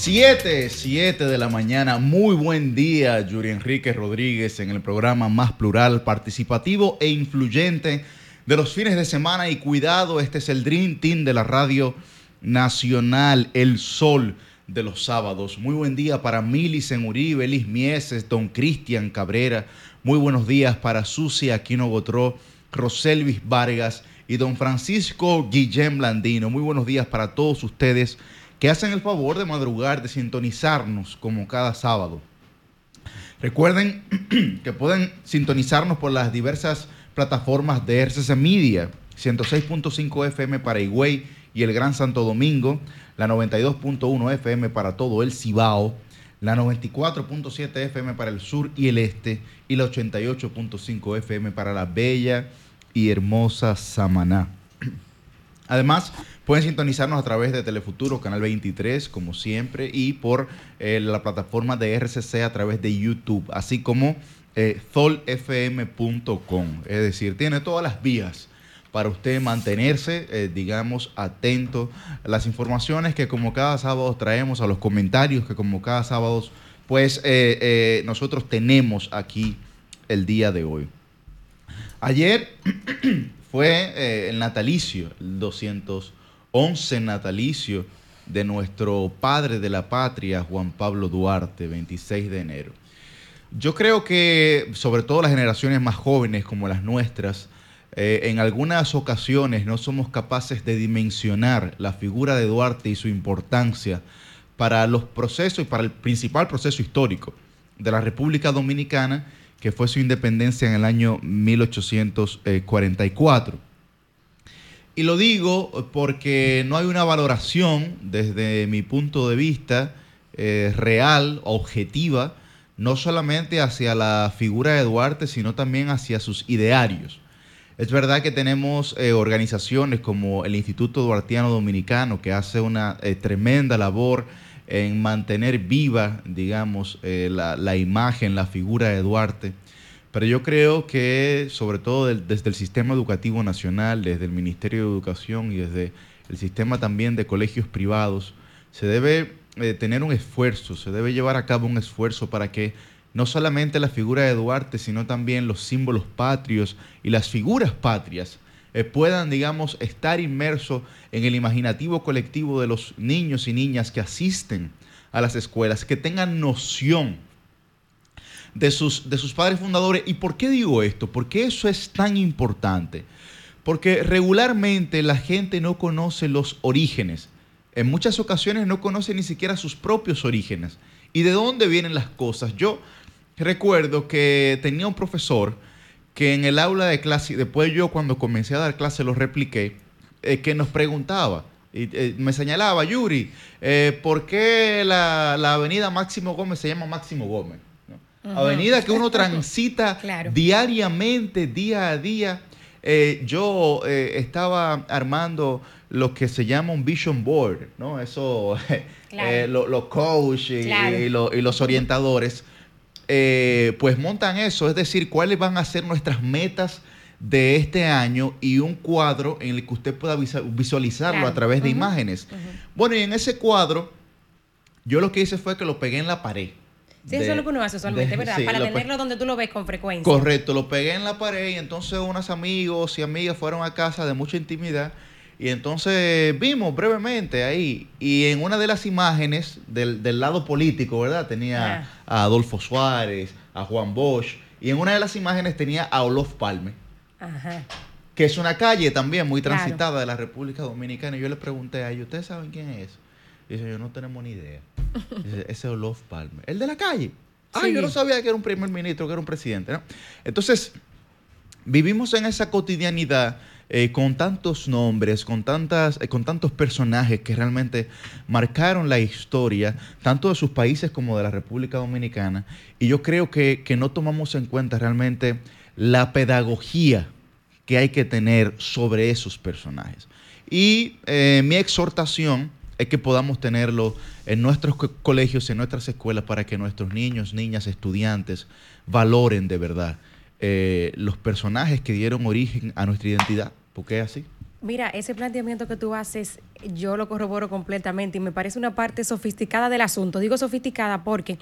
7, 7 de la mañana. Muy buen día, Yuri Enrique Rodríguez, en el programa más plural, participativo e influyente de los fines de semana. Y cuidado, este es el Dream Team de la Radio Nacional, El Sol de los sábados. Muy buen día para Milicen Uribe, Elis Mieses, Don Cristian Cabrera. Muy buenos días para Susi Aquino Gotró, Roselvis Vargas y Don Francisco Guillén Blandino. Muy buenos días para todos ustedes que hacen el favor de madrugar, de sintonizarnos como cada sábado. Recuerden que pueden sintonizarnos por las diversas plataformas de RCC Media, 106.5 FM para Higüey y el Gran Santo Domingo, la 92.1 FM para todo el Cibao, la 94.7 FM para el sur y el este y la 88.5 FM para la bella y hermosa Samaná. Además, pueden sintonizarnos a través de Telefuturo, Canal 23, como siempre, y por eh, la plataforma de RCC a través de YouTube, así como eh, zolfm.com. Es decir, tiene todas las vías para usted mantenerse, eh, digamos, atento a las informaciones que como cada sábado traemos, a los comentarios que como cada sábado, pues nosotros tenemos aquí el día de hoy. Ayer fue eh, el natalicio, el 211 natalicio de nuestro padre de la patria, Juan Pablo Duarte, 26 de enero. Yo creo que, sobre todo las generaciones más jóvenes como las nuestras, eh, en algunas ocasiones no somos capaces de dimensionar la figura de Duarte y su importancia para los procesos y para el principal proceso histórico de la República Dominicana que fue su independencia en el año 1844. Y lo digo porque no hay una valoración desde mi punto de vista eh, real, objetiva, no solamente hacia la figura de Duarte, sino también hacia sus idearios. Es verdad que tenemos eh, organizaciones como el Instituto Duartiano Dominicano, que hace una eh, tremenda labor en mantener viva, digamos, eh, la, imagen, la figura de Duarte. Pero yo creo que, sobre todo desde el sistema educativo nacional, desde el Ministerio de Educación y desde el sistema también de colegios privados, se debe eh, tener un esfuerzo, se debe llevar a cabo un esfuerzo para que no solamente la figura de Duarte, sino también los símbolos patrios y las figuras patrias eh, puedan, digamos, estar inmersos en el imaginativo colectivo de los niños y niñas que asisten a las escuelas, que tengan noción de sus, de sus padres fundadores. ¿Y por qué digo esto? Porque eso es tan importante. Porque regularmente la gente no conoce los orígenes. En muchas ocasiones no conoce ni siquiera sus propios orígenes. ¿Y de dónde vienen las cosas? Yo recuerdo que tenía un profesor, que en el aula de clase, después yo cuando comencé a dar clase lo repliqué, eh, que nos preguntaba, y eh, me señalaba, Yuri, eh, ¿por qué la, avenida Máximo Gómez se llama Máximo Gómez? Avenida que uno transita diariamente, día a día. yo estaba armando lo que se llama un vision board, ¿no? Eso, los coaches y, los orientadores eh, pues montan eso, es decir, cuáles van a ser nuestras metas de este año y un cuadro en el que usted pueda visualizarlo a través de imágenes. Bueno, y en ese cuadro, yo lo que hice fue que lo pegué en la pared. Sí, eso es lo que uno hace usualmente, ¿verdad? Para tenerlo donde tú lo ves con frecuencia. Correcto, lo pegué en la pared y entonces unos amigos y amigas fueron a casa de mucha intimidad y entonces vimos brevemente ahí, y en una de las imágenes del, lado político, ¿verdad? Tenía a Adolfo Suárez, a Juan Bosch, y en una de las imágenes tenía a Olof Palme, que es una calle también muy transitada de la República Dominicana. Y yo le pregunté a ellos, ¿ustedes saben quién es? Y dice, yo no tenemos ni idea. Dice, ese es Olof Palme. El de la calle. Ay, yo no sabía que era un primer ministro, que era un presidente. ¿no? Entonces, vivimos en esa cotidianidad eh, con tantos nombres, con, tantas, eh, con tantos personajes que realmente marcaron la historia, tanto de sus países como de la República Dominicana. Y yo creo que, no tomamos en cuenta realmente la pedagogía que hay que tener sobre esos personajes. Y eh, mi exhortación es que podamos tenerlo en nuestros colegios, en nuestras escuelas, para que nuestros niños, niñas, estudiantes valoren de verdad los personajes que dieron origen a nuestra identidad porque es así. Mira, ese planteamiento que tú haces, yo lo corroboro completamente y me parece una parte sofisticada del asunto. Digo sofisticada porque,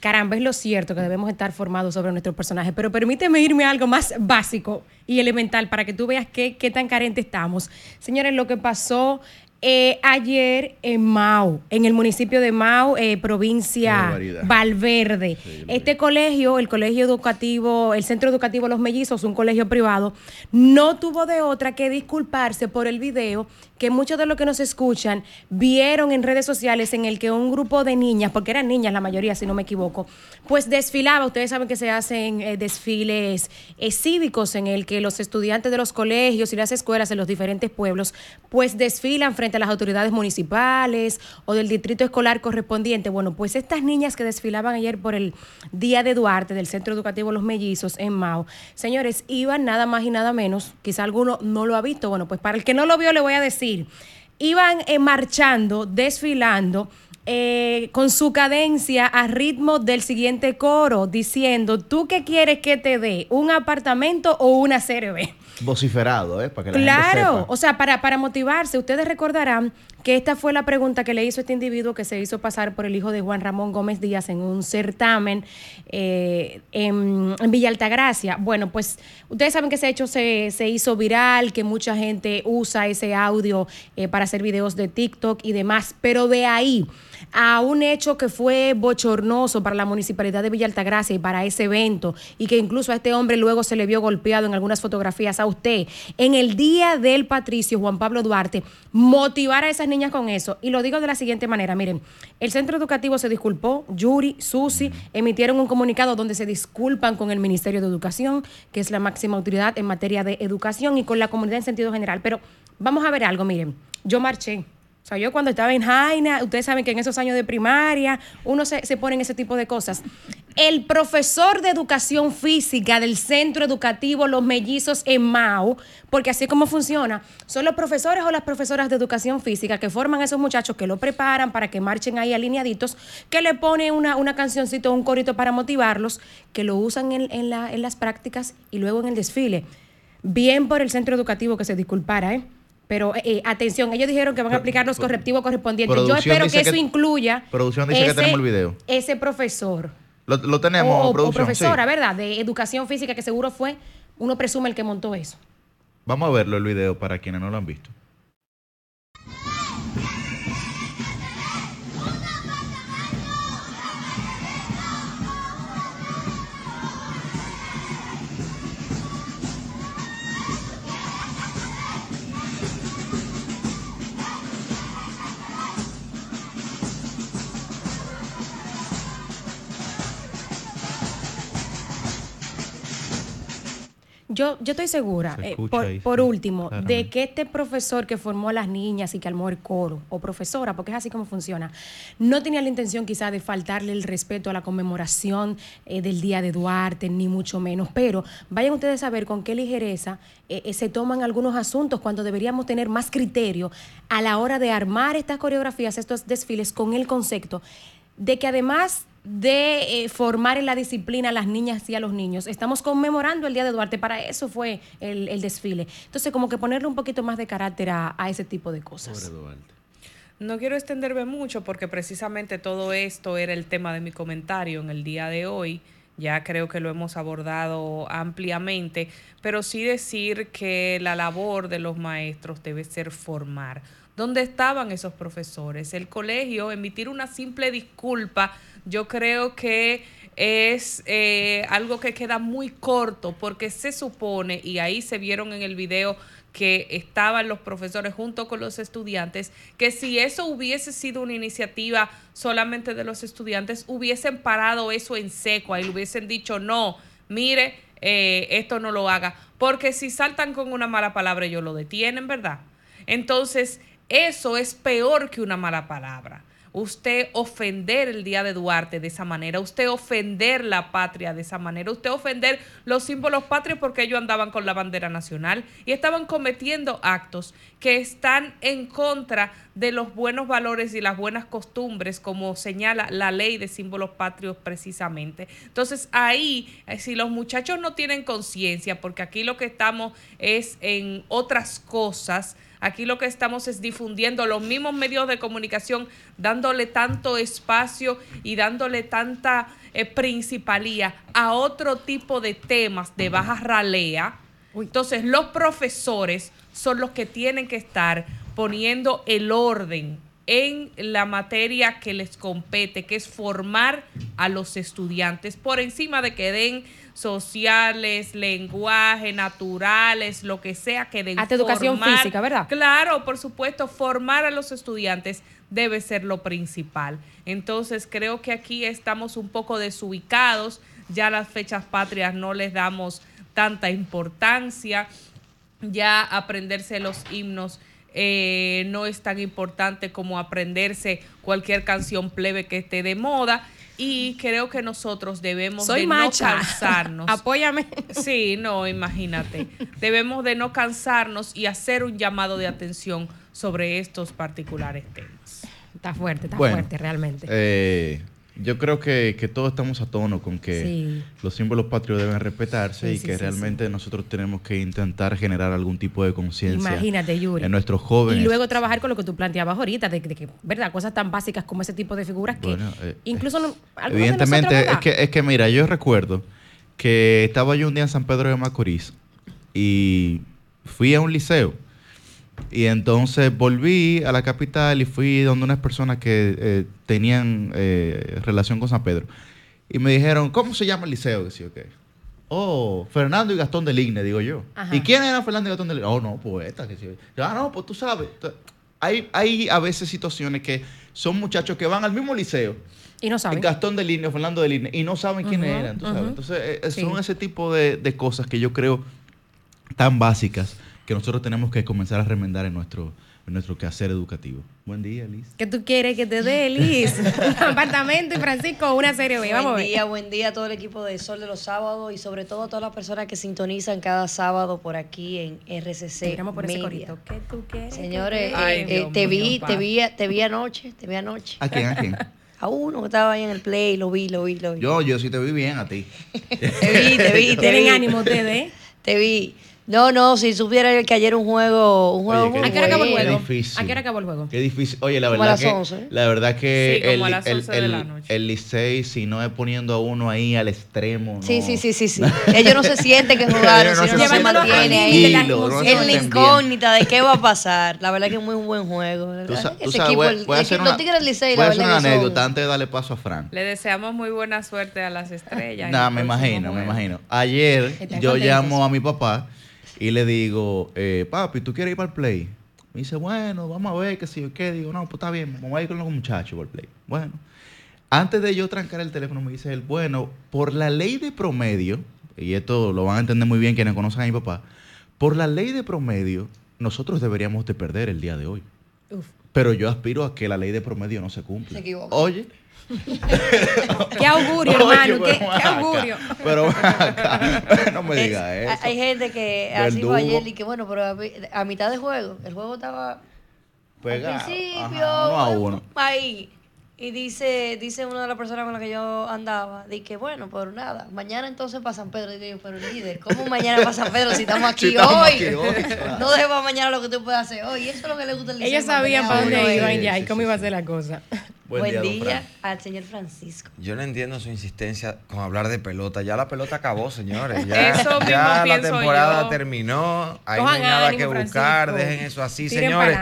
caramba, es lo cierto que debemos estar formados sobre nuestro personaje, pero permíteme irme a algo más básico y elemental para que tú veas qué, qué tan carente estamos. Señores, lo que pasó eh, ayer en Mau, en el municipio de Mau, eh, provincia Valverde. este colegio, el colegio educativo, el centro educativo Los Mellizos, un colegio privado, no tuvo de otra que disculparse por el video que muchos de los que nos escuchan vieron en redes sociales en el que un grupo de niñas, porque eran niñas la mayoría, si no me equivoco, pues desfilaba. Ustedes saben que se hacen eh, desfiles cívicos en el que los estudiantes de los colegios y las escuelas en los diferentes pueblos, pues desfilan frente a las autoridades municipales o del distrito escolar correspondiente. Bueno, pues estas niñas que desfilaban ayer por el Día de Duarte del Centro Educativo Los Mellizos en Mao, señores, iban nada más y nada menos, quizá alguno no lo ha visto, bueno, pues para el que no lo vio le voy a decir, iban eh, marchando, desfilando. Eh, con su cadencia a ritmo del siguiente coro, diciendo, ¿tú qué quieres que te dé? ¿Un apartamento o una CRB? Vociferado, ¿eh? Para que la claro, o sea, para, para motivarse. Ustedes recordarán que esta fue la pregunta que le hizo este individuo que se hizo pasar por el hijo de Juan Ramón Gómez Díaz en un certamen eh, en, Villa Altagracia. Bueno, pues ustedes saben que ese hecho se, se hizo viral, que mucha gente usa ese audio eh, para hacer videos de TikTok y demás, pero de ahí a un hecho que fue bochornoso para la municipalidad de Villa Altagracia y para ese evento, y que incluso a este hombre luego se le vio golpeado en algunas fotografías usted, en el día del patricio Juan Pablo Duarte, motivar a esas niñas con eso. Y lo digo de la siguiente manera, miren, el centro educativo se disculpó, Yuri, Susi, emitieron un comunicado donde se disculpan con el Ministerio de Educación, que es la máxima autoridad en materia de educación, y con la comunidad en sentido general. Pero vamos a ver algo, miren, yo marché o sea, yo cuando estaba en Jaina, ustedes saben que en esos años de primaria uno se, se pone en ese tipo de cosas. El profesor de educación física del centro educativo Los Mellizos en Mao, porque así es como funciona, son los profesores o las profesoras de educación física que forman a esos muchachos, que lo preparan para que marchen ahí alineaditos, que le ponen una, una cancioncito, un corito para motivarlos, que lo usan en, en, la, en las prácticas y luego en el desfile. Bien por el centro educativo que se disculpara, ¿eh? Pero eh, eh, atención, ellos dijeron que van a aplicar los correctivos correspondientes. Yo espero que eso incluya. Producción dice que tenemos el video. Ese profesor. Lo, tenemos, o, producción. profesora, ¿verdad? De educación física, que seguro fue, uno presume el que montó eso. Vamos a verlo el video para quienes no lo han visto. Yo, yo estoy segura, eh, por, último, de que este profesor que formó a las niñas y que armó el coro, o profesora, porque es así como funciona, no tenía la intención quizá de faltarle el respeto a la conmemoración eh, del Día de Duarte, ni mucho menos, pero vayan ustedes a ver con qué ligereza eh, se toman algunos asuntos cuando deberíamos tener más criterio a la hora de armar estas coreografías, estos desfiles, con el concepto de que además de eh, formar en la disciplina a las niñas y a los niños. Estamos conmemorando el Día de Duarte, para eso fue el, desfile. Entonces, como que ponerle un poquito más de carácter a, ese tipo de cosas. No quiero extenderme mucho porque precisamente todo esto era el tema de mi comentario en el día de hoy. Ya creo que lo hemos abordado ampliamente, pero sí decir que la labor de los maestros debe ser formar. ¿Dónde estaban esos profesores? El colegio, emitir una simple disculpa yo creo que es eh, algo que queda muy corto porque se supone, y ahí se vieron en el video que estaban los profesores junto con los estudiantes, que si eso hubiese sido una iniciativa solamente de los estudiantes, hubiesen parado eso en seco, ahí hubiesen dicho, no, mire, eh, esto no lo haga, porque si saltan con una mala palabra ellos lo detienen, ¿verdad? Entonces, eso es peor que una mala palabra. Usted ofender el Día de Duarte de esa manera, usted ofender la patria de esa manera, usted ofender los símbolos patrios porque ellos andaban con la bandera nacional y estaban cometiendo actos que están en contra de los buenos valores y las buenas costumbres, como señala la ley de símbolos patrios precisamente. Entonces ahí, eh, si los muchachos no tienen conciencia, porque aquí lo que estamos es en otras cosas, Aquí lo que estamos es difundiendo los mismos medios de comunicación, dándole tanto espacio y dándole tanta eh, principalía a otro tipo de temas de baja ralea. Entonces los profesores son los que tienen que estar poniendo el orden en la materia que les compete, que es formar a los estudiantes por encima de que den sociales, lenguaje, naturales, lo que sea que den. Hasta educación física, ¿verdad? Claro, por supuesto, formar a los estudiantes debe ser lo principal. Entonces, creo que aquí estamos un poco desubicados, ya las fechas patrias no les damos tanta importancia, ya aprenderse los himnos eh, no es tan importante como aprenderse cualquier canción plebe que esté de moda. Y creo que nosotros debemos de no cansarnos. Apóyame. Sí, no, imagínate. debemos de no cansarnos y hacer un llamado de atención sobre estos particulares temas. Está fuerte, está fuerte realmente. Eh, yo creo que, que, todos estamos a tono con que los símbolos patrios deben respetarse y que realmente nosotros tenemos que intentar generar algún tipo de conciencia en nuestros jóvenes. Y luego trabajar con lo que tú planteabas ahorita, de, que, ¿verdad? Cosas tan básicas como ese tipo de figuras que eh, incluso... no, evidentemente, es, que, es que mira, yo recuerdo que estaba yo un día en San Pedro de Macorís y fui a un liceo y entonces volví a la capital y fui donde unas personas que eh, tenían eh, relación con San Pedro. Y me dijeron, ¿cómo se llama el liceo? Decía, okay. Oh, Fernando y Gastón de Ligne, digo yo. ¿Y quién era Fernando y Gastón de Ligne? Oh, no, poeta. Que sí. Ah, no, pues tú sabes. Hay, hay a veces situaciones que son muchachos que van al mismo liceo. Y no saben. Gastón de Ligne, Fernando de Ligne, y no saben quién eran. Entonces, eh, son ese tipo de, de cosas que yo creo tan básicas que nosotros tenemos que comenzar a remendar en nuestro, en nuestro quehacer educativo. Buen día, Liz. ¿Qué tú quieres que te dé, Liz? Un apartamento y Francisco, una serie B. Vamos buen día, buen día a todo el equipo de Sol de los Sábados y sobre todo a todas las personas que sintonizan cada sábado por aquí en RCC. Miramos por ese corito. ¿Qué tú quieres? Señores, eh, eh, te, vi, te, vi, te vi anoche, te vi anoche. ¿A quién? ¿A quién? A uno que estaba ahí en el play, lo vi, lo vi, lo vi. Yo, yo sí te vi bien a ti. te vi, te vi, te vi. ánimo ustedes. Te vi. No, no, si supiera que ayer un juego, un juego ¿A qué hora acabó el juego? ¿A qué hora acabó el juego? Qué difícil. Oye, la verdad que la verdad que el, el, el, Licey si no es poniendo a uno ahí al extremo, Sí, sí, sí, sí, sí. Ellos no se sienten que jugaron, si no, se mantiene ahí en la incógnita de qué va a pasar. La verdad que es muy buen juego. Tú, ese equipo, voy, a hacer una, Licey, voy a hacer una anécdota antes de darle paso a Frank. Le deseamos muy buena suerte a las estrellas. Nada, me imagino, me imagino. Ayer yo llamo a mi papá y le digo, eh, papi, ¿tú quieres ir para el play? Me dice, bueno, vamos a ver qué si yo qué. Digo, no, pues está bien, vamos a ir con los muchachos para el play. Bueno, antes de yo trancar el teléfono, me dice él, bueno, por la ley de promedio, y esto lo van a entender muy bien quienes conocen a mi papá, por la ley de promedio, nosotros deberíamos de perder el día de hoy. Pero yo aspiro a que la ley de promedio no se cumpla. Se Oye, qué augurio, hermano, qué, augurio. Pero no me digas eso. Hay gente que así fue ayer y que bueno, pero a, mitad de juego, el juego estaba Pegado. al principio, a uno. ahí. Y dice, dice una de las personas con las que yo andaba, di que bueno, pero nada, mañana entonces para San Pedro. Y digo, pero líder, ¿cómo mañana para San Pedro si estamos aquí hoy? No dejes para mañana lo que tú puedes hacer hoy. Eso es lo que le gusta el Ellos sabían para dónde iban ya y cómo iba a ser la cosa. Buen, día, al señor Francisco. Yo no entiendo su insistencia con hablar de pelota. Ya la pelota acabó, señores. Ya, la temporada terminó. Ahí no hay nada que buscar. Dejen eso así, señores.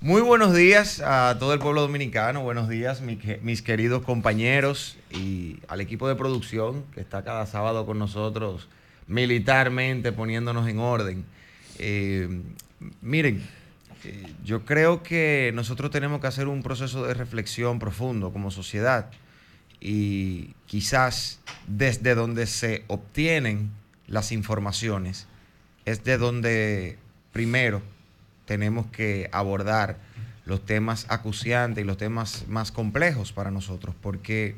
Muy buenos días a todo el pueblo dominicano. Buenos días, mis queridos compañeros y al equipo de producción que está cada sábado con nosotros militarmente poniéndonos en orden. Eh, miren, eh, yo creo que nosotros tenemos que hacer un proceso de reflexión profundo como sociedad y quizás desde donde se obtienen las informaciones es de donde primero tenemos que abordar los temas acuciantes y los temas más complejos para nosotros, porque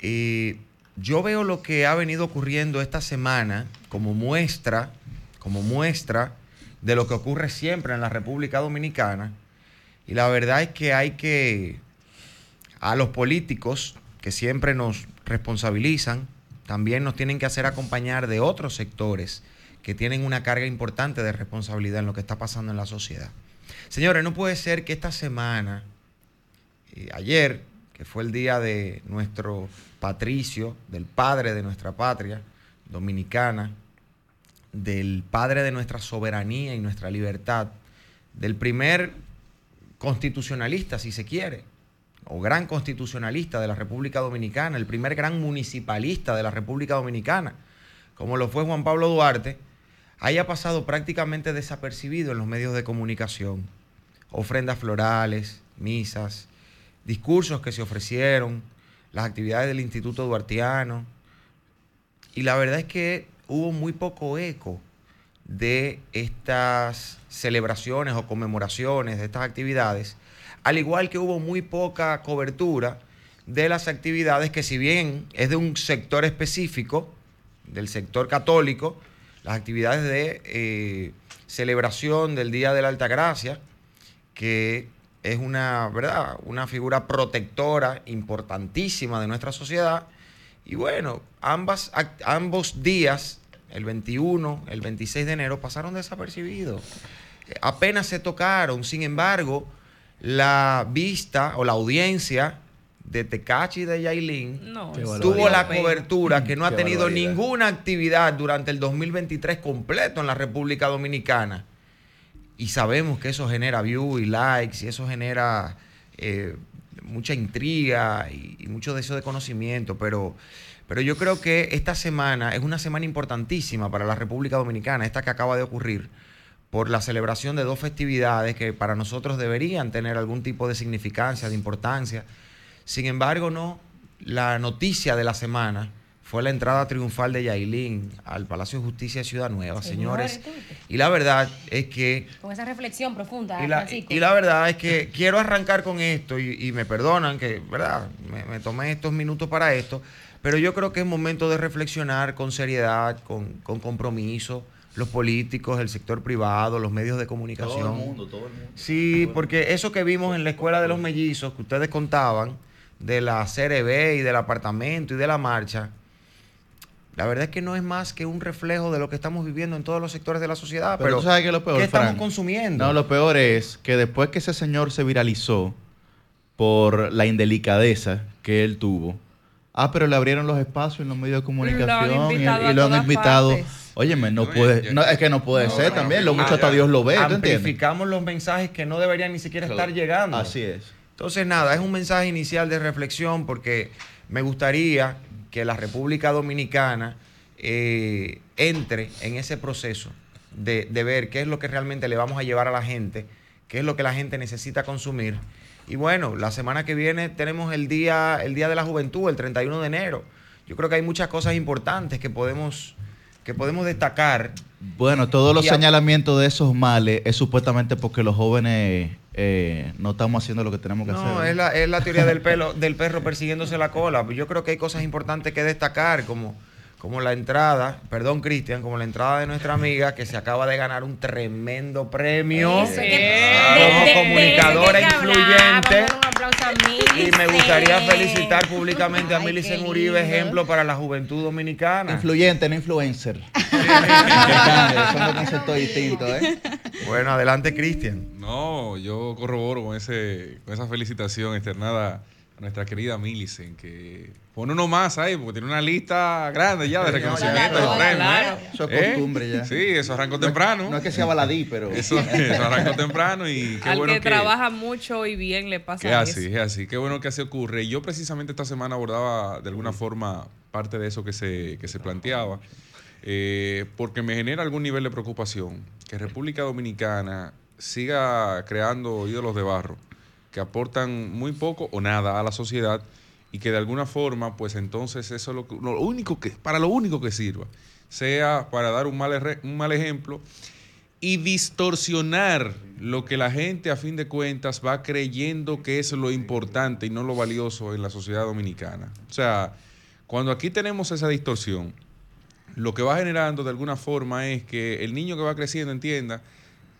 eh, yo veo lo que ha venido ocurriendo esta semana como muestra, como muestra de lo que ocurre siempre en la República Dominicana, y la verdad es que hay que, a los políticos que siempre nos responsabilizan, también nos tienen que hacer acompañar de otros sectores que tienen una carga importante de responsabilidad en lo que está pasando en la sociedad. Señores, no puede ser que esta semana, eh, ayer, que fue el día de nuestro patricio, del padre de nuestra patria dominicana, del padre de nuestra soberanía y nuestra libertad, del primer constitucionalista, si se quiere, o gran constitucionalista de la República Dominicana, el primer gran municipalista de la República Dominicana, como lo fue Juan Pablo Duarte, haya pasado prácticamente desapercibido en los medios de comunicación. Ofrendas florales, misas, discursos que se ofrecieron, las actividades del Instituto Duartiano. Y la verdad es que hubo muy poco eco de estas celebraciones o conmemoraciones, de estas actividades, al igual que hubo muy poca cobertura de las actividades que si bien es de un sector específico, del sector católico, las actividades de eh, celebración del Día de la Alta Gracia, que es una, ¿verdad? una figura protectora importantísima de nuestra sociedad. Y bueno, ambas, ambos días, el 21, el 26 de enero, pasaron desapercibidos. Apenas se tocaron, sin embargo, la vista o la audiencia de Tecachi y de Yailin tuvo la cobertura que no ha tenido ninguna actividad durante el 2023 completo en la República Dominicana. Y sabemos que eso genera views y likes y eso genera eh, mucha intriga y, mucho deseo de conocimiento, pero, pero yo creo que esta semana es una semana importantísima para la República Dominicana, esta que acaba de ocurrir por la celebración de dos festividades que para nosotros deberían tener algún tipo de significancia, de importancia. Sin embargo, no. La noticia de la semana fue la entrada triunfal de Yailin al Palacio de Justicia de Ciudad Nueva, señores. Y la verdad es que... Con esa reflexión profunda, y la, Y la verdad es que quiero arrancar con esto y, me perdonan que, ¿verdad? Me, me, tomé estos minutos para esto, pero yo creo que es momento de reflexionar con seriedad, con, con compromiso los políticos, el sector privado, los medios de comunicación. Todo el mundo, todo el mundo. Sí, porque eso que vimos en la escuela de los mellizos que ustedes contaban, de la CRB y del apartamento y de la marcha, la verdad es que no es más que un reflejo de lo que estamos viviendo en todos los sectores de la sociedad. Pero, sabes que lo peor, ¿qué estamos consumiendo? No, lo peor es que después que ese señor se viralizó por la indelicadeza que él tuvo, ah, pero le abrieron los espacios en los medios de comunicación y, lo han invitado. Óyeme, no puede, no, es que no puede ser también, lo mucho hasta Dios lo ve. Amplificamos los mensajes que no deberían ni siquiera estar llegando. Así es. Entonces, nada, es un mensaje inicial de reflexión porque me gustaría que la República Dominicana eh, entre en ese proceso de, de ver qué es lo que realmente le vamos a llevar a la gente, qué es lo que la gente necesita consumir. Y bueno, la semana que viene tenemos el día, el día de la Juventud, el 31 de enero. Yo creo que hay muchas cosas importantes que podemos que podemos destacar. Bueno, todos los señalamientos de esos males es supuestamente porque los jóvenes eh, no estamos haciendo lo que tenemos que hacer. No, es la, es la teoría del, pelo, del perro persiguiéndose la cola. Yo creo que hay cosas importantes que destacar, como como la entrada, perdón Cristian, como la entrada de nuestra amiga que se acaba de ganar un tremendo premio como comunicadora influyente. y me gustaría felicitar públicamente a Milicen Uribe, ejemplo para la juventud dominicana. Influyente, no influencer. Son conceptos distintos, ¿eh? Bueno, adelante Cristian. No, yo corroboro con, ese, con esa felicitación externada a nuestra querida Millicent, que pone uno más ahí, porque tiene una lista grande ya de reconocimiento de premios. ¿eh? Eso es costumbre ya. Sí, eso arrancó temprano. No, es que sea baladí, pero. Eso, arrancó temprano y qué Al bueno que, trabaja mucho y bien le pasa que así, es así. Qué bueno que así ocurre. Y yo precisamente esta semana abordaba de alguna forma parte de eso que se, que se planteaba, eh, porque me genera algún nivel de preocupación que República Dominicana siga creando ídolos de barro que aportan muy poco o nada a la sociedad y que de alguna forma, pues entonces eso es lo, único que, para lo único que sirva, sea para dar un mal, un mal ejemplo y distorsionar lo que la gente a fin de cuentas va creyendo que es lo importante y no lo valioso en la sociedad dominicana. O sea, cuando aquí tenemos esa distorsión, lo que va generando de alguna forma es que el niño que va creciendo entienda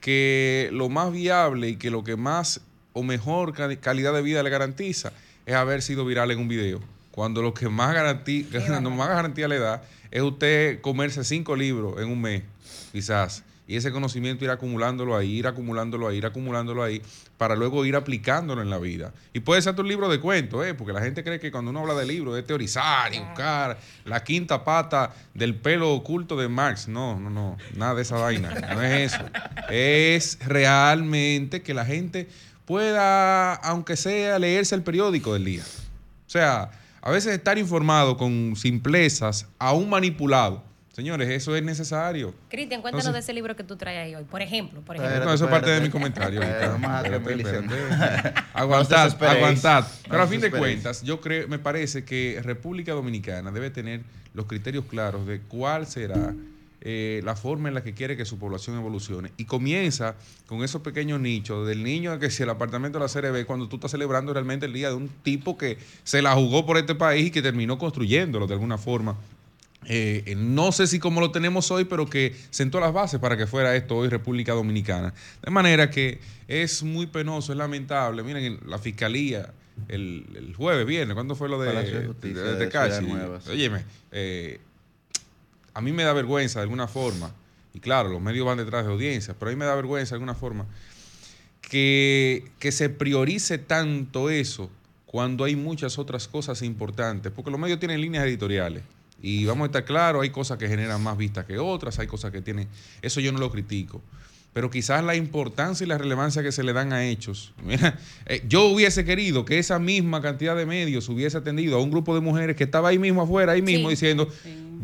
que lo más viable y que lo que más o mejor calidad de vida le garantiza es haber sido viral en un video. Cuando lo que más garantía, más garantía le da es usted comerse cinco libros en un mes, quizás y ese conocimiento ir acumulándolo ahí, ir acumulándolo ahí, ir acumulándolo ahí, para luego ir aplicándolo en la vida. Y puede ser tu libro de cuentos, ¿eh? porque la gente cree que cuando uno habla de libro es teorizar y buscar la quinta pata del pelo oculto de Marx. No, no, no, nada de esa vaina. No es eso. Es realmente que la gente pueda, aunque sea, leerse el periódico del día. O sea, a veces estar informado con simplezas, aún manipulado, Señores, eso es necesario. Cristian, cuéntanos de ese libro que tú traes ahí hoy. Por ejemplo, por ejemplo. no, eso es parte de mi comentario. aguantad, aguantad. Pero a fin de cuentas, yo creo, me parece que República Dominicana debe tener los criterios claros de cuál será eh, la forma en la que quiere que su población evolucione. Y comienza con esos pequeños nichos del niño que si el apartamento de la CRB, cuando tú estás celebrando realmente el día de un tipo que se la jugó por este país y que terminó construyéndolo de alguna forma eh, no sé si como lo tenemos hoy, pero que sentó las bases para que fuera esto hoy República Dominicana. De manera que es muy penoso, es lamentable. Miren, la fiscalía el, jueves, viernes, ¿cuándo fue lo de, de, Óyeme, eh, a mí me da vergüenza de alguna forma, y claro, los medios van detrás de audiencias, pero a mí me da vergüenza de alguna forma que, que se priorice tanto eso cuando hay muchas otras cosas importantes, porque los medios tienen líneas editoriales. Y vamos a estar claros, hay cosas que generan más vistas que otras, hay cosas que tienen... Eso yo no lo critico. Pero quizás la importancia y la relevancia que se le dan a hechos. Eh, yo hubiese querido que esa misma cantidad de medios hubiese atendido a un grupo de mujeres que estaba ahí mismo afuera, ahí mismo, diciendo,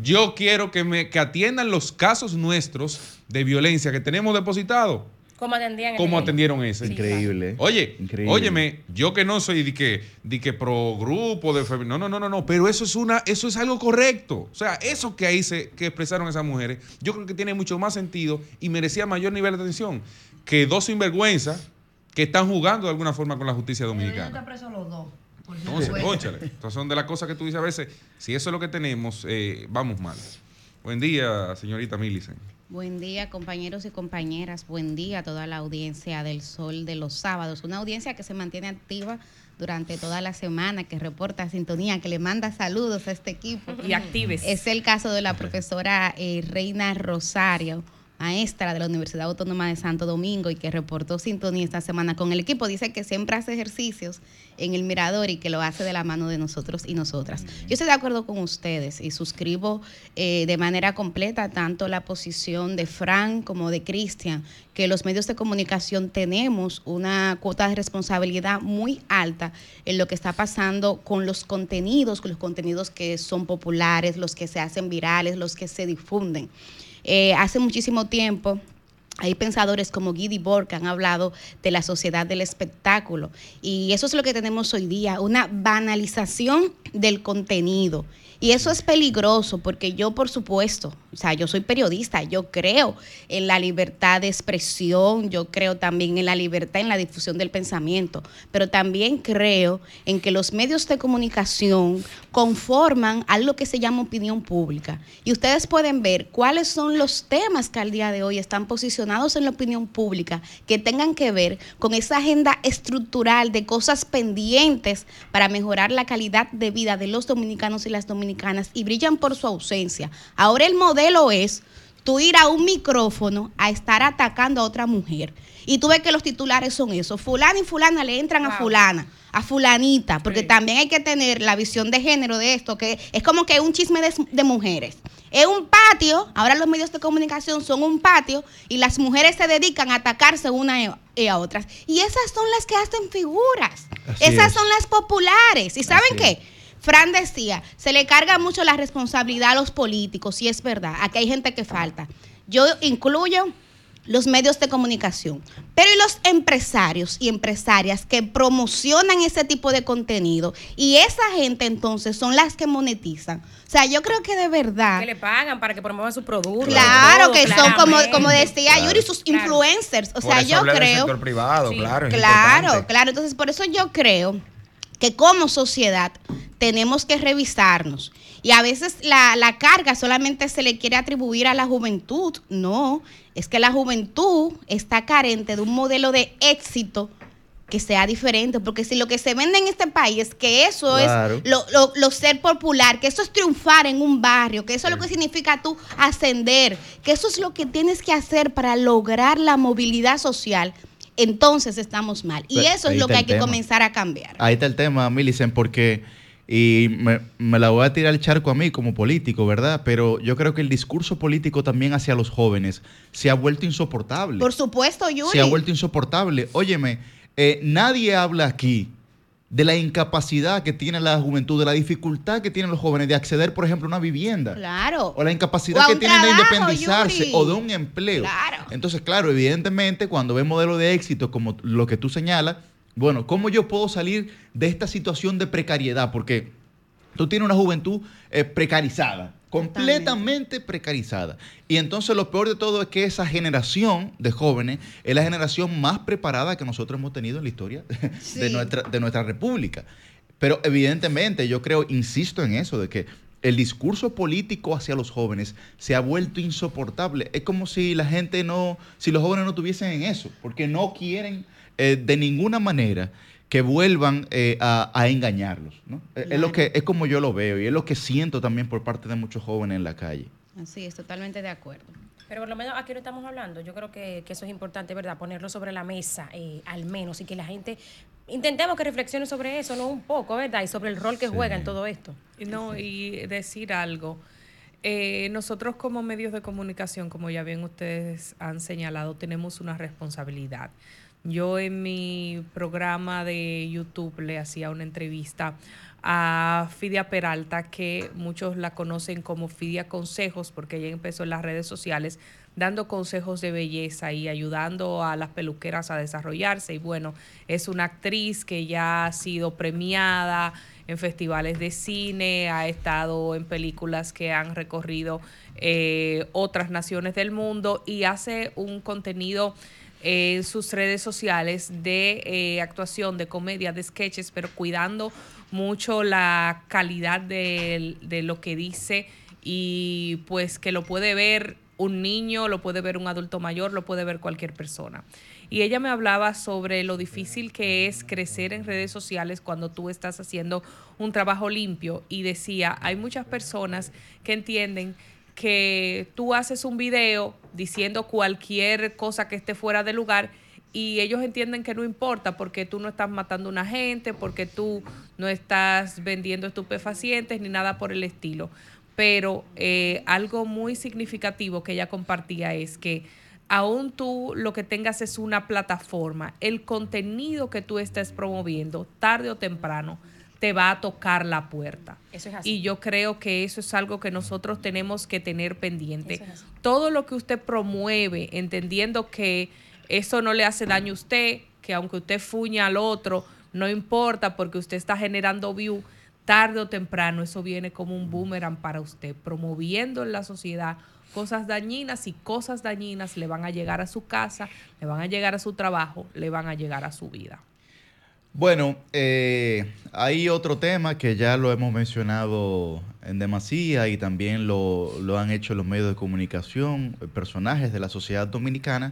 yo quiero que, me, que atiendan los casos nuestros de violencia que tenemos depositados ¿Cómo atendían ¿Cómo atendieron ese? Increíble. Oye, óyeme, yo que no soy de que, de que pro grupo de no, no, no, no, no, pero eso es una, eso es algo correcto. O sea, eso que ahí se, que expresaron esas mujeres, yo creo que tiene mucho más sentido y merecía mayor nivel de atención que dos sinvergüenzas que están jugando de alguna forma con la justicia dominicana. los dos. Entonces, conchale. Entonces son de las cosas que tú dices a veces, si eso es lo que tenemos, eh, vamos mal. Buen día, señorita Millicent. Buen día, compañeros y compañeras. Buen día a toda la audiencia del Sol de los sábados. Una audiencia que se mantiene activa durante toda la semana, que reporta sintonía, que le manda saludos a este equipo. Y actives. Es el caso de la profesora eh, Reina Rosario maestra de la Universidad Autónoma de Santo Domingo y que reportó sintonía esta semana con el equipo, dice que siempre hace ejercicios en el mirador y que lo hace de la mano de nosotros y nosotras. Yo estoy de acuerdo con ustedes y suscribo eh, de manera completa tanto la posición de Fran como de Cristian, que los medios de comunicación tenemos una cuota de responsabilidad muy alta en lo que está pasando con los contenidos, con los contenidos que son populares, los que se hacen virales, los que se difunden. Eh, hace muchísimo tiempo hay pensadores como Guy Borg que han hablado de la sociedad del espectáculo y eso es lo que tenemos hoy día, una banalización del contenido. Y eso es peligroso porque yo, por supuesto, o sea, yo soy periodista, yo creo en la libertad de expresión, yo creo también en la libertad en la difusión del pensamiento, pero también creo en que los medios de comunicación conforman algo que se llama opinión pública. Y ustedes pueden ver cuáles son los temas que al día de hoy están posicionados en la opinión pública que tengan que ver con esa agenda estructural de cosas pendientes para mejorar la calidad de vida de los dominicanos y las dominicanas y brillan por su ausencia. Ahora el modelo lo es tú ir a un micrófono a estar atacando a otra mujer. Y tú ves que los titulares son eso. Fulana y fulana le entran a fulana, a fulanita, porque también hay que tener la visión de género de esto, que es como que un chisme de, mujeres. Es un patio, ahora los medios de comunicación son un patio y las mujeres se dedican a atacarse una y a otras. Y esas son las que hacen figuras. esas son las populares. ¿Y saben qué? Fran decía, se le carga mucho la responsabilidad a los políticos, y es verdad, aquí hay gente que falta. Yo incluyo los medios de comunicación. Pero y los empresarios y empresarias que promocionan ese tipo de contenido y esa gente entonces son las que monetizan. O sea, yo creo que de verdad. Que le pagan para que promuevan su producto. Claro, que son como, como decía Yuri, sus influencers. O sea, yo creo. Del privado, claro. Claro, claro. Entonces, por eso yo creo que como sociedad tenemos que revisarnos. Y a veces la, la, carga solamente se le quiere atribuir a la juventud. No, es que la juventud está carente de un modelo de éxito que sea diferente, porque si lo que se vende en este país es que eso es lo, lo, ser popular, que eso es triunfar en un barrio, que eso es lo que significa tú ascender, que eso es lo que tienes que hacer para lograr la movilidad social, entonces estamos mal. Y eso es lo que hay que comenzar a cambiar. Ahí está el tema, Millicent, porque y me, me, la voy a tirar el charco a mí como político, ¿verdad? Pero yo creo que el discurso político también hacia los jóvenes se ha vuelto insoportable. Por supuesto, Yuri. Se ha vuelto insoportable. Óyeme, eh, nadie habla aquí de la incapacidad que tiene la juventud, de la dificultad que tienen los jóvenes de acceder, por ejemplo, a una vivienda. Claro. O la incapacidad que tienen de independizarse o de un empleo. Claro. Entonces, claro, evidentemente, cuando ves modelos de éxito como lo que tú señalas, bueno, ¿cómo yo puedo salir de esta situación de precariedad? Porque tú tienes una juventud eh, precarizada, completamente precarizada. Y entonces lo peor de todo es que esa generación de jóvenes es la generación más preparada que nosotros hemos tenido en la historia de, nuestra, de nuestra república. Pero evidentemente yo creo, insisto en eso, de que el discurso político hacia los jóvenes se ha vuelto insoportable. Es como si la gente no, si los jóvenes no tuviesen en eso, porque no quieren eh, de ninguna manera que vuelvan eh, a, engañarlos. ¿no? Es, lo que, es como yo lo veo y es lo que siento también por parte de muchos jóvenes en la calle. Así es, totalmente de acuerdo. Pero por lo menos aquí no estamos hablando. Yo creo que, eso es importante, ¿verdad? Ponerlo sobre la mesa, eh, al menos, y que la gente intentemos que reflexione sobre eso, no un poco, ¿verdad? Y sobre el rol que juega en todo esto. No, y decir algo. nosotros como medios de comunicación, como ya bien ustedes han señalado, tenemos una responsabilidad. Yo en mi programa de YouTube le hacía una entrevista a Fidia Peralta, que muchos la conocen como Fidia Consejos, porque ella empezó en las redes sociales dando consejos de belleza y ayudando a las peluqueras a desarrollarse. Y bueno, es una actriz que ya ha sido premiada en festivales de cine, ha estado en películas que han recorrido eh, otras naciones del mundo y hace un contenido en sus redes sociales de eh, actuación, de comedia, de sketches, pero cuidando mucho la calidad de, de lo que dice y pues que lo puede ver un niño, lo puede ver un adulto mayor, lo puede ver cualquier persona. Y ella me hablaba sobre lo difícil que es crecer en redes sociales cuando tú estás haciendo un trabajo limpio y decía, hay muchas personas que entienden que tú haces un video diciendo cualquier cosa que esté fuera de lugar y ellos entienden que no importa porque tú no estás matando a una gente, porque tú no estás vendiendo estupefacientes ni nada por el estilo. Pero eh, algo muy significativo que ella compartía es que aún tú lo que tengas es una plataforma, el contenido que tú estés promoviendo, tarde o temprano, te va a tocar la puerta. Eso es así. Y yo creo que eso es algo que nosotros tenemos que tener pendiente. Todo lo que usted promueve, entendiendo que eso no le hace daño a usted, que aunque usted fuña al otro, no importa porque usted está generando view, tarde o temprano eso viene como un boomerang para usted, promoviendo en la sociedad cosas dañinas y cosas dañinas le van a llegar a su casa, le van a llegar a su trabajo, le van a llegar a su vida. Bueno, eh, hay otro tema que ya lo hemos mencionado en demasía y también lo, han hecho los medios de comunicación, eh, personajes de la sociedad dominicana,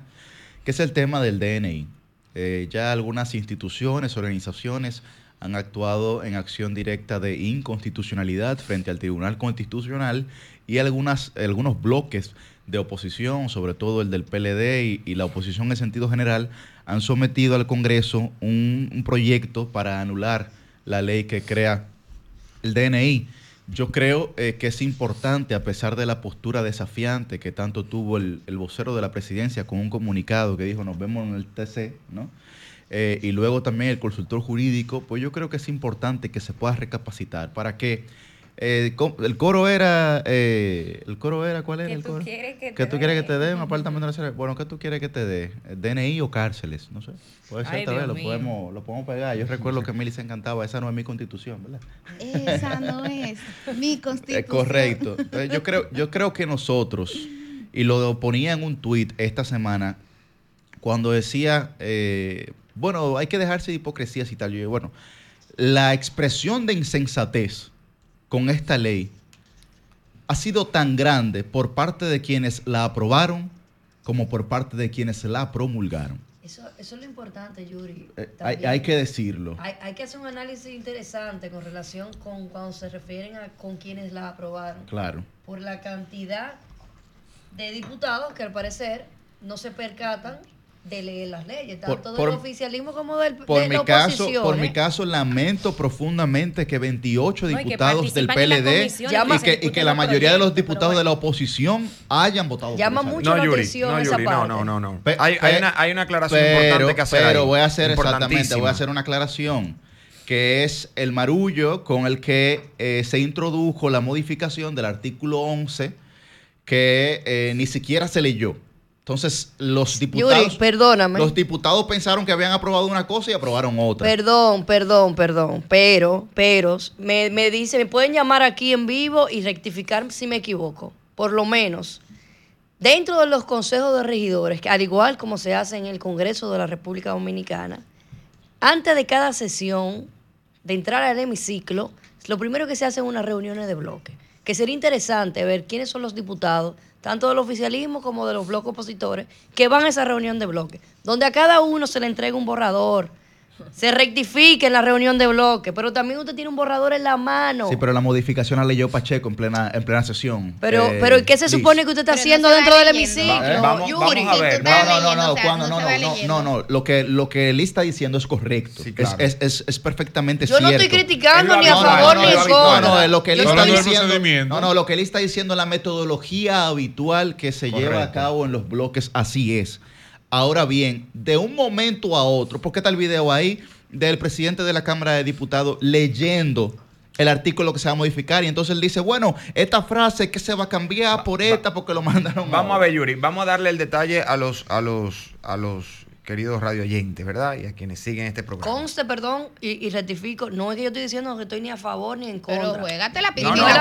que es el tema del DNI. Eh, ya algunas instituciones, organizaciones han actuado en acción directa de inconstitucionalidad frente al Tribunal Constitucional y algunas, algunos bloques de oposición, sobre todo el del PLD y la oposición en sentido general, han sometido al Congreso un, proyecto para anular la ley que crea el DNI. Yo creo eh, que es importante, a pesar de la postura desafiante que tanto tuvo el, vocero de la presidencia con un comunicado que dijo nos vemos en el TC, ¿no? Eh, y luego también el consultor jurídico, pues yo creo que es importante que se pueda recapacitar para que Eh, el coro era, eh, el coro era, ¿cuál era el coro? que, tú quieres que te dé un apartamento en la Bueno, ¿qué tú quieres que te dé? ¿DNI o cárceles? No sé. Puede ser, tal vez, lo podemos, lo podemos pegar. Yo recuerdo que a Mili se encantaba, esa no es mi constitución, ¿verdad? Esa no es mi constitución. Es correcto. yo creo, yo creo que nosotros, y lo ponía en un tweet esta semana, cuando decía, eh, bueno, hay que dejarse de hipocresías y tal. Yo bueno, la expresión de insensatez con esta ley ha sido tan grande por parte de quienes la aprobaron como por parte de quienes la promulgaron. Eso, es lo importante, Yuri. Eh, hay, que decirlo. Hay, que hacer un análisis interesante con relación con cuando se refieren a con quienes la aprobaron. Claro. Por la cantidad de diputados que al parecer no se percatan de leer las leyes, tanto del oficialismo como del por de mi la caso, Por mi ¿eh? caso, lamento profundamente que 28 diputados del PLD y que, la mayoría de los diputados de la oposición hayan votado Llama mucho la atención no, esa parte. No, no, no, hay, una, hay, una, aclaración importante que hacer Pero voy a hacer exactamente, voy a hacer una aclaración que es el marullo con el que eh, se introdujo la modificación del artículo 11 que eh, ni siquiera se leyó. Entonces, los diputados. perdóname. Los diputados pensaron que habían aprobado una cosa y aprobaron otra. Perdón, perdón, perdón. Pero, pero, me, me dice, me pueden llamar aquí en vivo y rectificar si me equivoco. Por lo menos, dentro de los consejos de regidores, que al igual como se hace en el Congreso de la República Dominicana, antes de cada sesión, de entrar al hemiciclo, lo primero que se hace es unas reuniones de bloque. Que sería interesante ver quiénes son los diputados tanto del oficialismo como de los bloques opositores, que van a esa reunión de bloque, donde a cada uno se le entrega un borrador, se rectifique en la reunión de bloque, pero también usted tiene un borrador en la mano. Sí, pero la modificación la leyó Pacheco en plena, en plena sesión. Pero, eh, pero ¿qué se supone Liz. que usted está pero haciendo no dentro del hemiciclo? Va, eh, vamos, Yuri. Vamos a ver. No, no, no, no, o sea, cuando, no, no, no, no, no, Lo que, lo que él está diciendo es correcto. Sí, claro. es, es, es, es, perfectamente cierto. Yo no estoy criticando ni a favor ni en contra. No, no, lo que él está diciendo. No, no, lo que él está diciendo la metodología habitual que se lleva a cabo en los bloques, así es. Ahora bien, de un momento a otro, ¿por qué está el video ahí? del presidente de la Cámara de Diputados leyendo el artículo que se va a modificar y entonces él dice, bueno, esta frase que se va a cambiar por esta porque lo mandaron. Vamos a ver, Yuri, vamos a darle el detalle a los a los a los queridos radio oyentes, ¿verdad? Y a quienes siguen este programa. Conste, perdón, y, rectifico, no es que yo estoy diciendo que estoy ni a favor ni en contra. Pero juégate la no, no, y no, es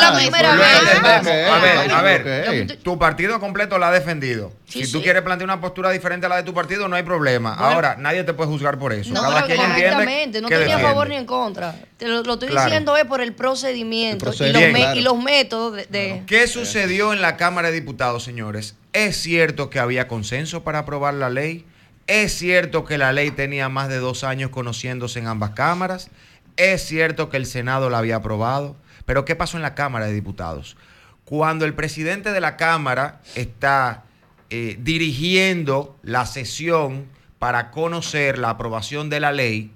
la primera vez. A ver, a ver, tu partido completo la ha defendido. si tú quieres plantear una postura diferente a la de tu partido, no hay problema. Ahora, nadie te puede juzgar por eso. No, Cada quien entiende no estoy ni a favor ni en contra. Te lo, estoy diciendo es por el procedimiento y, los métodos de... ¿Qué sucedió en la Cámara de Diputados, señores? Es cierto que había consenso para aprobar la ley. Es cierto que la ley tenía más de dos años conociéndose en ambas cámaras. Es cierto que el Senado la había aprobado. Pero ¿qué pasó en la Cámara de Diputados? Cuando el presidente de la Cámara está eh, dirigiendo la sesión para conocer la aprobación de la ley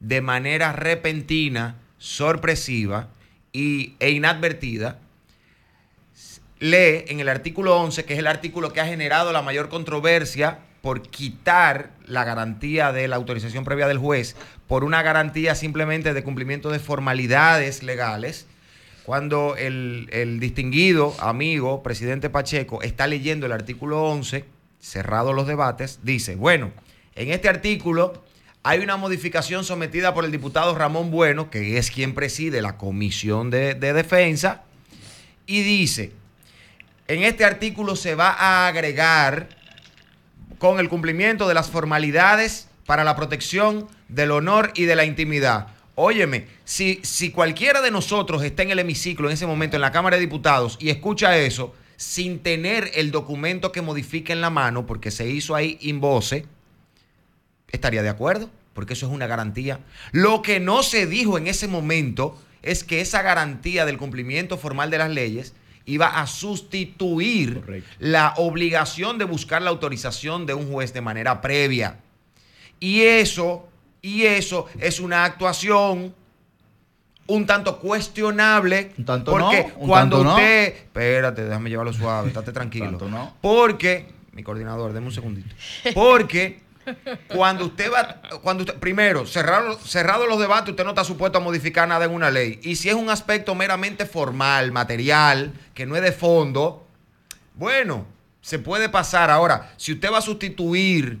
de manera repentina, sorpresiva y, e inadvertida, lee en el artículo 11, que es el artículo que ha generado la mayor controversia por quitar la garantía de la autorización previa del juez por una garantía simplemente de cumplimiento de formalidades legales, cuando el, distinguido amigo, presidente Pacheco, está leyendo el artículo 11, cerrado los debates, dice, bueno, en este artículo hay una modificación sometida por el diputado Ramón Bueno, que es quien preside la Comisión de, de Defensa, y dice, en este artículo se va a agregar con el cumplimiento de las formalidades para la protección del honor y de la intimidad. Óyeme, si, si cualquiera de nosotros está en el hemiciclo en ese momento en la Cámara de Diputados y escucha eso sin tener el documento que modifique en la mano, porque se hizo ahí in voce, estaría de acuerdo, porque eso es una garantía. Lo que no se dijo en ese momento es que esa garantía del cumplimiento formal de las leyes iba a sustituir la obligación de buscar la autorización de un juez de manera previa. Y eso, y eso es una actuación un tanto cuestionable. Un tanto porque no, cuando usted. Espérate, déjame llevarlo suave, estate tranquilo. Porque. Mi coordinador, déme un segundito. Porque Cuando usted va, cuando primero, cerrado, cerrado los debates, usted no está supuesto a modificar nada en una ley. Y si es un aspecto meramente formal, material, que no es de fondo, bueno, se puede pasar. Ahora, si usted va a sustituir,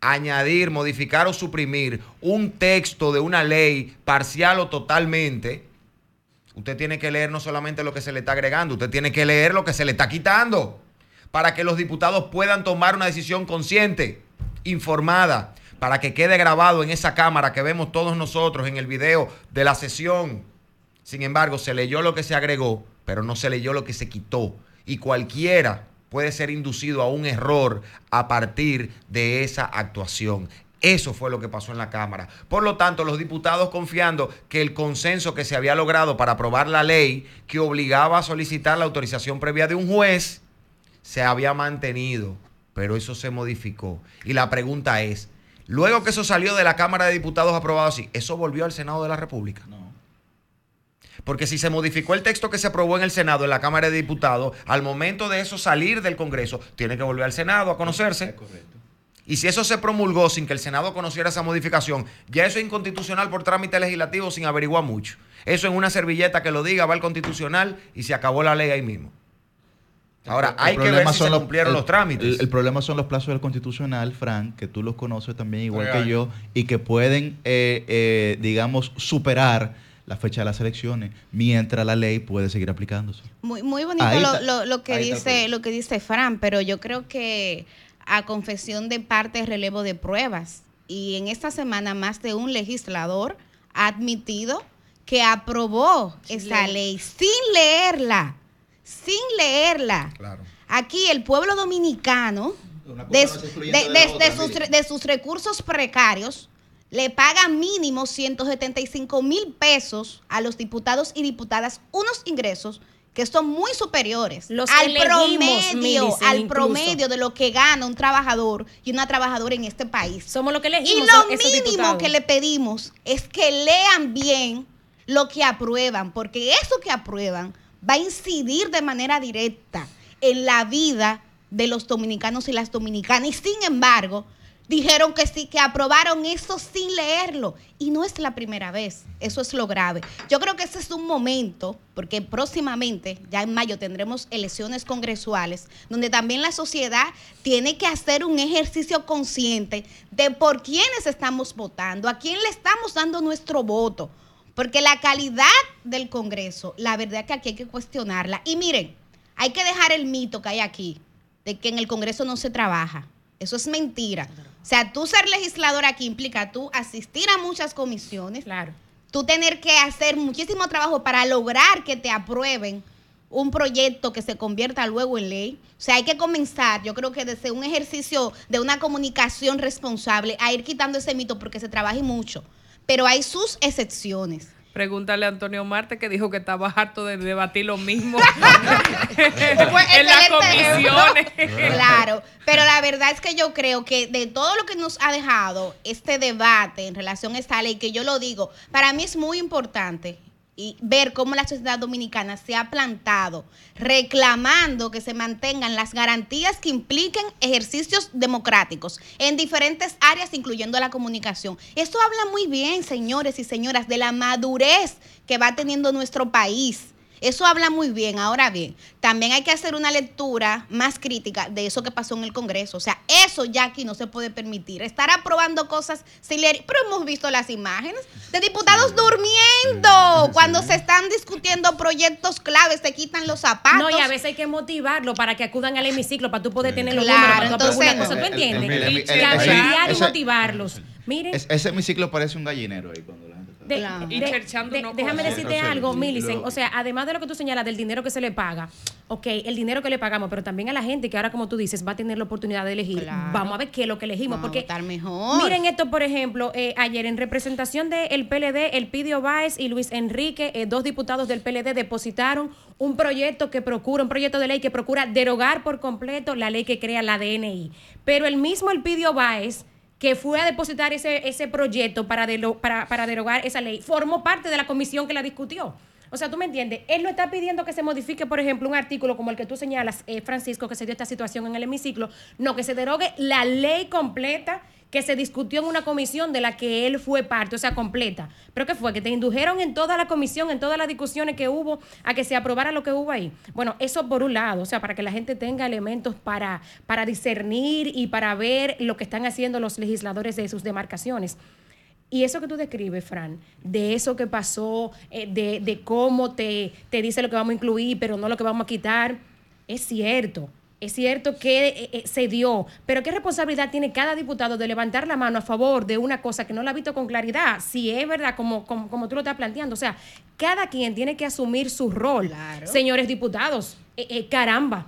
añadir, modificar o suprimir un texto de una ley parcial o totalmente, usted tiene que leer no solamente lo que se le está agregando, usted tiene que leer lo que se le está quitando para que los diputados puedan tomar una decisión consciente, informada, para que quede grabado en esa cámara que vemos todos nosotros en el video de la sesión. Sin embargo, se leyó lo que se agregó, pero no se leyó lo que se quitó. Y cualquiera puede ser inducido a un error a partir de esa actuación. Eso fue lo que pasó en la Cámara. Por lo tanto, los diputados confiando que el consenso que se había logrado para aprobar la ley que obligaba a solicitar la autorización previa de un juez se había mantenido, pero eso se modificó. Y la pregunta es, luego que eso salió de la Cámara de Diputados aprobado así, ¿eso volvió al Senado de la República? No. Porque si se modificó el texto que se aprobó en el Senado, en la Cámara de Diputados, al momento de eso salir del Congreso, tiene que volver al Senado a conocerse. Correcto. Y si eso se promulgó sin que el Senado conociera esa modificación, ya eso es inconstitucional por trámite legislativo sin averiguar mucho. Eso en una servilleta que lo diga va al constitucional y se acabó la ley ahí mismo. Ahora, hay que ver si se cumplieron los, trámites. El, problema son los plazos del constitucional, Frank, que tú los conoces también igual que yo, y que pueden, eh, eh, digamos, superar la fecha de las elecciones, mientras la ley puede seguir aplicándose. Muy, muy bonito lo, que dice, lo que dice Fran, pero yo creo que a confesión de parte relevo de pruebas. Y en esta semana más de un legislador ha admitido que aprobó esa ley sin leerla, sin leerla. Aquí el pueblo dominicano, de, de, sus, recursos precarios, le paga mínimo 175 mil pesos a los diputados y diputadas, unos ingresos que son muy superiores al promedio, al promedio de lo que gana un trabajador y una trabajadora en este país. Somos lo que elegimos. Y lo mínimo que le pedimos es que lean bien lo que aprueban, porque eso que aprueban va a incidir de manera directa en la vida de los dominicanos y las dominicanas. Y sin embargo, dijeron que sí, que aprobaron eso sin leerlo. Y no es la primera vez, eso es lo grave. Yo creo que ese es un momento, porque próximamente, ya en mayo, tendremos elecciones congresuales, donde también la sociedad tiene que hacer un ejercicio consciente de por quiénes estamos votando, a quién le estamos dando nuestro voto. Porque la calidad del Congreso, la verdad que aquí hay que cuestionarla. Y miren, hay que dejar el mito que hay aquí, de que en el Congreso no se trabaja. Eso es mentira. O sea, tú ser legislador aquí implica tú asistir a muchas comisiones. Claro. Tú tener que hacer muchísimo trabajo para lograr que te aprueben un proyecto que se convierta luego en ley. O sea, hay que comenzar, yo creo que desde un ejercicio de una comunicación responsable, a ir quitando ese mito porque se trabaja mucho. Pero hay sus excepciones. Pregúntale a Antonio Marte que dijo que estaba harto de debatir lo mismo en las comisiones. claro, pero la verdad es que yo creo que de todo lo que nos ha dejado este debate en relación a esta ley, que yo lo digo, para mí es muy importante y ver cómo la sociedad dominicana se ha plantado reclamando que se mantengan las garantías que impliquen ejercicios democráticos en diferentes áreas, incluyendo la comunicación. Esto habla muy bien, señores y señoras, de la madurez que va teniendo nuestro país eso habla muy bien. Ahora bien, también hay que hacer una lectura más crítica de eso que pasó en el Congreso. O sea, eso ya aquí no se puede permitir. Estar aprobando cosas sin leer. Pero hemos visto las imágenes de diputados durmiendo cuando se están discutiendo proyectos claves, se quitan los zapatos. No, y a veces hay que motivarlo para que acudan al hemiciclo, para tú poder tener los números, para tú cosa. ¿Tú entiendes? y motivarlos. Miren. Ese hemiciclo parece un gallinero ahí cuando la déjame decirte algo, Millicent. O sea, además de lo que tú señalas del dinero que se le paga, ok, el dinero que le pagamos, pero también a la gente que ahora, como tú dices, va a tener la oportunidad de elegir. Vamos a ver qué es lo que elegimos. porque mejor. Miren esto, por ejemplo, eh, ayer en representación del PLD, el Pidio Báez y Luis Enrique, eh, dos diputados del PLD, depositaron un proyecto que procura, un proyecto de ley que procura derogar por completo la ley que crea la DNI. Pero el mismo el Pidio Báez que fue a depositar ese, ese proyecto para, para, para derogar esa ley, formó parte de la comisión que la discutió. O sea, tú me entiendes, él no está pidiendo que se modifique, por ejemplo, un artículo como el que tú señalas, eh, Francisco, que se dio esta situación en el hemiciclo, no, que se derogue la ley completa que se discutió en una comisión de la que él fue parte, o sea, completa. ¿Pero qué fue? Que te indujeron en toda la comisión, en todas las discusiones que hubo, a que se aprobara lo que hubo ahí. Bueno, eso por un lado, o sea, para que la gente tenga elementos para, para discernir y para ver lo que están haciendo los legisladores de sus demarcaciones. Y eso que tú describes, Fran, de eso que pasó, eh, de, de, cómo te, te dice lo que vamos a incluir, pero no lo que vamos a quitar, es cierto. Es cierto que eh, eh, se dio, pero ¿qué responsabilidad tiene cada diputado de levantar la mano a favor de una cosa que no la ha visto con claridad? Si es verdad, como, como, tú lo estás planteando. O sea, cada quien tiene que asumir su rol. Señores diputados, caramba,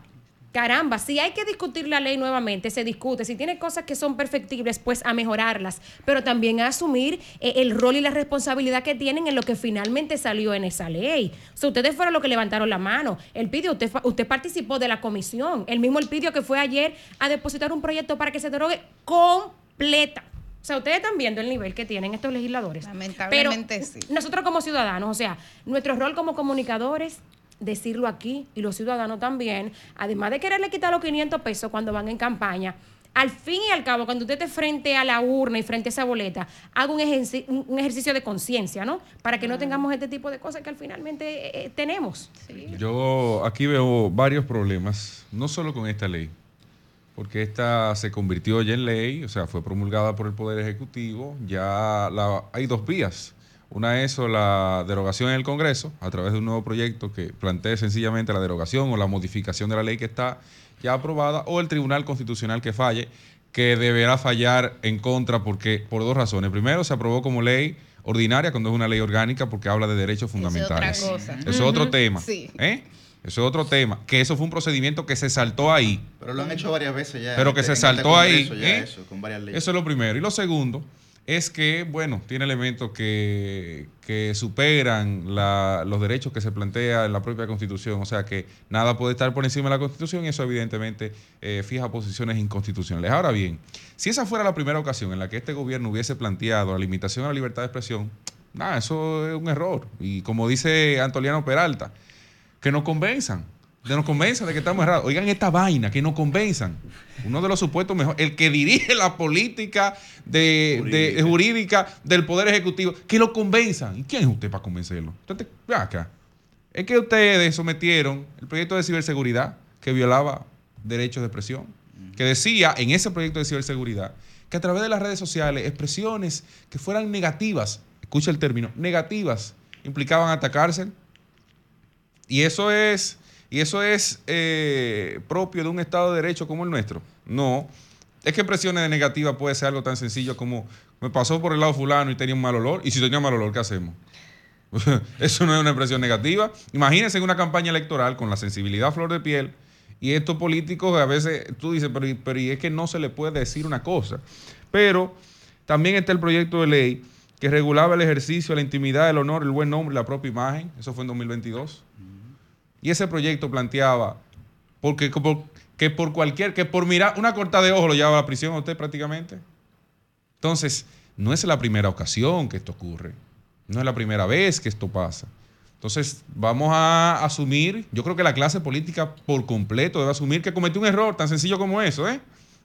Caramba, si hay que discutir la ley nuevamente, se discute. Si tiene cosas que son perfectibles, pues a mejorarlas, pero también a asumir eh, el rol y la responsabilidad que tienen en lo que finalmente salió en esa ley. O sea, ustedes fueron los que levantaron la mano. El pidió, usted, usted participó de la comisión. El mismo el pidió que fue ayer a depositar un proyecto para que se derogue completa. O sea, ustedes están viendo el nivel que tienen estos legisladores. Lamentablemente sí. Nosotros como ciudadanos, o sea, nuestro rol como comunicadores decirlo aquí y los ciudadanos también, además de quererle quitar los 500 pesos cuando van en campaña, al fin y al cabo, cuando usted esté frente a la urna y frente a esa boleta, haga un, ejercicio, de conciencia, ¿no? Para que no tengamos este tipo de cosas que al finalmente eh, eh, tenemos. Yo aquí veo varios problemas, no solo con esta ley, porque esta se convirtió ya en ley, o sea, fue promulgada por el Poder Ejecutivo, ya la, hay dos vías una es la derogación en el Congreso a través de un nuevo proyecto que plantee sencillamente la derogación o la modificación de la ley que está ya aprobada o el Tribunal Constitucional que falle, que deberá fallar en contra porque por dos razones. Primero, se aprobó como ley ordinaria cuando es una ley orgánica porque habla de derechos fundamentales. Eso es otra cosa. es otro tema. Sí. ¿eh? Eso es otro tema. Que eso fue un procedimiento que se saltó ahí. Pero lo han hecho varias veces ya. Pero que se este saltó ahí. ¿eh? Eso, con varias leyes. eso es lo primero. Y lo segundo es que, bueno, tiene elementos que, superan los derechos que se plantea en la propia Constitución. O sea que nada puede estar por encima de la Constitución y eso evidentemente eh, fija posiciones inconstitucionales. Ahora bien, si esa fuera la primera ocasión en la que este gobierno hubiese planteado la limitación a la libertad de expresión, nada, eso es un error. Y como dice Antoliano Peralta, que nos convenzan de nos convenzan de que estamos errados. Oigan esta vaina, que nos convenzan. Uno de los supuestos mejores, el que dirige la política de, jurídica. del Poder Ejecutivo, que lo convenzan. ¿Y quién es usted para convencerlo? Entonces, acá. Es que ustedes sometieron el proyecto de ciberseguridad que violaba derechos de expresión, que decía en ese proyecto de ciberseguridad que a través de las redes sociales expresiones que fueran negativas, escucha el término, negativas, implicaban atacarse. Y eso es y eso es eh, propio de un Estado de Derecho como el nuestro. No. Es que presiones de negativa puede ser algo tan sencillo como me pasó por el lado fulano y tenía un mal olor. Y si tenía mal olor, ¿qué hacemos? eso no es una expresión negativa. Imagínense en una campaña electoral con la sensibilidad flor de piel y estos políticos a veces tú dices, pero, pero y es que no se le puede decir una cosa. Pero también está el proyecto de ley que regulaba el ejercicio, la intimidad, el honor, el buen nombre la propia imagen. Eso fue en 2022. Y ese proyecto planteaba porque, que por cualquier, que por mirar una corta de ojo lo lleva a la prisión a usted prácticamente. Entonces, no es la primera ocasión que esto ocurre. No es la primera vez que esto pasa. Entonces, vamos a asumir, yo creo que la clase política por completo debe asumir que cometió un error tan sencillo como eso, ¿eh?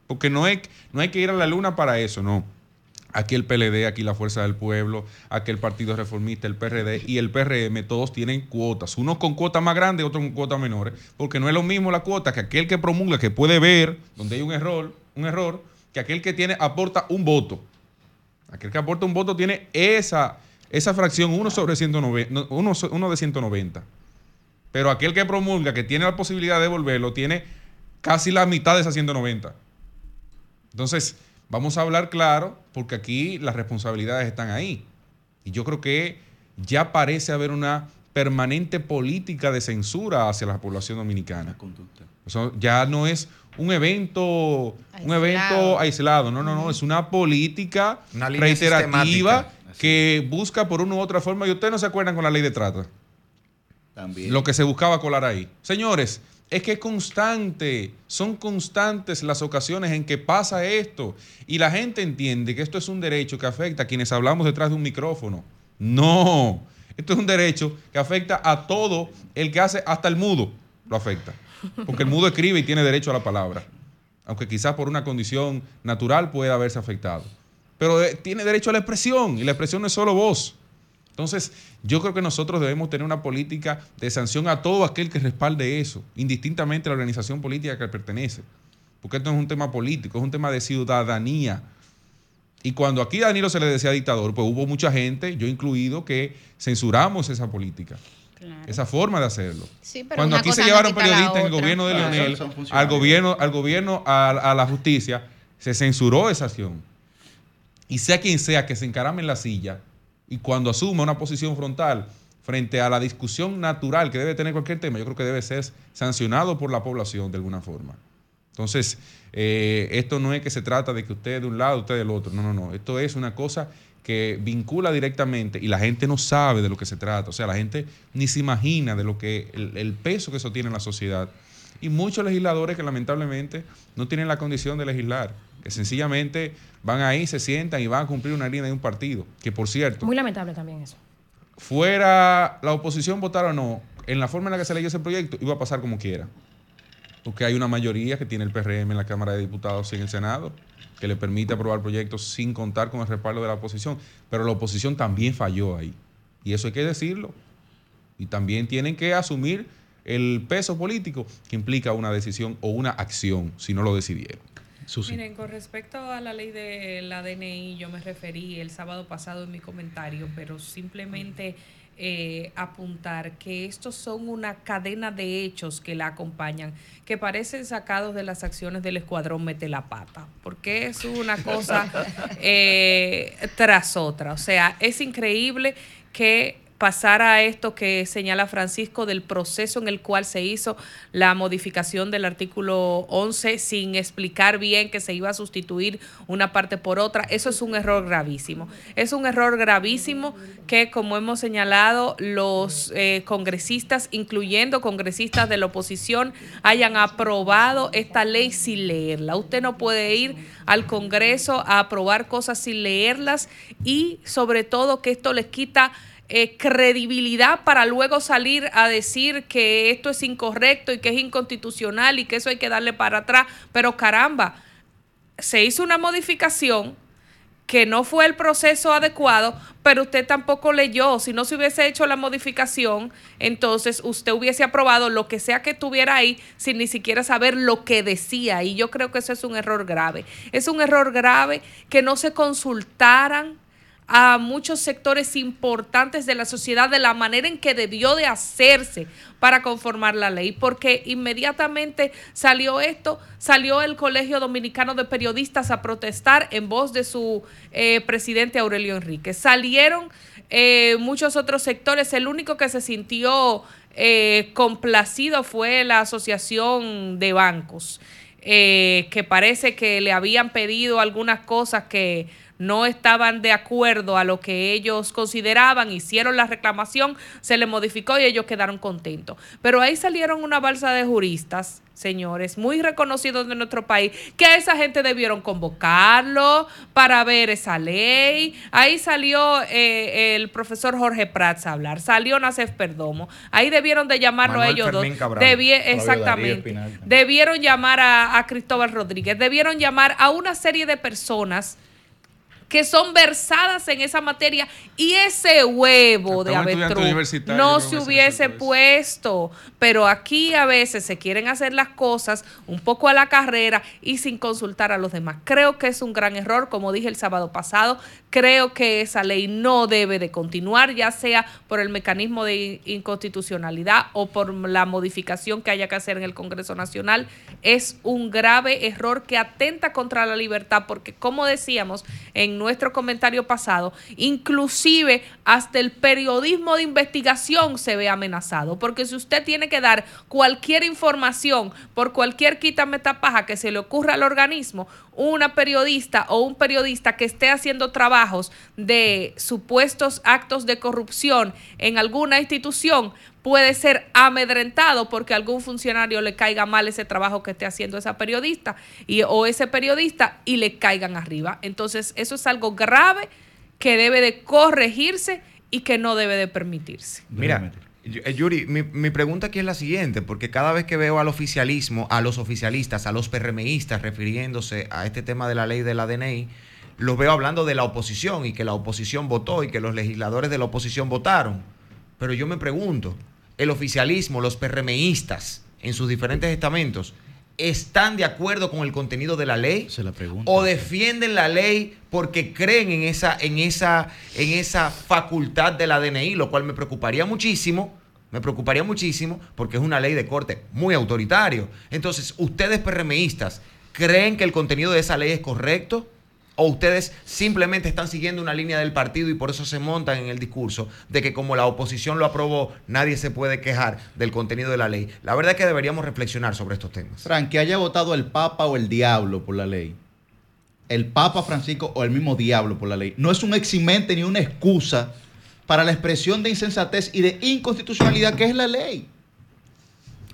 Porque no no hay que ir a la luna para eso, no aquí el PLD, aquí la Fuerza del Pueblo, aquí el Partido Reformista, el PRD y el PRM, todos tienen cuotas, unos con cuotas más grandes, otros con cuotas menores, porque no es lo mismo la cuota que aquel que promulga, que puede ver donde hay un error, un error, que aquel que tiene aporta un voto. Aquel que aporta un voto tiene esa, esa fracción 1 sobre 190, 1 de 190. Pero aquel que promulga, que tiene la posibilidad de devolverlo, tiene casi la mitad de esa 190. Entonces, Vamos a hablar claro, porque aquí las responsabilidades están ahí. Y yo creo que ya parece haber una permanente política de censura hacia la población dominicana. ya no es un evento aislado. un evento aislado, no, no, no, es una política reiterativa que busca por una u otra forma, y ustedes no se acuerdan con la ley de trata. También. Lo que se buscaba colar ahí. Señores, es que es constante, son constantes las ocasiones en que pasa esto y la gente entiende que esto es un derecho que afecta a quienes hablamos detrás de un micrófono. No, Esto es un derecho que afecta a todo el que hace, hasta el mudo lo afecta. Porque el mudo escribe y tiene derecho a la palabra. Aunque quizás por una condición natural pueda haberse afectado. Pero eh, tiene derecho a la expresión y la expresión no es solo voz. Entonces, yo creo que nosotros debemos tener una política de sanción a todo aquel que respalde eso, indistintamente a la organización política que pertenece. Porque esto no es un tema político, es un tema de ciudadanía. Y cuando aquí a Danilo se le decía dictador, pues hubo mucha gente, yo incluido, que censuramos esa política. Esa forma de hacerlo. Cuando aquí se llevaron periodistas en el gobierno de Leonel, al gobierno, al gobierno, a, la justicia, se censuró esa acción. Y sea quien sea que se encarame en la silla y cuando asuma una posición frontal frente a la discusión natural que debe tener cualquier tema, yo creo que debe ser sancionado por la población de alguna forma. Entonces, eh, esto no es que se trata de que usted de un lado, usted del otro. No, no, no. Esto es una cosa que vincula directamente y la gente no sabe de lo que se trata. O sea, la gente ni se imagina de lo que el, peso que eso tiene en la sociedad. Y muchos legisladores que lamentablemente no tienen la condición de legislar, que sencillamente van ahí, se sientan y van a cumplir una línea de un partido. Que por cierto. Muy lamentable también eso. Fuera la oposición votara o no, en la forma en la que se leyó ese proyecto, iba a pasar como quiera. Porque hay una mayoría que tiene el PRM en la Cámara de Diputados y en el Senado que le permite aprobar proyectos sin contar con el respaldo de la oposición. Pero la oposición también falló ahí. Y eso hay que decirlo. Y también tienen que asumir el peso político que implica una decisión o una acción si no lo decidieron. Miren, con respecto a la ley de la DNI, yo me referí el sábado pasado en mi comentario, pero simplemente eh, apuntar que estos son una cadena de hechos que la acompañan, que parecen sacados de las acciones del escuadrón Mete la Pata, porque es una cosa eh, tras otra. O sea, es increíble que pasar a esto que señala Francisco del proceso en el cual se hizo la modificación del artículo 11 sin explicar bien que se iba a sustituir una parte por otra. Eso es un error gravísimo. Es un error gravísimo que, como hemos señalado, los eh, congresistas, incluyendo congresistas de la oposición, hayan aprobado esta ley sin leerla. Usted no puede ir al Congreso a aprobar cosas sin leerlas y sobre todo que esto les quita eh, credibilidad para luego salir a decir que esto es incorrecto y que es inconstitucional y que eso hay que darle para atrás. Pero caramba, se hizo una modificación que no fue el proceso adecuado, pero usted tampoco leyó. Si no se hubiese hecho la modificación, entonces usted hubiese aprobado lo que sea que tuviera ahí sin ni siquiera saber lo que decía. Y yo creo que eso es un error grave. Es un error grave que no se consultaran a muchos sectores importantes de la sociedad de la manera en que debió de hacerse para conformar la ley, porque inmediatamente salió esto, salió el Colegio Dominicano de Periodistas a protestar en voz de su eh, presidente Aurelio Enrique. Salieron eh, muchos otros sectores, el único que se sintió eh, complacido fue la Asociación de Bancos, que parece que le habían pedido algunas cosas que no estaban de acuerdo a lo que ellos consideraban, hicieron la reclamación, se le modificó y ellos quedaron contentos. Pero ahí salieron una balsa de juristas señores, muy reconocidos de nuestro país, que a esa gente debieron convocarlo para ver esa ley. Ahí salió eh, el profesor Jorge Prats a hablar, salió Nacef Perdomo. Ahí debieron de llamarlo a ellos dos. exactamente. Debieron llamar a, a Cristóbal Rodríguez, debieron llamar a una serie de personas que son versadas en esa materia y ese huevo de avestruz no se hubiese puesto. Pero aquí a veces se quieren hacer las cosas un poco a la carrera y sin consultar a los demás. Creo que es un gran error, como dije el sábado pasado, creo que esa ley no debe de continuar, ya sea por el mecanismo de inconstitucionalidad o por la modificación que haya que hacer en el Congreso Nacional. Es un grave error que atenta contra la libertad porque, como decíamos en nuestro comentario pasado, inclusive hasta el periodismo de investigación se ve amenazado, porque si usted tiene que dar cualquier información por cualquier quita metapaja que se le ocurra al organismo, una periodista o un periodista que esté haciendo trabajos de supuestos actos de corrupción en alguna institución puede ser amedrentado porque algún funcionario le caiga mal ese trabajo que esté haciendo esa periodista y, o ese periodista y le caigan arriba. Entonces, eso es algo grave que debe de corregirse y que no debe de permitirse. Mira, Yuri, mi, mi, pregunta aquí es la siguiente, porque cada vez que veo al oficialismo, a los oficialistas, a los PRMistas refiriéndose a este tema de la ley de la DNI, los veo hablando de la oposición y que la oposición votó y que los legisladores de la oposición votaron. Pero yo me pregunto, el oficialismo, los PRMistas, en sus diferentes estamentos, ¿están de acuerdo con el contenido de la ley? Se la ¿O defienden la ley porque creen en esa, en, esa, en esa facultad de la DNI? Lo cual me preocuparía muchísimo. Me preocuparía muchísimo porque es una ley de corte muy autoritario. Entonces, ustedes PRMistas, ¿creen que el contenido de esa ley es correcto? ¿O ustedes simplemente están siguiendo una línea del partido y por eso se montan en el discurso de que como la oposición lo aprobó, nadie se puede quejar del contenido de la ley? La verdad es que deberíamos reflexionar sobre estos temas. Frank, que haya votado el Papa o el Diablo por la ley, el Papa Francisco o el mismo Diablo por la ley, no es un eximente ni una excusa para la expresión de insensatez y de inconstitucionalidad que es la ley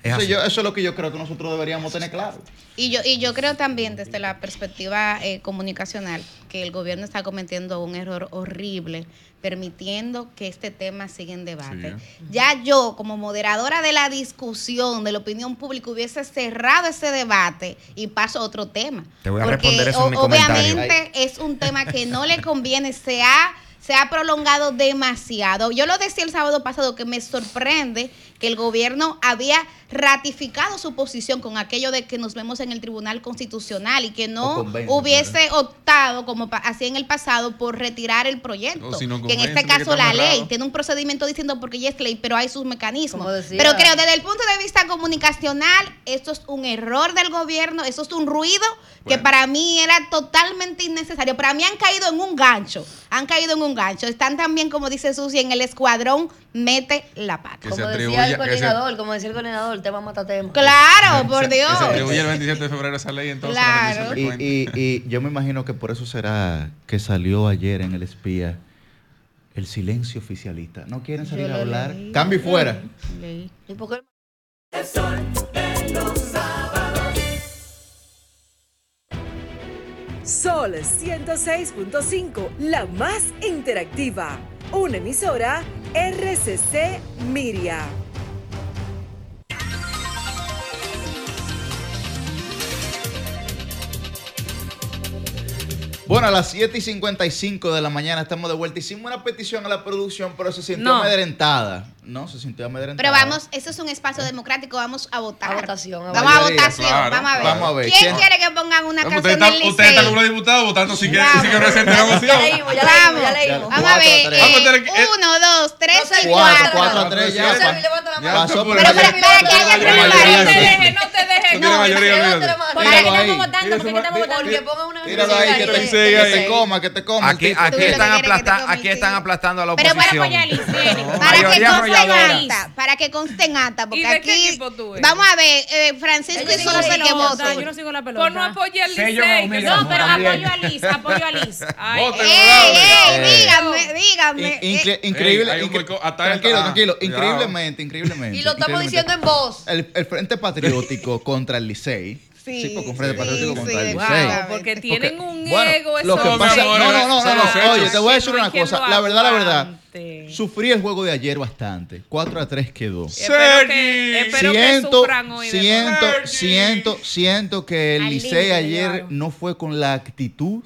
eso es lo que yo creo que nosotros deberíamos tener claro. Y yo, y yo creo también desde la perspectiva eh, comunicacional que el gobierno está cometiendo un error horrible permitiendo que este tema siga en debate. Ya yo, como moderadora de la discusión de la opinión pública, hubiese cerrado ese debate y paso a otro tema. Te voy a responder eso en mi Obviamente es un tema que no le conviene, se ha se ha prolongado demasiado. Yo lo decía el sábado pasado que me sorprende que el gobierno había ratificado su posición con aquello de que nos vemos en el Tribunal Constitucional y que no hubiese optado, como hacía en el pasado, por retirar el proyecto. que en este caso la ley tiene un procedimiento diciendo porque ya es ley, pero hay sus mecanismos. Pero creo, desde el punto de vista comunicacional, esto es un error del gobierno, esto es un ruido que para mí era totalmente innecesario. Para mí han caído en un gancho, han caído en un gancho. Están también, como dice Susi, en el escuadrón mete la pata. Como decía el coordinador, como decía el coordinador, el tema mata tema. Claro, por Dios. se atribuye el 27 de febrero esa ley, entonces. Claro. Y, y, yo me imagino que por eso será que salió ayer en el espía el silencio oficialista. ¿No quieren salir a hablar? Cambio fuera. ¿Y por qué? El sol de los sábados. Sol 106.5, la más interactiva. Una emisora RCC Miria. Bueno, a las 7 y 55 de la mañana estamos de vuelta. Hicimos una petición a la producción, pero se sintió amedrentada. No, se sintió amedrentada. Pero vamos, eso es un espacio democrático, vamos a votar. A votación. A vamos a votación, vamos a ver. Vamos a ver. ¿Quién, quiere que pongan una canción del Licey? Usted está como diputado votando si quiere, si quiere presentar la moción. Ya leímos, ya leímos, ya leímos. Vamos a ver. Eh, uno, dos, tres y cuatro. Cuatro a tres ya. Pasó por Pero para que haya No te dejes, no te dejes. No, para que estamos votando, porque estamos votando. Porque pongan una Tíralo ahí, que te coma, que te coma. Aquí están aplastando a la oposición. Pero para apoyar Para que para que conste en acta, porque aquí vamos a ver, eh, Francisco y solo sé que voto. Yo no sigo la pelota. Por no apoyar al Licey. No, pero apoyo a Liz, apoyo a Liz. ey, ey, díganme, díganme. Increíble, tranquilo, tranquilo, increíblemente, increíblemente. Y lo estamos diciendo en voz. El Frente Patriótico contra el Licey Sí, sí, porque Frente Patriótico contra el Licey. porque tienen un ego lo que pasa, no, no, no, no, oye, te voy a decir una cosa, la verdad, la verdad, sufrí el juego de ayer bastante, 4 a 3 quedó. Espero que, espero siento, hoy siento, siento, siento que el Licey ayer no fue con la actitud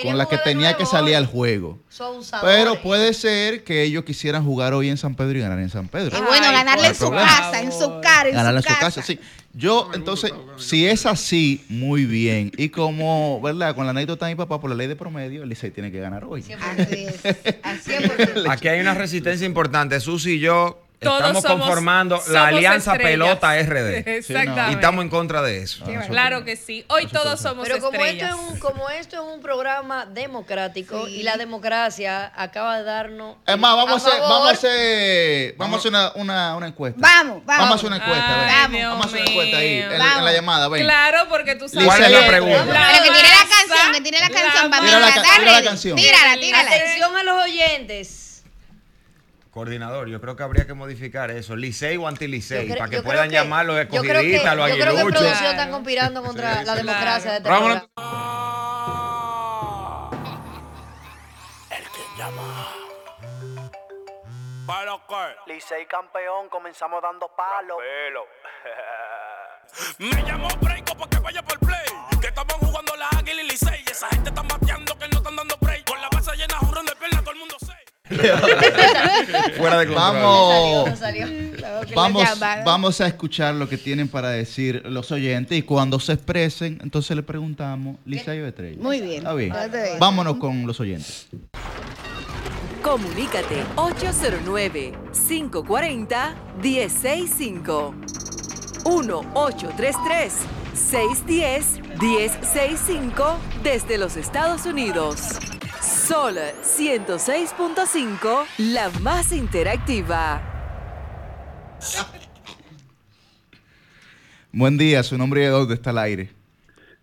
con la que tenía que salir al juego. Pero puede ser que ellos quisieran jugar hoy en San Pedro y ganar en San Pedro. Y bueno, ganarle en su casa, en su cara, en ganarle su, casa. su casa. Sí. Yo, entonces, si es así, muy bien. Y como, ¿verdad? Con la anécdota de mi papá, por la ley de promedio, el Licey tiene que ganar hoy. Así es. Así es. Aquí hay una resistencia importante. Susi y yo estamos conformando la Alianza Pelota RD. Exactamente. Y estamos en contra de eso. claro que sí. Hoy todos somos Pero como estrellas. esto, es un, como esto es un programa democrático y la democracia acaba de darnos. Es más, vamos a, hacer, vamos a hacer, vamos a hacer una, una, una encuesta. Vamos, vamos. Vamos a hacer una encuesta. vamos, vamos a hacer una encuesta ahí en, en, la llamada. Ven. Claro, porque tú sabes. ¿Cuál es la pregunta? Pero que tiene la canción, que tiene la canción. Vamos a la, la canción. Tírala, tírala. Atención a los oyentes. Coordinador, yo creo que habría que modificar eso, Licey o anti-Licey, para que puedan llamar los escogidistas, los aguiluchos. Yo creo que producción están conspirando contra la democracia de este El que llama. ¿Pero qué? Licey campeón, comenzamos dando palos. Me llamó Breiko para que vaya por play. Que estaban jugando la Águila y Licey. Esa gente está mateando Fuera de Vamos, vamos, vamos a escuchar lo que tienen para decir los oyentes y cuando se expresen, entonces le preguntamos, Lisa y Estrella. Muy bien. Está bien. Vámonos con los oyentes. Comunícate 809-540-1065. 1-833-610-1065 desde los Estados Unidos. Sol 106.5, la más interactiva. Buen día, su nombre y de dónde está el aire.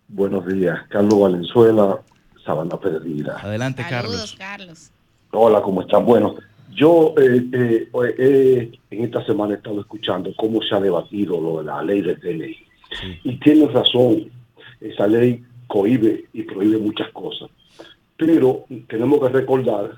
Buenos días, Carlos Valenzuela, Sabana Perdida. Adelante, Saludos, Carlos. Hola, ¿cómo están? Bueno, yo eh, eh, eh, en esta semana he estado escuchando cómo se ha debatido lo de la ley del DNI. Y tienes razón, esa ley cohibe y prohíbe muchas cosas. Pero tenemos que recordar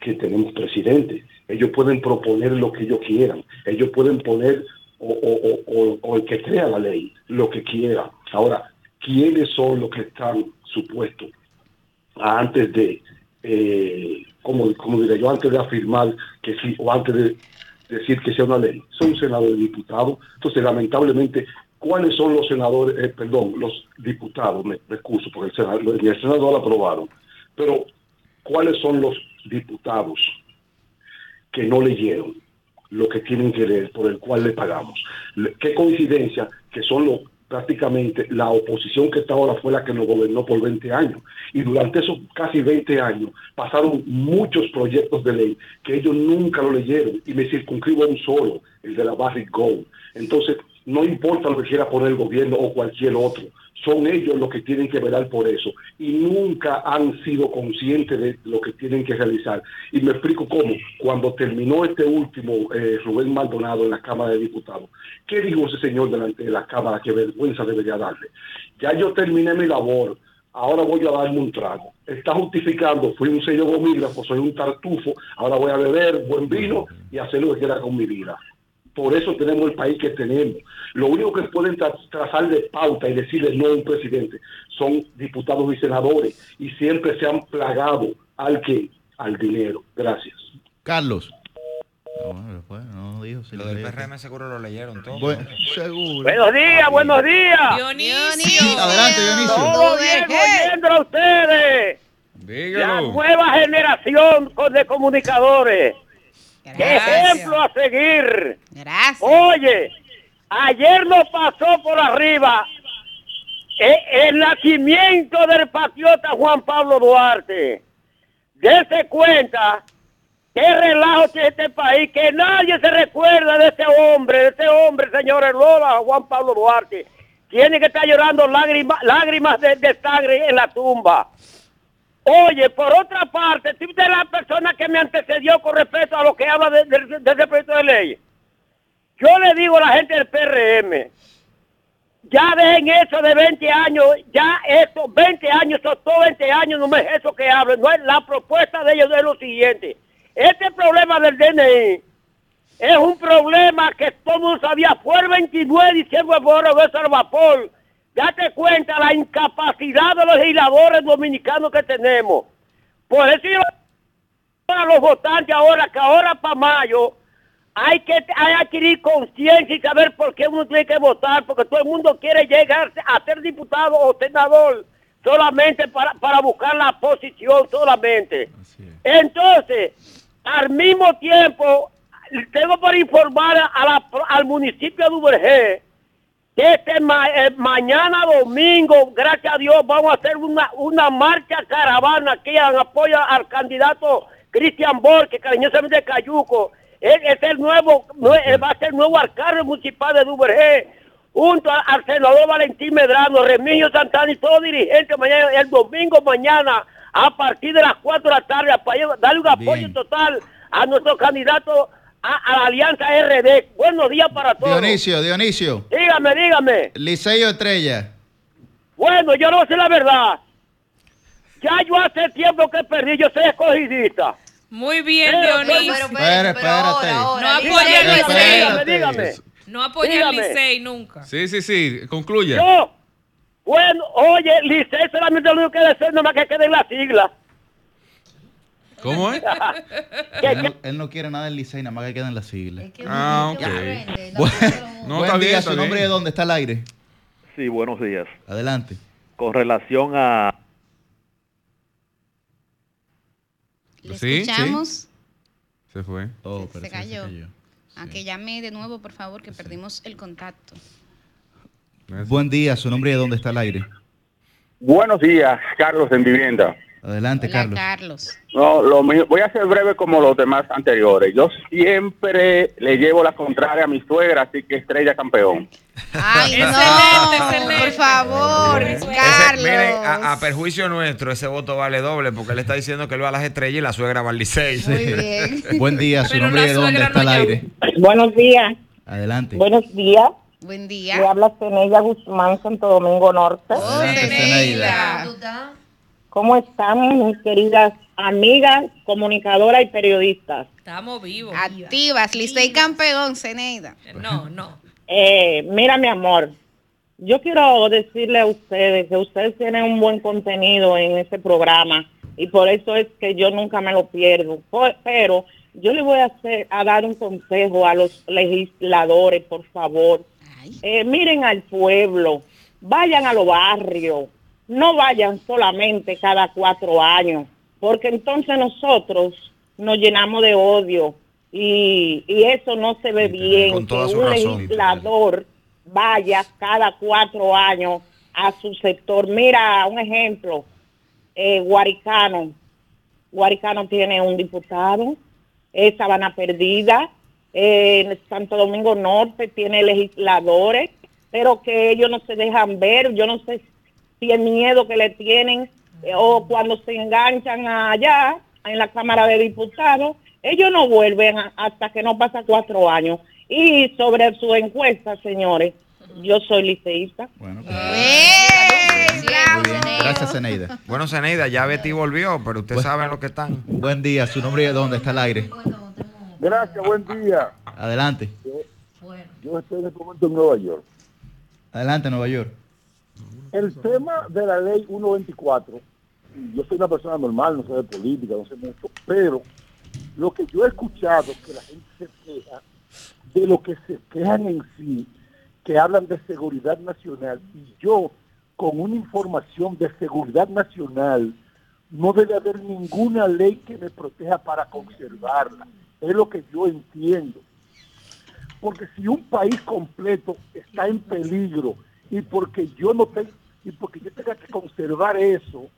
que tenemos presidentes. Ellos pueden proponer lo que ellos quieran. Ellos pueden poner, o, el que crea la ley, lo que quiera. Ahora, ¿quiénes son los que están supuestos antes de, eh, como, diré yo, antes de afirmar que sí, o antes de decir que sea una ley? Son senadores y diputados. Entonces, lamentablemente, ¿cuáles son los senadores, eh, perdón, los diputados, me excuso, porque el senador, el senador lo aprobaron, pero, ¿cuáles son los diputados que no leyeron lo que tienen que leer, por el cual le pagamos? Qué coincidencia que son los prácticamente la oposición que está ahora fue la que nos gobernó por 20 años. Y durante esos casi 20 años pasaron muchos proyectos de ley que ellos nunca lo leyeron y me circunscribo a un solo, el de la Barrick Gold. Entonces, no importa lo que quiera poner el gobierno o cualquier otro, son ellos los que tienen que velar por eso y nunca han sido conscientes de lo que tienen que realizar. Y me explico cómo. Cuando terminó este último eh, Rubén Maldonado en la Cámara de Diputados, ¿qué dijo ese señor delante de la Cámara? Qué vergüenza debería darle. Ya yo terminé mi labor, ahora voy a darme un trago. Está justificando, fui un sello gomígrafo, soy un tartufo, ahora voy a beber buen vino y hacer lo que quiera con mi vida. Por eso tenemos el país que tenemos. Lo único que pueden trazar de pauta y decirle no a un presidente son diputados y senadores y siempre se han plagado al que al dinero. Gracias. Carlos. lo del PRM seguro lo leyeron todos. seguro. Buenos días, buenos días. Dionisio. Adelante, Dionisio. Todo bien, oyendo a ustedes. La nueva generación de comunicadores. ¿Qué ejemplo a seguir? Gracias. Oye, ayer nos pasó por arriba el, nacimiento del patriota Juan Pablo Duarte. Dese cuenta qué relajo tiene este país, que nadie se recuerda de este hombre, de este hombre, señores Lola, Juan Pablo Duarte. Tiene que estar llorando lágrimas, lágrimas de, de sangre en la tumba. Oye, por otra parte, tú eres la persona que me antecedió con respecto a lo que habla de, de, ese proyecto de ley. Yo le digo a la gente del PRM, ya dejen eso de 20 años, ya esto, 20 años, todos 20 años, no es eso que hablen, no es la propuesta de ellos es lo siguiente. Este problema del DNI es un problema que todo el mundo sabía, fue el 29 de diciembre por el vapor Date cuenta la incapacidad de los legisladores dominicanos que tenemos. Por eso yo a los votantes ahora, que ahora para mayo hay que adquirir conciencia y saber por qué uno tiene que votar, porque todo el mundo quiere llegar a ser diputado o senador solamente para, para buscar la posición solamente. Entonces, al mismo tiempo, tengo para informar a al municipio de Ubergé este eh, mañana domingo, gracias a Dios, vamos a hacer una, una marcha caravana aquí en apoyo al candidato Cristian Borges, cariñosamente de Cayuco. Él es el nuevo, va a ser el nuevo alcalde municipal de Duvergé, junto al senador Valentín Medrano, Remigio Santana y todos dirigentes mañana, el domingo mañana, a partir de las 4 de la tarde, para darle un apoyo total a nuestro candidato a, la Alianza RD. Buenos días para todos. Dionisio, Dionisio. Dígame, dígame. Liceo Estrella. Bueno, yo no sé la verdad. Ya yo hace tiempo que perdí, yo soy escogidista. Muy bien, Dionisio. Pero, espérate. No apoya al Licey. Dígame, No apoya al Licey nunca. Sí, sí, sí. Concluya. Yo, bueno, oye, Licey solamente lo único que deseo nomás que quede en la sigla. ¿Cómo es? él, no, quiere nada del Licey, nada más que quede en la sigla. ah, ok. no, Buen día, su nombre de dónde está el aire. Sí, buenos días. Adelante. Con relación a ¿Le escuchamos? Se fue. Oh, se, cayó. A que llame de nuevo, por favor, que perdimos el contacto. Buen día, su nombre y de dónde está el aire. Buenos días, Carlos en Vivienda. Adelante, Carlos. Carlos. No, lo voy a ser breve como los demás anteriores. Yo siempre le llevo la contraria a mi suegra, así que estrella campeón. Ay, no, por favor, Carlos. miren, a, perjuicio nuestro, ese voto vale doble porque él está diciendo que él va a las estrellas y la suegra va al Licey. Muy bien. Buen día, su nombre y de dónde está el aire. Buenos días. Adelante. Buenos días. Buen día. Le habla Ceneida Guzmán, Santo Domingo Norte. Oh, Ceneida. ¿Cómo están mis queridas amigas, comunicadoras y periodistas? Estamos vivos. Activas, Licey campeón, Ceneida. No, no. Eh, mira, mi amor, yo quiero decirle a ustedes que ustedes tienen un buen contenido en este programa y por eso es que yo nunca me lo pierdo. Pero yo le voy a, hacer, a dar un consejo a los legisladores, por favor. Eh, miren al pueblo, vayan a los barrios, no vayan solamente cada cuatro años, porque entonces nosotros nos llenamos de odio y, eso no se ve bien. que un legislador vaya cada cuatro años a su sector. Mira, un ejemplo, eh, Guaricano. Guaricano tiene un diputado, es Sabana Perdida, en Santo Domingo Norte tiene legisladores, pero que ellos no se dejan ver. Yo no sé si el miedo que le tienen eh, o cuando se enganchan allá en la Cámara de Diputados, ellos no vuelven hasta que no pasa cuatro años. Y sobre su encuesta, señores, yo soy liceísta. Bueno, Gracias, Zeneida. Bueno, Zeneida, ya Betty volvió, pero usted sabe lo que están. Buen día, su nombre y de dónde está el aire. Gracias, buen día. Adelante. Yo, estoy en este momento en Nueva York. Adelante, Nueva York. El tema de la ley 124, yo soy una persona normal, no sé de política, no sé mucho, pero lo que yo he escuchado que la gente se queja de lo que se quejan en sí, que hablan de seguridad nacional, y yo con una información de seguridad nacional, no debe haber ninguna ley que me proteja para conservarla. Es lo que yo entiendo. Porque si un país completo está en peligro y porque yo no tengo y porque yo tenga que conservar eso,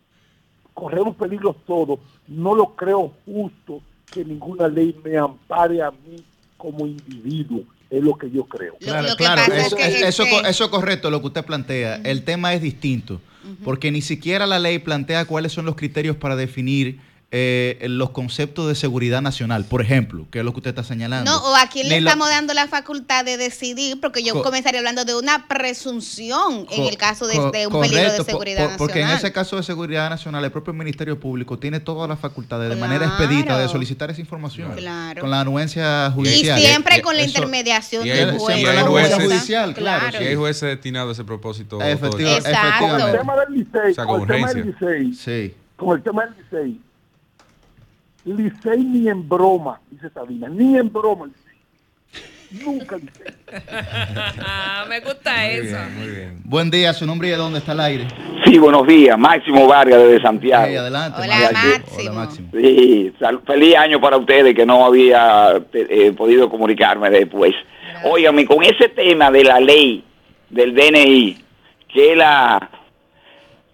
corremos peligro todos, no lo creo justo que ninguna ley me ampare a mí como individuo. Es lo que yo creo. Claro, claro, eso, eso, eso, es correcto lo que usted plantea. El tema es distinto, porque ni siquiera la ley plantea cuáles son los criterios para definir eh, los conceptos de seguridad nacional, por ejemplo, que es lo que usted está señalando. No, o a quién le estamos dando la facultad de decidir, porque yo comenzaría hablando de una presunción en el caso de, un peligro de seguridad nacional. Porque en ese caso de seguridad nacional, el propio Ministerio Público tiene toda la facultad de, manera expedita de solicitar esa información con la anuencia judicial. Y siempre con la intermediación del juez. Siempre la anuencia judicial, claro. Si hay jueces destinados a ese propósito. efectivamente. Con el tema del Licey, con el tema del Licey, sí. con el tema del Licey, Licey ni en broma, dice Sabina, ni en broma Nunca Licey. Me gusta eso. muy bien. Buen día, su nombre y de dónde está el aire. Sí, buenos días, Máximo Vargas desde Santiago. Sí, adelante. Hola, Máximo. Hola, Máximo. Sí, feliz año para ustedes que no había eh, podido comunicarme después. Óigame, con ese tema de la ley del DNI, que la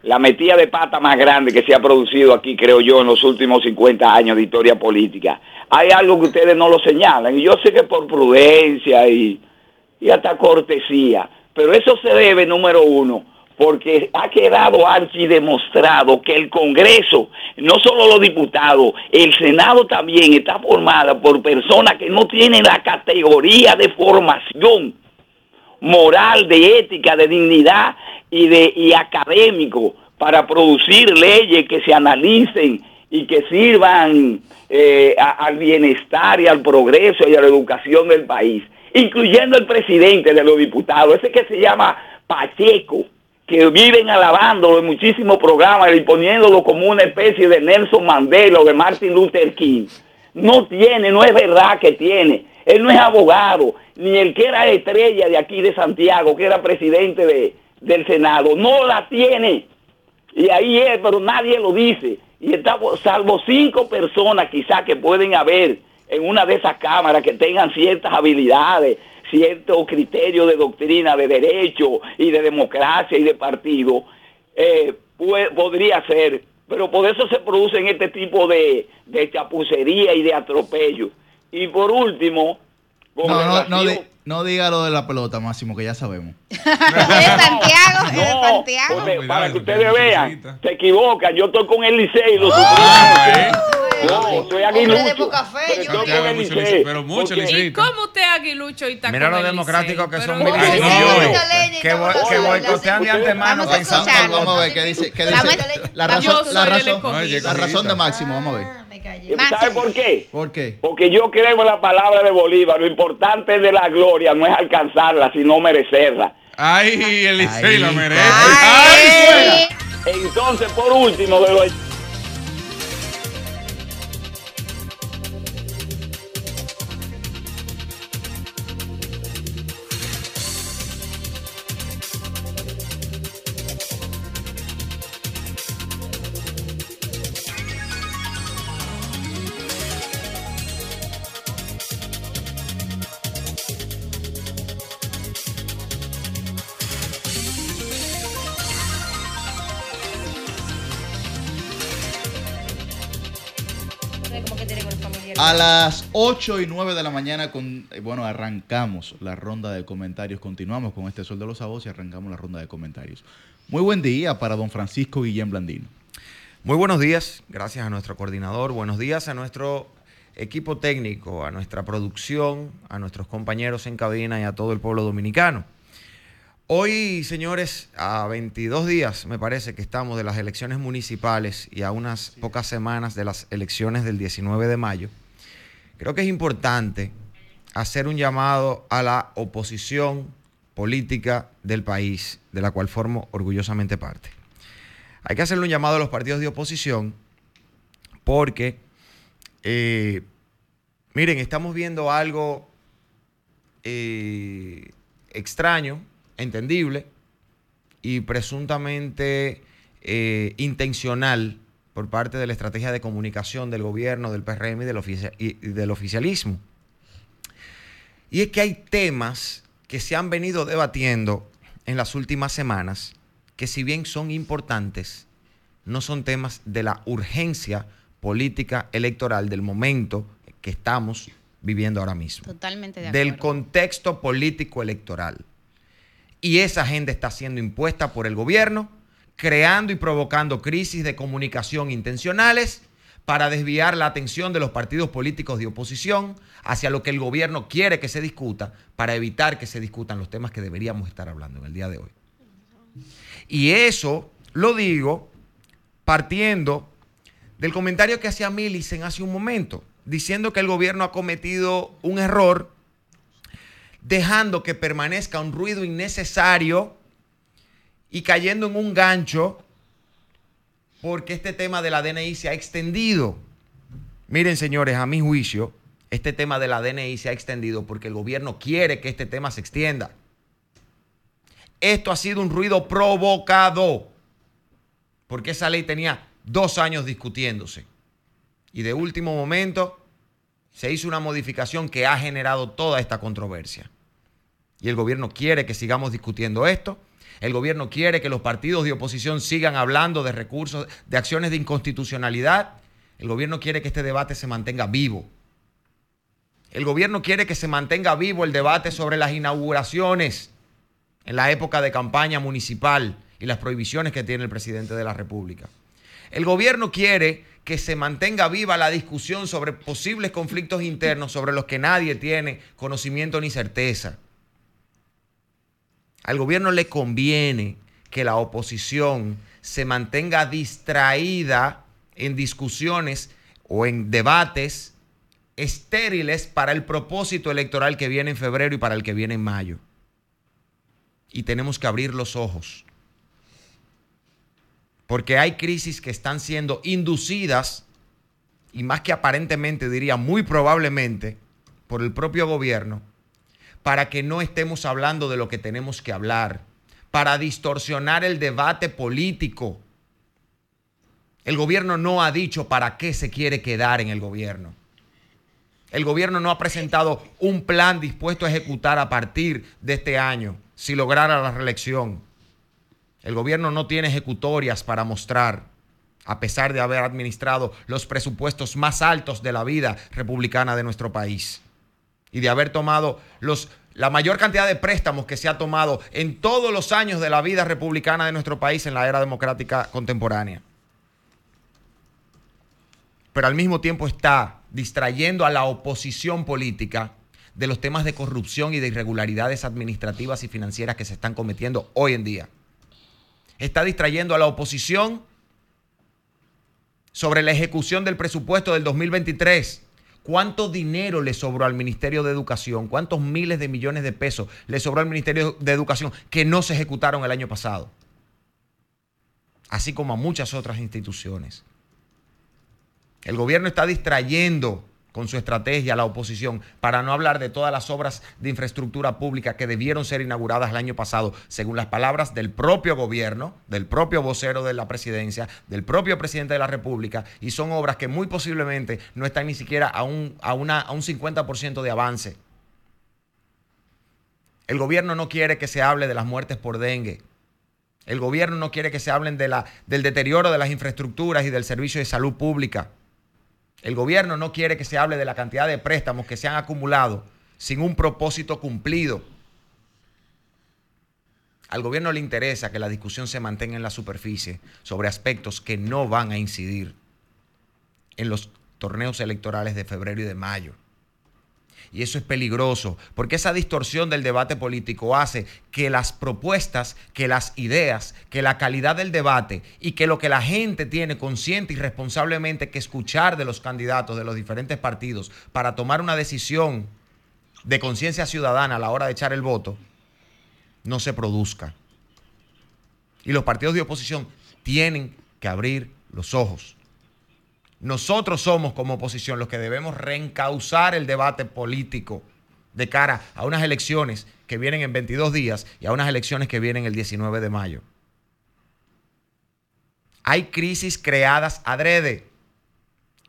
la metida de pata más grande que se ha producido aquí, creo yo, en los últimos 50 años de historia política. Hay algo que ustedes no lo señalan, y yo sé que por prudencia y, y hasta cortesía, pero eso se debe, número uno, porque ha quedado archidemostrado que el Congreso, no solo los diputados, el Senado también está formada por personas que no tienen la categoría de formación moral, de ética, de dignidad y, de, y académico para producir leyes que se analicen y que sirvan eh, al bienestar y al progreso y a la educación del país, incluyendo el presidente de los diputados, ese que se llama Pacheco, que viven alabándolo en muchísimos programas y poniéndolo como una especie de Nelson Mandela o de Martin Luther King. No tiene, no es verdad que tiene. Él no es abogado, ni el que era estrella de aquí de Santiago, que era presidente de, del Senado. No la tiene. Y ahí es, pero nadie lo dice. Y estamos, salvo cinco personas quizás que pueden haber en una de esas cámaras que tengan ciertas habilidades, cierto criterio de doctrina, de derecho y de democracia y de partido, eh, podría ser. Pero por eso se producen este tipo de, de chapucería y de atropello. Y por último... no, no, no, no diga lo de la pelota, Máximo, que ya sabemos. de Santiago, de Santiago. para que ustedes vean, se equivocan. Yo estoy con el Licey y lo ah, no, soy aguilucho. Pero, pero mucho ¿Y cómo usted aguilucho y está Mira lo democráticos que son Que boicotean de antemano pensando. Vamos a ver qué dice. La razón, la razón, la razón de Máximo, vamos a ver. ¿Sabe por qué? ¿Por qué? Porque yo creo en la palabra de Bolívar. Lo importante de la gloria no es alcanzarla, sino merecerla. Ay, Elisei la merece. Ay, Entonces, por último, de lo A las 8 y 9 de la mañana, con, eh, bueno, arrancamos la ronda de comentarios. Continuamos con este Sol de los Sabos y arrancamos la ronda de comentarios. Muy buen día para don Francisco Guillén Blandino. Muy buenos días, gracias a nuestro coordinador. Buenos días a nuestro equipo técnico, a nuestra producción, a nuestros compañeros en cabina y a todo el pueblo dominicano. Hoy, señores, a 22 días me parece que estamos de las elecciones municipales y a unas pocas semanas de las elecciones del 19 de mayo. Creo que es importante hacer un llamado a la oposición política del país, de la cual formo orgullosamente parte. Hay que hacerle un llamado a los partidos de oposición porque, eh, miren, estamos viendo algo eh, extraño, entendible y presuntamente eh, intencional por parte de la estrategia de comunicación del gobierno, del PRM y del, oficialismo. Y es que hay temas que se han venido debatiendo en las últimas semanas que si bien son importantes, no son temas de la urgencia política electoral del momento que estamos viviendo ahora mismo. Totalmente de acuerdo. Del contexto político electoral. Y esa agenda está siendo impuesta por el gobierno creando y provocando crisis de comunicación intencionales para desviar la atención de los partidos políticos de oposición hacia lo que el gobierno quiere que se discuta para evitar que se discutan los temas que deberíamos estar hablando en el día de hoy. Y eso lo digo partiendo del comentario que hacía Millicent hace un momento, diciendo que el gobierno ha cometido un error dejando que permanezca un ruido innecesario y cayendo en un gancho porque este tema de la DNI se ha extendido. Miren, señores, a mi juicio, este tema de la DNI se ha extendido porque el gobierno quiere que este tema se extienda. Esto ha sido un ruido provocado porque esa ley tenía dos años discutiéndose. Y de último momento se hizo una modificación que ha generado toda esta controversia. Y el gobierno quiere que sigamos discutiendo esto el gobierno quiere que los partidos de oposición sigan hablando de recursos, de acciones de inconstitucionalidad. El gobierno quiere que este debate se mantenga vivo. El gobierno quiere que se mantenga vivo el debate sobre las inauguraciones en la época de campaña municipal y las prohibiciones que tiene el presidente de la República. El gobierno quiere que se mantenga viva la discusión sobre posibles conflictos internos sobre los que nadie tiene conocimiento ni certeza. Al gobierno le conviene que la oposición se mantenga distraída en discusiones o en debates estériles para el propósito electoral que viene en febrero y para el que viene en mayo. Y tenemos que abrir los ojos. Porque hay crisis que están siendo inducidas, y más que aparentemente diría muy probablemente, por el propio gobierno, para que no estemos hablando de lo que tenemos que hablar, para distorsionar el debate político. El gobierno no ha dicho para qué se quiere quedar en el gobierno. El gobierno no ha presentado un plan dispuesto a ejecutar a partir de este año si lograra la reelección. El gobierno no tiene ejecutorias para mostrar, a pesar de haber administrado los presupuestos más altos de la vida republicana de nuestro país y de haber tomado los, la mayor cantidad de préstamos que se ha tomado en todos los años de la vida republicana de nuestro país en la era democrática contemporánea. Pero al mismo tiempo está distrayendo a la oposición política de los temas de corrupción y de irregularidades administrativas y financieras que se están cometiendo hoy en día. Está distrayendo a la oposición sobre la ejecución del presupuesto del 2023. ¿Cuánto dinero le sobró al Ministerio de Educación? ¿Cuántos miles de millones de pesos le sobró al Ministerio de Educación que no se ejecutaron el año pasado? Así como a muchas otras instituciones. El gobierno está distrayendo con su estrategia la oposición, para no hablar de todas las obras de infraestructura pública que debieron ser inauguradas el año pasado, según las palabras del propio gobierno, del propio vocero de la presidencia, del propio presidente de la República, y son obras que muy posiblemente no están ni siquiera a un, a una, a un 50% de avance. El gobierno no quiere que se hable de las muertes por dengue. El gobierno no quiere que se hablen de la, del deterioro de las infraestructuras y del servicio de salud pública. El gobierno no quiere que se hable de la cantidad de préstamos que se han acumulado sin un propósito cumplido. Al gobierno le interesa que la discusión se mantenga en la superficie sobre aspectos que no van a incidir en los torneos electorales de febrero y de mayo. Y eso es peligroso, porque esa distorsión del debate político hace que las propuestas, que las ideas, que la calidad del debate y que lo que la gente tiene consciente y responsablemente que escuchar de los candidatos de los diferentes partidos para tomar una decisión de conciencia ciudadana a la hora de echar el voto, no se produzca. Y los partidos de oposición tienen que abrir los ojos. Nosotros somos como oposición los que debemos reencauzar el debate político de cara a unas elecciones que vienen en 22 días y a unas elecciones que vienen el 19 de mayo. Hay crisis creadas adrede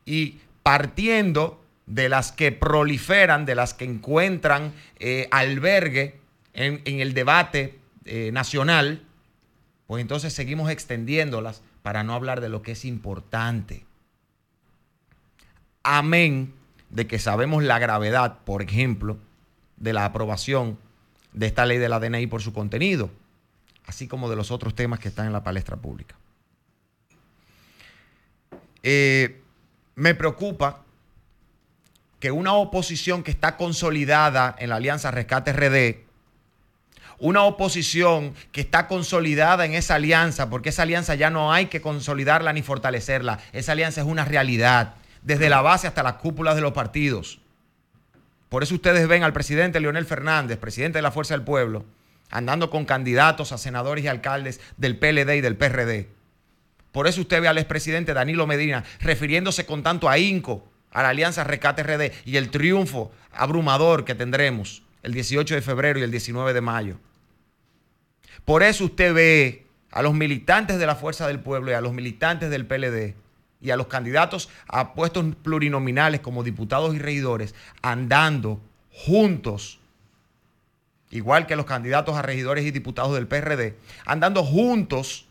y partiendo de las que proliferan, de las que encuentran eh, albergue en, el debate eh, nacional, pues entonces seguimos extendiéndolas para no hablar de lo que es importante amén de que sabemos la gravedad, por ejemplo, de la aprobación de esta ley de la DNI por su contenido, así como de los otros temas que están en la palestra pública. Eh, me preocupa que una oposición que está consolidada en la Alianza Rescate RD, una oposición que está consolidada en esa alianza, porque esa alianza ya no hay que consolidarla ni fortalecerla, esa alianza es una realidad desde la base hasta las cúpulas de los partidos. Por eso ustedes ven al presidente Leonel Fernández, presidente de la Fuerza del Pueblo, andando con candidatos a senadores y alcaldes del PLD y del PRD. Por eso usted ve al expresidente Danilo Medina refiriéndose con tanto ahínco a la Alianza Rescate RD y el triunfo abrumador que tendremos el 18 de febrero y el 19 de mayo. Por eso usted ve a los militantes de la Fuerza del Pueblo y a los militantes del PLD y a los candidatos a puestos plurinominales como diputados y regidores andando juntos, igual que los candidatos a regidores y diputados del PRD, andando juntos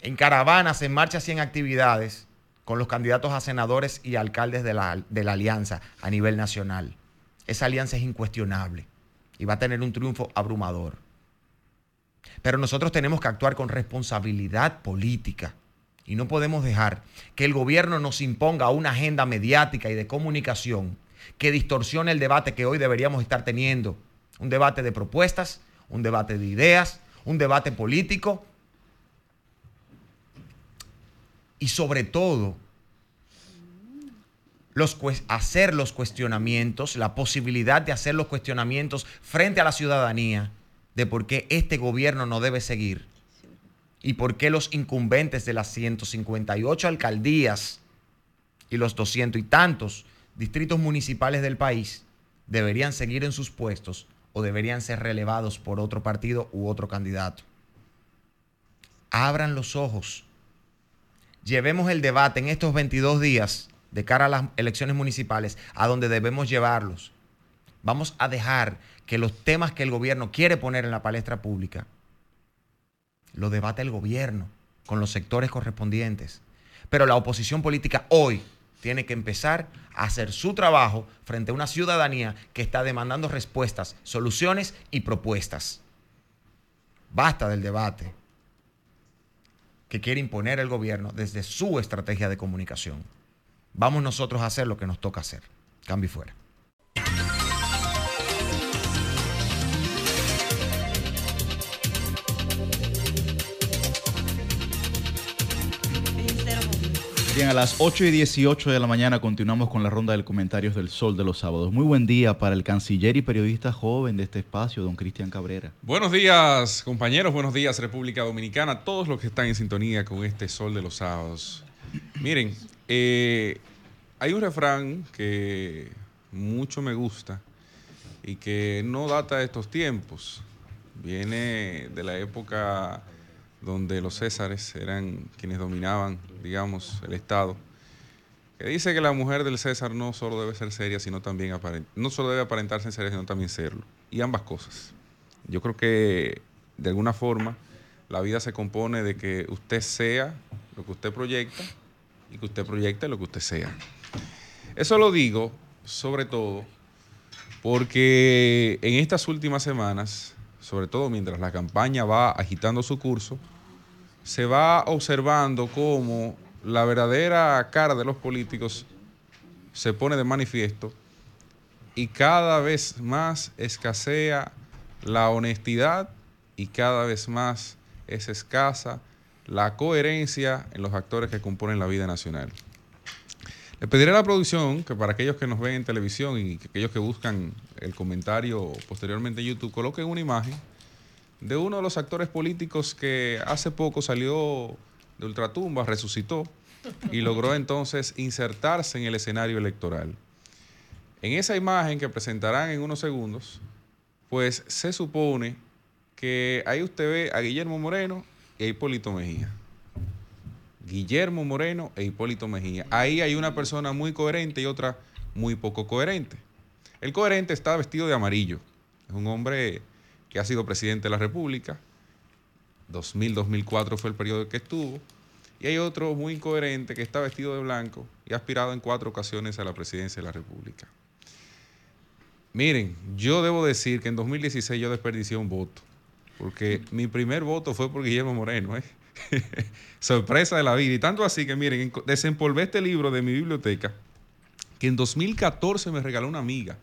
en caravanas, en marchas y en actividades con los candidatos a senadores y alcaldes de la, de la alianza a nivel nacional. Esa alianza es incuestionable y va a tener un triunfo abrumador. Pero nosotros tenemos que actuar con responsabilidad política y no podemos dejar que el gobierno nos imponga una agenda mediática y de comunicación que distorsione el debate que hoy deberíamos estar teniendo. Un debate de propuestas, un debate de ideas, un debate político. y sobre todo hacer los cuestionamientos, la posibilidad de hacer los cuestionamientos frente a la ciudadanía de por qué este gobierno no debe seguir y por qué los incumbentes de las 158 alcaldías y los 200 y tantos distritos municipales del país deberían seguir en sus puestos o deberían ser relevados por otro partido u otro candidato. Abran los ojos. Llevemos el debate en estos 22 días de cara a las elecciones municipales a donde debemos llevarlos. Vamos a dejar que los temas que el gobierno quiere poner en la palestra pública lo debate el gobierno con los sectores correspondientes. Pero la oposición política hoy tiene que empezar a hacer su trabajo frente a una ciudadanía que está demandando respuestas, soluciones y propuestas. Basta del debate que quiere imponer el gobierno desde su estrategia de comunicación. Vamos nosotros a hacer lo que nos toca hacer. Cambio fuera. Bien, a las 8 y 18 de la mañana continuamos con la ronda de comentarios del Sol de los Sábados. Muy buen día para el canciller y periodista joven de este espacio, don Cristian Cabrera. Buenos días, compañeros. Buenos días, República Dominicana. Todos los que están en sintonía con este Sol de los Sábados. Miren, eh, hay un refrán que mucho me gusta y que no data de estos tiempos. Viene de la época donde los césares eran quienes dominaban, digamos, el Estado, que dice que la mujer del César no solo debe ser seria, sino también no solo debe aparentarse en seria, sino también serlo. Y ambas cosas. Yo creo que de alguna forma la vida se compone de que usted sea lo que usted proyecta y que usted proyecte lo que usted sea. Eso lo digo sobre todo porque en estas últimas semanas sobre todo mientras la campaña va agitando su curso, se va observando cómo la verdadera cara de los políticos se pone de manifiesto y cada vez más escasea la honestidad y cada vez más es escasa la coherencia en los actores que componen la vida nacional. Le pediré a la producción que para aquellos que nos ven en televisión y aquellos que buscan el comentario posteriormente en YouTube, coloquen una imagen de uno de los actores políticos que hace poco salió de ultratumba, resucitó y logró entonces insertarse en el escenario electoral. En esa imagen que presentarán en unos segundos, pues se supone que ahí usted ve a Guillermo Moreno y a Hipólito Mejía. Guillermo Moreno e Hipólito Mejía. Ahí hay una persona muy coherente y otra muy poco coherente. El coherente está vestido de amarillo. Es un hombre que ha sido presidente de la República. 2000-2004 fue el periodo que estuvo. Y hay otro muy incoherente que está vestido de blanco y ha aspirado en cuatro ocasiones a la presidencia de la República. Miren, yo debo decir que en 2016 yo desperdicié un voto, porque mi primer voto fue por Guillermo Moreno. ¿eh? Sorpresa de la vida. Y tanto así que, miren, desempolvé este libro de mi biblioteca, que en 2014 me regaló una amiga,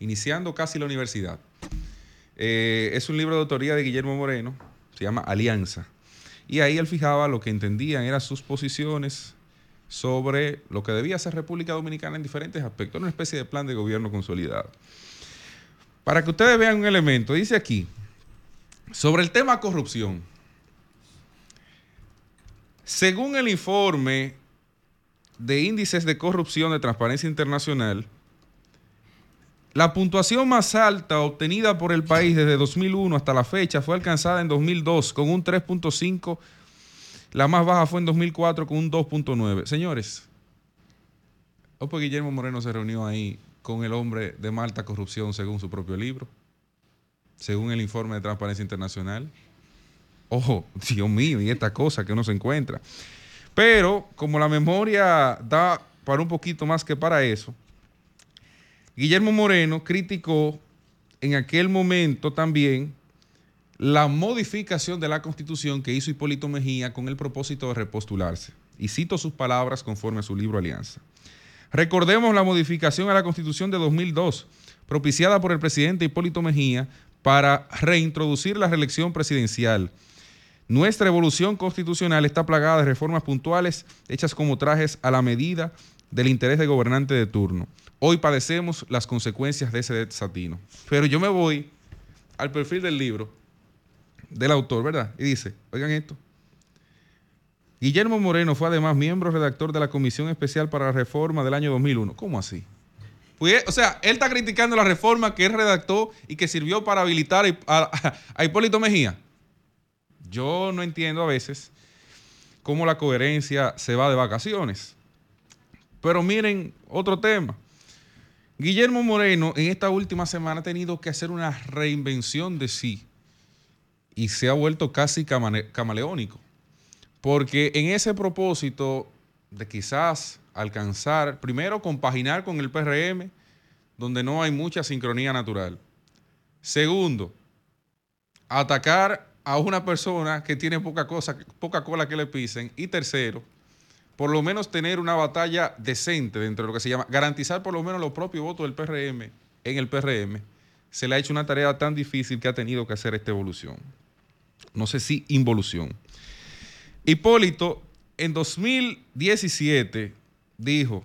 iniciando casi la universidad. Eh, es un libro de autoría de Guillermo Moreno, se llama Alianza. Y ahí él fijaba lo que entendían eran sus posiciones sobre lo que debía ser República Dominicana en diferentes aspectos, una especie de plan de gobierno consolidado. Para que ustedes vean un elemento, dice aquí, sobre el tema corrupción, según el informe de índices de corrupción de Transparencia Internacional, la puntuación más alta obtenida por el país desde 2001 hasta la fecha fue alcanzada en 2002 con un 3.5. La más baja fue en 2004 con un 2.9. Señores, Opo Guillermo Moreno se reunió ahí con el hombre de Malta corrupción según su propio libro, según el informe de Transparencia Internacional. Ojo, Dios mío, y esta cosa que uno se encuentra. Pero como la memoria da para un poquito más que para eso, Guillermo Moreno criticó en aquel momento también la modificación de la constitución que hizo Hipólito Mejía con el propósito de repostularse. Y cito sus palabras conforme a su libro Alianza. Recordemos la modificación a la constitución de 2002, propiciada por el presidente Hipólito Mejía para reintroducir la reelección presidencial Nuestra evolución constitucional está plagada de reformas puntuales hechas como trajes a la medida del interés del gobernante de turno. Hoy padecemos las consecuencias de ese desatino. Pero yo me voy al perfil del libro del autor, ¿verdad? Y dice, oigan esto. Guillermo Moreno fue además miembro redactor de la Comisión Especial para la Reforma del año 2001. ¿Cómo así? Pues, o sea, él está criticando la reforma que él redactó y que sirvió para habilitar a Hipólito Mejía. Yo no entiendo a veces cómo la coherencia se va de vacaciones. Pero miren, otro tema. Guillermo Moreno en esta última semana ha tenido que hacer una reinvención de sí y se ha vuelto casi camaleónico. Porque en ese propósito de quizás alcanzar, primero compaginar con el PRM, donde no hay mucha sincronía natural. Segundo, atacar a una persona que tiene poca cosa, poca cola que le pisen. Y tercero, por lo menos tener una batalla decente dentro de lo que se llama, garantizar por lo menos los propios votos del PRM en el PRM, se le ha hecho una tarea tan difícil que ha tenido que hacer esta evolución. No sé si involución. Hipólito en 2017 dijo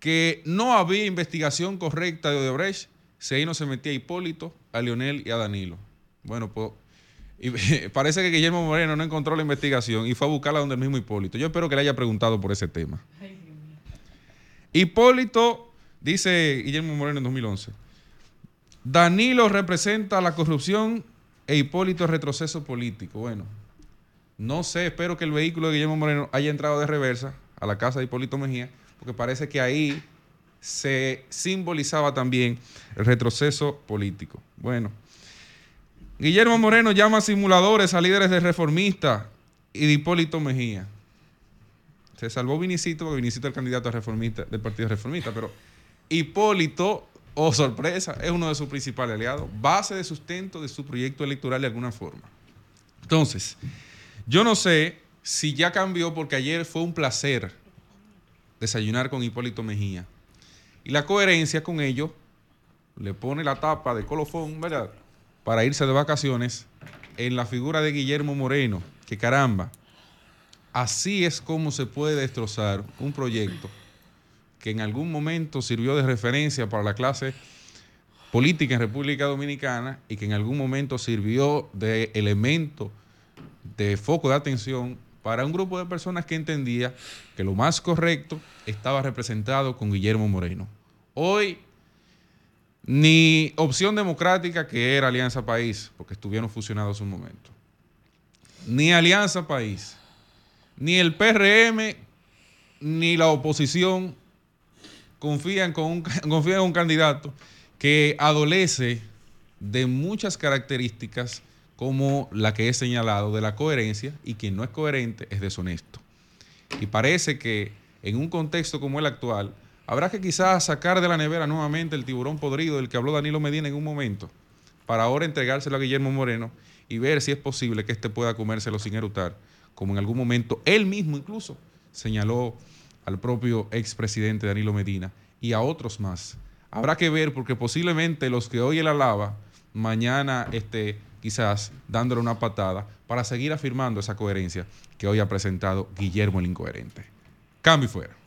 que no había investigación correcta de Odebrecht si ahí no se metía a Hipólito, a Leonel y a Danilo. Bueno, pues y parece que Guillermo Moreno no encontró la investigación y fue a buscarla donde el mismo Hipólito. Yo espero que le haya preguntado por ese tema. Hipólito, dice Guillermo Moreno en 2011, Danilo representa la corrupción e Hipólito el retroceso político. Bueno, no sé, espero que el vehículo de Guillermo Moreno haya entrado de reversa a la casa de Hipólito Mejía, porque parece que ahí se simbolizaba también el retroceso político. Bueno, Guillermo Moreno llama simuladores a líderes de reformistas y de Hipólito Mejía. Se salvó Vinicito, porque Vinicito es el candidato reformista, del Partido Reformista, pero Hipólito, oh sorpresa, es uno de sus principales aliados, base de sustento de su proyecto electoral de alguna forma. Entonces, yo no sé si ya cambió, porque ayer fue un placer desayunar con Hipólito Mejía. Y la coherencia con ello le pone la tapa de colofón, ¿verdad? Para irse de vacaciones en la figura de Guillermo Moreno, que caramba, así es como se puede destrozar un proyecto que en algún momento sirvió de referencia para la clase política en República Dominicana y que en algún momento sirvió de elemento de foco de atención para un grupo de personas que entendía que lo más correcto estaba representado con Guillermo Moreno. Hoy ni Opción Democrática, que era Alianza País, porque estuvieron fusionados un momento, ni Alianza País, ni el PRM, ni la oposición confían, con un, confían en un candidato que adolece de muchas características como la que he señalado de la coherencia y quien no es coherente es deshonesto. Y parece que en un contexto como el actual, Habrá que quizás sacar de la nevera nuevamente el tiburón podrido del que habló Danilo Medina en un momento, para ahora entregárselo a Guillermo Moreno y ver si es posible que éste pueda comérselo sin erutar, como en algún momento él mismo incluso señaló al propio expresidente Danilo Medina y a otros más. Habrá que ver porque posiblemente los que hoy él alaba, mañana esté quizás dándole una patada para seguir afirmando esa coherencia que hoy ha presentado Guillermo el Incoherente. Cambio fuera.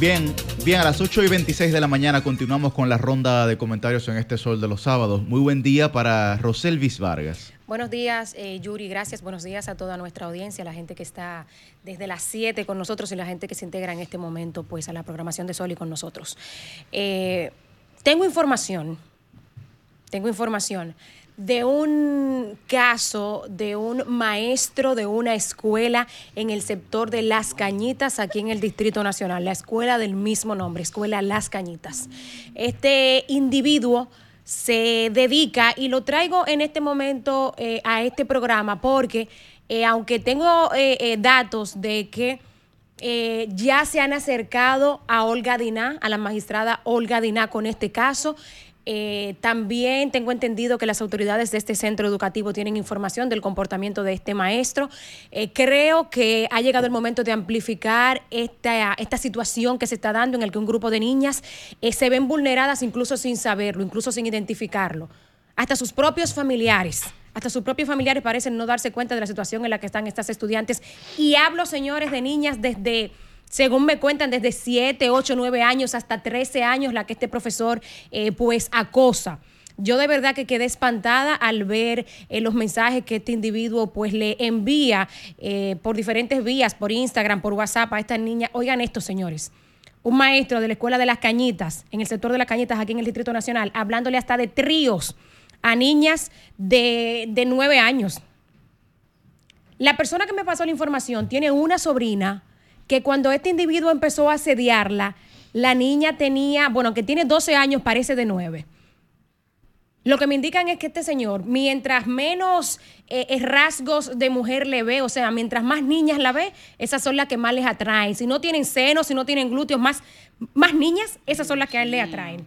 Bien, bien, a las 8 y 26 de la mañana continuamos con la ronda de comentarios en este Sol de los Sábados. Muy buen día para Roselvis Vargas. Buenos días, eh, Yuri, gracias. Buenos días a toda nuestra audiencia, la gente que está desde las 7 con nosotros y la gente que se integra en este momento pues a la programación de Sol y con nosotros. Eh, tengo información, tengo información de un caso de un maestro de una escuela en el sector de Las Cañitas, aquí en el Distrito Nacional, la escuela del mismo nombre, Escuela Las Cañitas. Este individuo se dedica, y lo traigo en este momento eh, a este programa, porque eh, aunque tengo eh, datos de que ya se han acercado a Olga Diná, a la magistrada Olga Diná con este caso, Eh, también tengo entendido que las autoridades de este centro educativo tienen información del comportamiento de este maestro. Eh, creo que ha llegado el momento de amplificar esta, esta situación que se está dando en el que un grupo de niñas eh, se ven vulneradas incluso sin saberlo, incluso sin identificarlo. Hasta sus propios familiares. Hasta sus propios familiares parecen no darse cuenta de la situación en la que están estas estudiantes. Y hablo, señores, de niñas desde según me cuentan, desde 7, 8, 9 años hasta 13 años la que este profesor eh, pues acosa. Yo de verdad que quedé espantada al ver eh, los mensajes que este individuo pues le envía eh, por diferentes vías, por Instagram, por WhatsApp a esta niña. Oigan esto, señores. Un maestro de la Escuela de las Cañitas, en el sector de las Cañitas, aquí en el Distrito Nacional, hablándole hasta de tríos a niñas de, de 9 años. La persona que me pasó la información tiene una sobrina que cuando este individuo empezó a asediarla, la niña tenía, bueno, que tiene 12 años, parece de 9. Lo que me indican es que este señor, mientras menos eh, eh, rasgos de mujer le ve, o sea, mientras más niñas la ve, esas son las que más les atraen. Si no tienen senos, si no tienen glúteos, más, más niñas, esas son las que a él le atraen.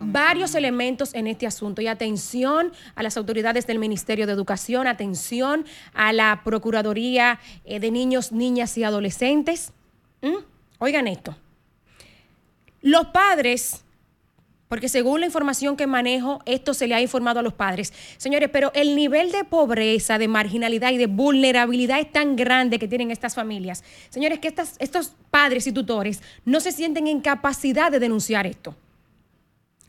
Varios elementos en este asunto y atención a las autoridades del Ministerio de Educación, atención a la Procuraduría eh, de Niños, Niñas y Adolescentes. ¿Mm? Oigan esto. Los padres porque según la información que manejo, esto se le ha informado a los padres. Señores, pero el nivel de pobreza, de marginalidad y de vulnerabilidad es tan grande que tienen estas familias. Señores, que estos padres y tutores no se sienten en capacidad de denunciar esto.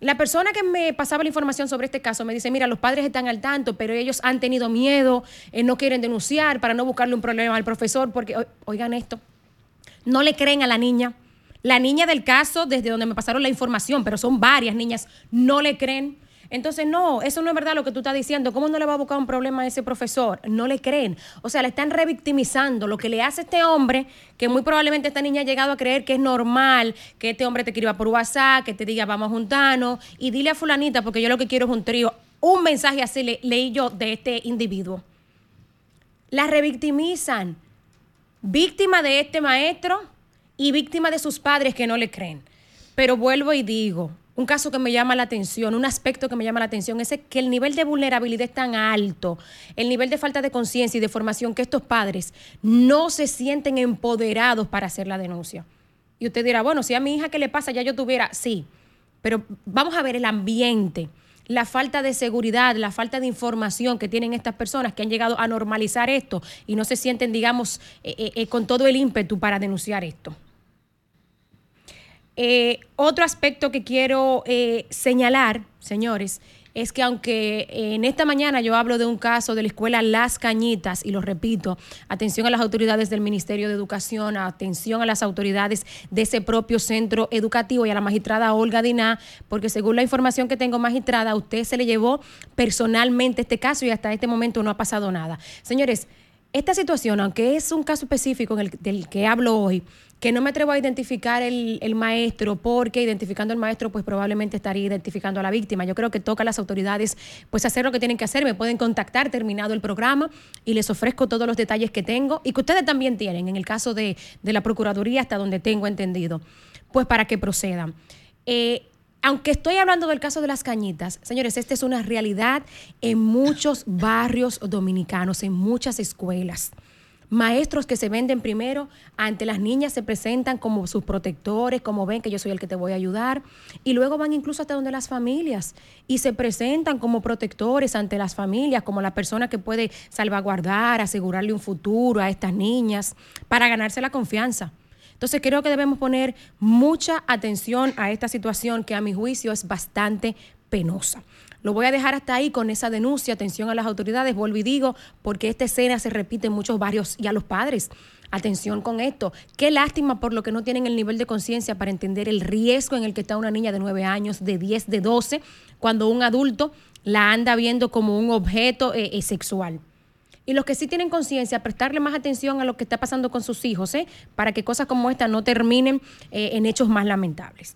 La persona que me pasaba la información sobre este caso me dice, mira, los padres están al tanto, pero ellos han tenido miedo, eh, no quieren denunciar para no buscarle un problema al profesor, porque, oigan esto, no le creen a la niña. La niña del caso, desde donde me pasaron la información, pero son varias niñas, no le creen. Entonces, no, eso no es verdad lo que tú estás diciendo. ¿Cómo no le va a buscar un problema a ese profesor? No le creen. O sea, le están revictimizando. Lo que le hace este hombre, que muy probablemente esta niña ha llegado a creer que es normal que este hombre te escriba por WhatsApp, que te diga vamos a juntarnos y dile a fulanita, porque yo lo que quiero es un trío. Un mensaje así le, leí yo de este individuo. La revictimizan. Víctima de este maestro y víctima de sus padres que no le creen. Pero vuelvo y digo, un caso que me llama la atención, un aspecto que me llama la atención es que el nivel de vulnerabilidad es tan alto, el nivel de falta de conciencia y de formación que estos padres no se sienten empoderados para hacer la denuncia. Y usted dirá, bueno, si a mi hija qué le pasa, ya yo tuviera, sí, pero vamos a ver el ambiente, la falta de seguridad, la falta de información que tienen estas personas que han llegado a normalizar esto y no se sienten, digamos, eh, eh, eh, con todo el ímpetu para denunciar esto. Eh, otro aspecto que quiero eh, señalar, señores, es que aunque en esta mañana yo hablo de un caso de la escuela Las Cañitas, y lo repito, atención a las autoridades del Ministerio de Educación, atención a las autoridades de ese propio centro educativo y a la magistrada Olga Diná, porque según la información que tengo magistrada, a usted se le llevó personalmente este caso y hasta este momento no ha pasado nada. Señores, esta situación, aunque es un caso específico del que hablo hoy, que no me atrevo a identificar el, maestro, porque identificando al maestro, pues probablemente estaría identificando a la víctima. Yo creo que toca a las autoridades, pues hacer lo que tienen que hacer. Me pueden contactar terminado el programa y les ofrezco todos los detalles que tengo y que ustedes también tienen, en el caso de, la Procuraduría, hasta donde tengo entendido, pues para que procedan. Eh, aunque estoy hablando del caso de las cañitas, señores, esta es una realidad en muchos barrios dominicanos, en muchas escuelas. Maestros que se venden primero ante las niñas se presentan como sus protectores, como ven que yo soy el que te voy a ayudar, y luego van incluso hasta donde las familias y se presentan como protectores ante las familias, como la persona que puede salvaguardar, asegurarle un futuro a estas niñas para ganarse la confianza. Entonces creo que debemos poner mucha atención a esta situación que a mi juicio es bastante penosa. Lo voy a dejar hasta ahí con esa denuncia. Atención a las autoridades, vuelvo y digo, porque esta escena se repite en muchos barrios y a los padres. Atención con esto. Qué lástima por lo que no tienen el nivel de conciencia para entender el riesgo en el que está una niña de 9 años, de 10, de 12, cuando un adulto la anda viendo como un objeto eh, eh, sexual. Y los que sí tienen conciencia, prestarle más atención a lo que está pasando con sus hijos, ¿eh? para que cosas como esta no terminen eh, en hechos más lamentables.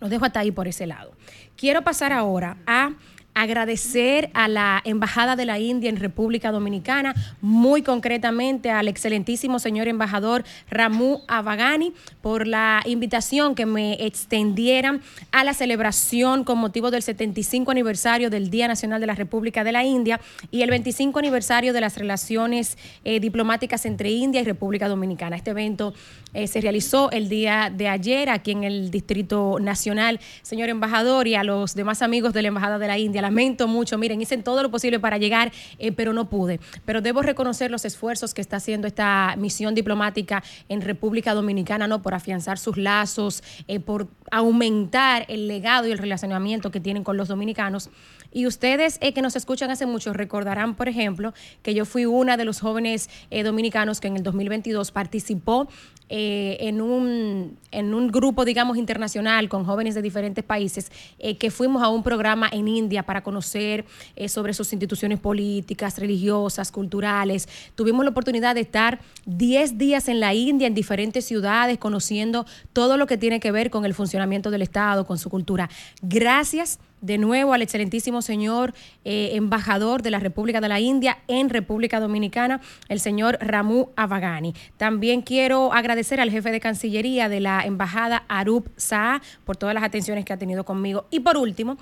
Los dejo hasta ahí por ese lado. Quiero pasar ahora a agradecer a la Embajada de la India en República Dominicana, muy concretamente al excelentísimo señor embajador Ramu Avagani por la invitación que me extendieran a la celebración con motivo del 75 aniversario del Día Nacional de la República de la India y el 25 aniversario de las relaciones eh, diplomáticas entre India y República Dominicana. Este evento eh, se realizó el día de ayer aquí en el Distrito Nacional. Señor embajador y a los demás amigos de la Embajada de la India, lamento mucho. Miren, hice todo lo posible para llegar, eh, pero no pude. Pero debo reconocer los esfuerzos que está haciendo esta misión diplomática en República Dominicana, ¿no? Por afianzar sus lazos, eh, por aumentar el legado y el relacionamiento que tienen con los dominicanos. Y ustedes que nos escuchan hace mucho recordarán, por ejemplo, que yo fui una de los jóvenes dominicanos que en el 2022 participó eh, en, un, en un grupo, digamos, internacional con jóvenes de diferentes países, eh, que fuimos a un programa en India para conocer eh, sobre sus instituciones políticas, religiosas, culturales. Tuvimos la oportunidad de estar 10 días en la India, en diferentes ciudades, conociendo todo lo que tiene que ver con el funcionamiento del Estado, con su cultura. Gracias de nuevo al excelentísimo señor eh, embajador de la República de la India en República Dominicana, el señor Ramu Avagani. También quiero agradecer al jefe de Cancillería de la Embajada Arup Saa por todas las atenciones que ha tenido conmigo. Y por último,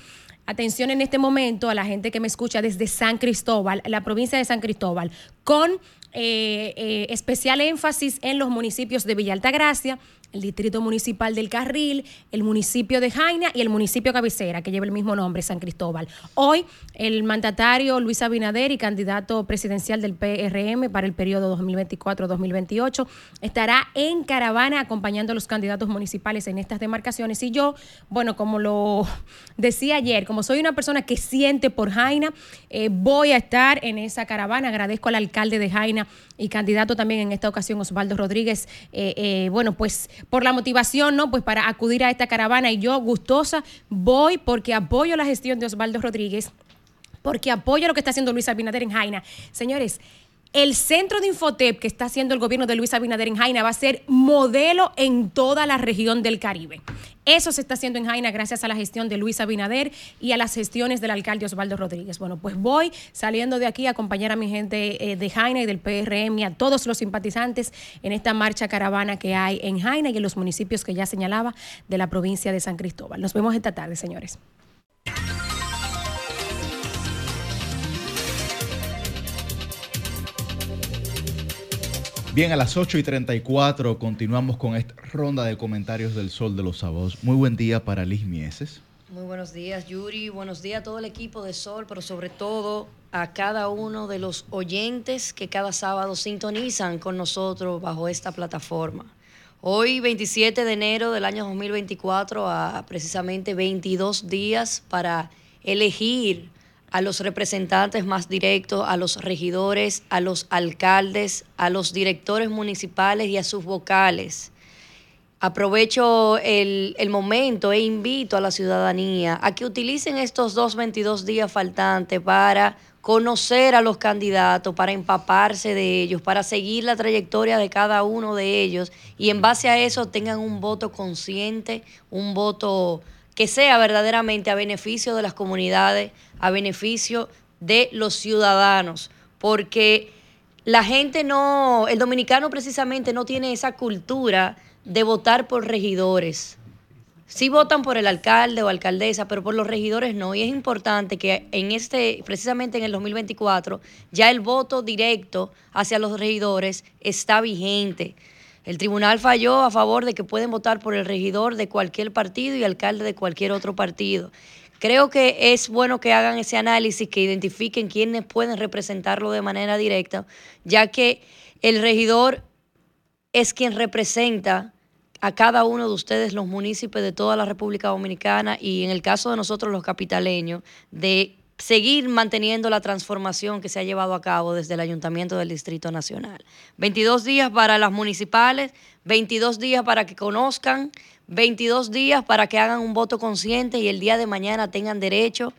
atención en este momento a la gente que me escucha desde San Cristóbal, la provincia de San Cristóbal, con eh, eh, especial énfasis en los municipios de Villa Altagracia, el Distrito Municipal del Carril, el municipio de Jaina y el municipio cabecera, que lleva el mismo nombre, San Cristóbal. Hoy, el mandatario Luis Abinader y candidato presidencial del PRM para el periodo 2024-2028 estará en caravana acompañando a los candidatos municipales en estas demarcaciones. Y yo, bueno, como lo decía ayer, como soy una persona que siente por Jaina, eh, voy a estar en esa caravana. Agradezco al alcalde de Jaina y candidato también en esta ocasión, Osvaldo Rodríguez, eh, eh, bueno, pues por la motivación, ¿no? Pues para acudir a esta caravana y yo gustosa voy porque apoyo la gestión de Osvaldo Rodríguez, porque apoyo lo que está haciendo Luis Abinader en Jaina. Señores, el centro de Infotep que está haciendo el gobierno de Luis Abinader en Jaina va a ser modelo en toda la región del Caribe. Eso se está haciendo en Jaina gracias a la gestión de Luis Abinader y a las gestiones del alcalde Osvaldo Rodríguez. Bueno, pues voy saliendo de aquí a acompañar a mi gente eh, de Jaina y del PRM y a todos los simpatizantes en esta marcha caravana que hay en Jaina y en los municipios que ya señalaba de la provincia de San Cristóbal. Nos vemos esta tarde, señores. Bien, a las 8 y 34 continuamos con esta ronda de comentarios del Sol de los Sábados. Muy buen día para Liz Mieses. Muy buenos días, Yuri. Buenos días a todo el equipo de Sol, pero sobre todo a cada uno de los oyentes que cada sábado sintonizan con nosotros bajo esta plataforma. Hoy, 27 de enero del año 2024, a precisamente 22 días para elegir a los representantes más directos, a los regidores, a los alcaldes, a los directores municipales y a sus vocales. Aprovecho el, momento e invito a la ciudadanía a que utilicen estos dos 22 días faltantes para conocer a los candidatos, para empaparse de ellos, para seguir la trayectoria de cada uno de ellos y en base a eso tengan un voto consciente, un voto que sea verdaderamente a beneficio de las comunidades, a beneficio de los ciudadanos, porque la gente no, el dominicano precisamente no tiene esa cultura de votar por regidores. Sí votan por el alcalde o alcaldesa, pero por los regidores no. Y es importante que en este, precisamente en el 2024, ya el voto directo hacia los regidores está vigente. El tribunal falló a favor de que pueden votar por el regidor de cualquier partido y alcalde de cualquier otro partido. Creo que es bueno que hagan ese análisis, que identifiquen quiénes pueden representarlo de manera directa, ya que el regidor es quien representa a cada uno de ustedes, los municipios de toda la República Dominicana y en el caso de nosotros los capitaleños, de seguir manteniendo la transformación que se ha llevado a cabo desde el Ayuntamiento del Distrito Nacional. 22 días para las municipales, 22 días para que conozcan, 22 días para que hagan un voto consciente y el día de mañana tengan derecho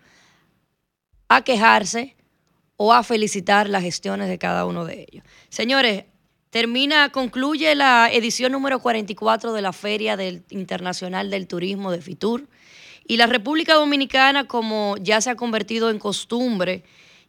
a quejarse o a felicitar las gestiones de cada uno de ellos. Señores, termina, concluye la edición número 44 de la Feria del Internacional del Turismo de FITUR Y la República Dominicana, como ya se ha convertido en costumbre,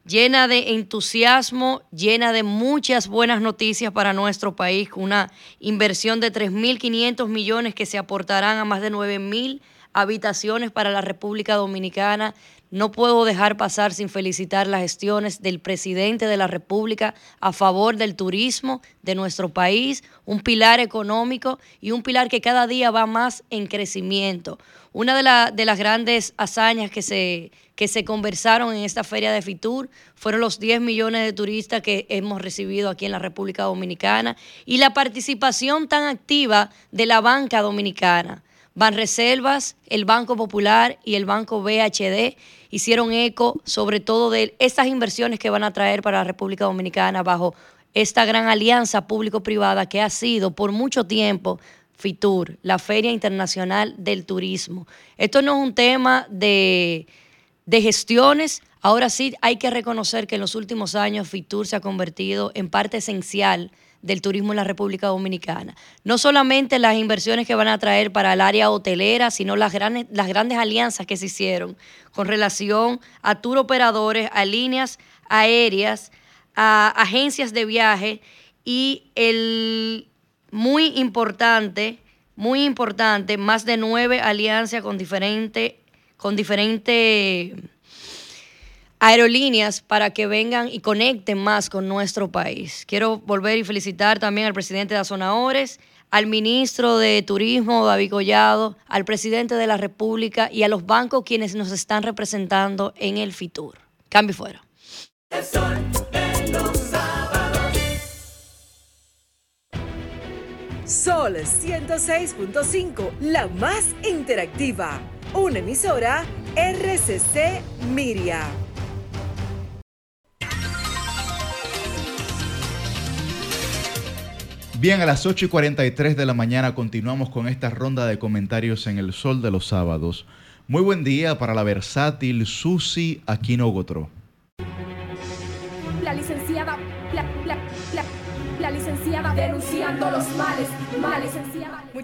llena de entusiasmo, llena de muchas buenas noticias para nuestro país, una inversión de 3.500 millones que se aportarán a más de 9.000 habitaciones para la República Dominicana. No puedo dejar pasar sin felicitar las gestiones del presidente de la República a favor del turismo de nuestro país, un pilar económico y un pilar que cada día va más en crecimiento. Una de, las grandes hazañas que se, que se conversaron en esta feria de Fitur fueron los 10 millones de turistas que hemos recibido aquí en la República Dominicana y la participación tan activa de la banca dominicana. Banreservas, el Banco Popular y el Banco BHD hicieron eco sobre todo de estas inversiones que van a traer para la República Dominicana bajo esta gran alianza público-privada que ha sido por mucho tiempo FITUR, la Feria Internacional del Turismo. Esto no es un tema de, de gestiones, ahora sí hay que reconocer que en los últimos años FITUR se ha convertido en parte esencial del turismo en la República Dominicana. No solamente las inversiones que van a traer para el área hotelera, sino las grandes, las grandes alianzas que se hicieron con relación a tour operadores, a líneas aéreas, a agencias de viaje y el muy importante, muy importante, más de nueve alianzas con diferentes con diferente aerolíneas para que vengan y conecten más con nuestro país. Quiero volver y felicitar también al presidente de Azonadores, al ministro de Turismo, David Collado, al presidente de la República y a los bancos quienes nos están representando en el FITUR. Cambio fuera. Sol 106.5, la más interactiva. Una emisora RCC Miria. Bien, a las 8 y 43 de la mañana continuamos con esta ronda de comentarios en el sol de los sábados. Muy buen día para la versátil Susi Aquino La licenciada, la, licenciada denunciando los males, males,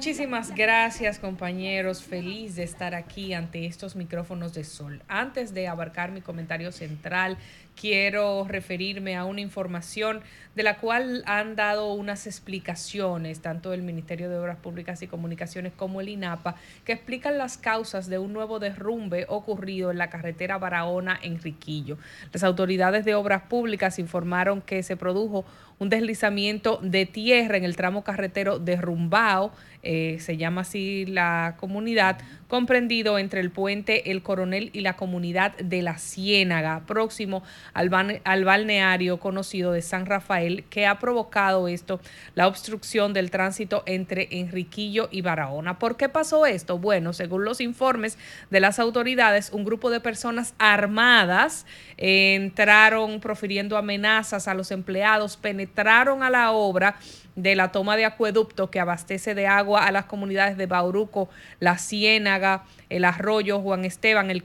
Muchísimas gracias compañeros, feliz de estar aquí ante estos micrófonos de sol. Antes de abarcar mi comentario central, quiero referirme a una información de la cual han dado unas explicaciones, tanto el Ministerio de Obras Públicas y Comunicaciones como el INAPA, que explican las causas de un nuevo derrumbe ocurrido en la carretera Barahona-Enriquillo. Las autoridades de Obras Públicas informaron que se produjo un deslizamiento de tierra en el tramo carretero de Rumbao, eh, se llama así la comunidad, comprendido entre el puente El Coronel y la comunidad de La Ciénaga, próximo al, al balneario conocido de San Rafael, que ha provocado esto, la obstrucción del tránsito entre Enriquillo y Barahona. ¿Por qué pasó esto? Bueno, según los informes de las autoridades, un grupo de personas armadas entraron profiriendo amenazas a los empleados, penetraron a la obra de la toma de acueducto que abastece de agua a las comunidades de Bauruco, La Ciénaga, el Arroyo, Juan Esteban, el,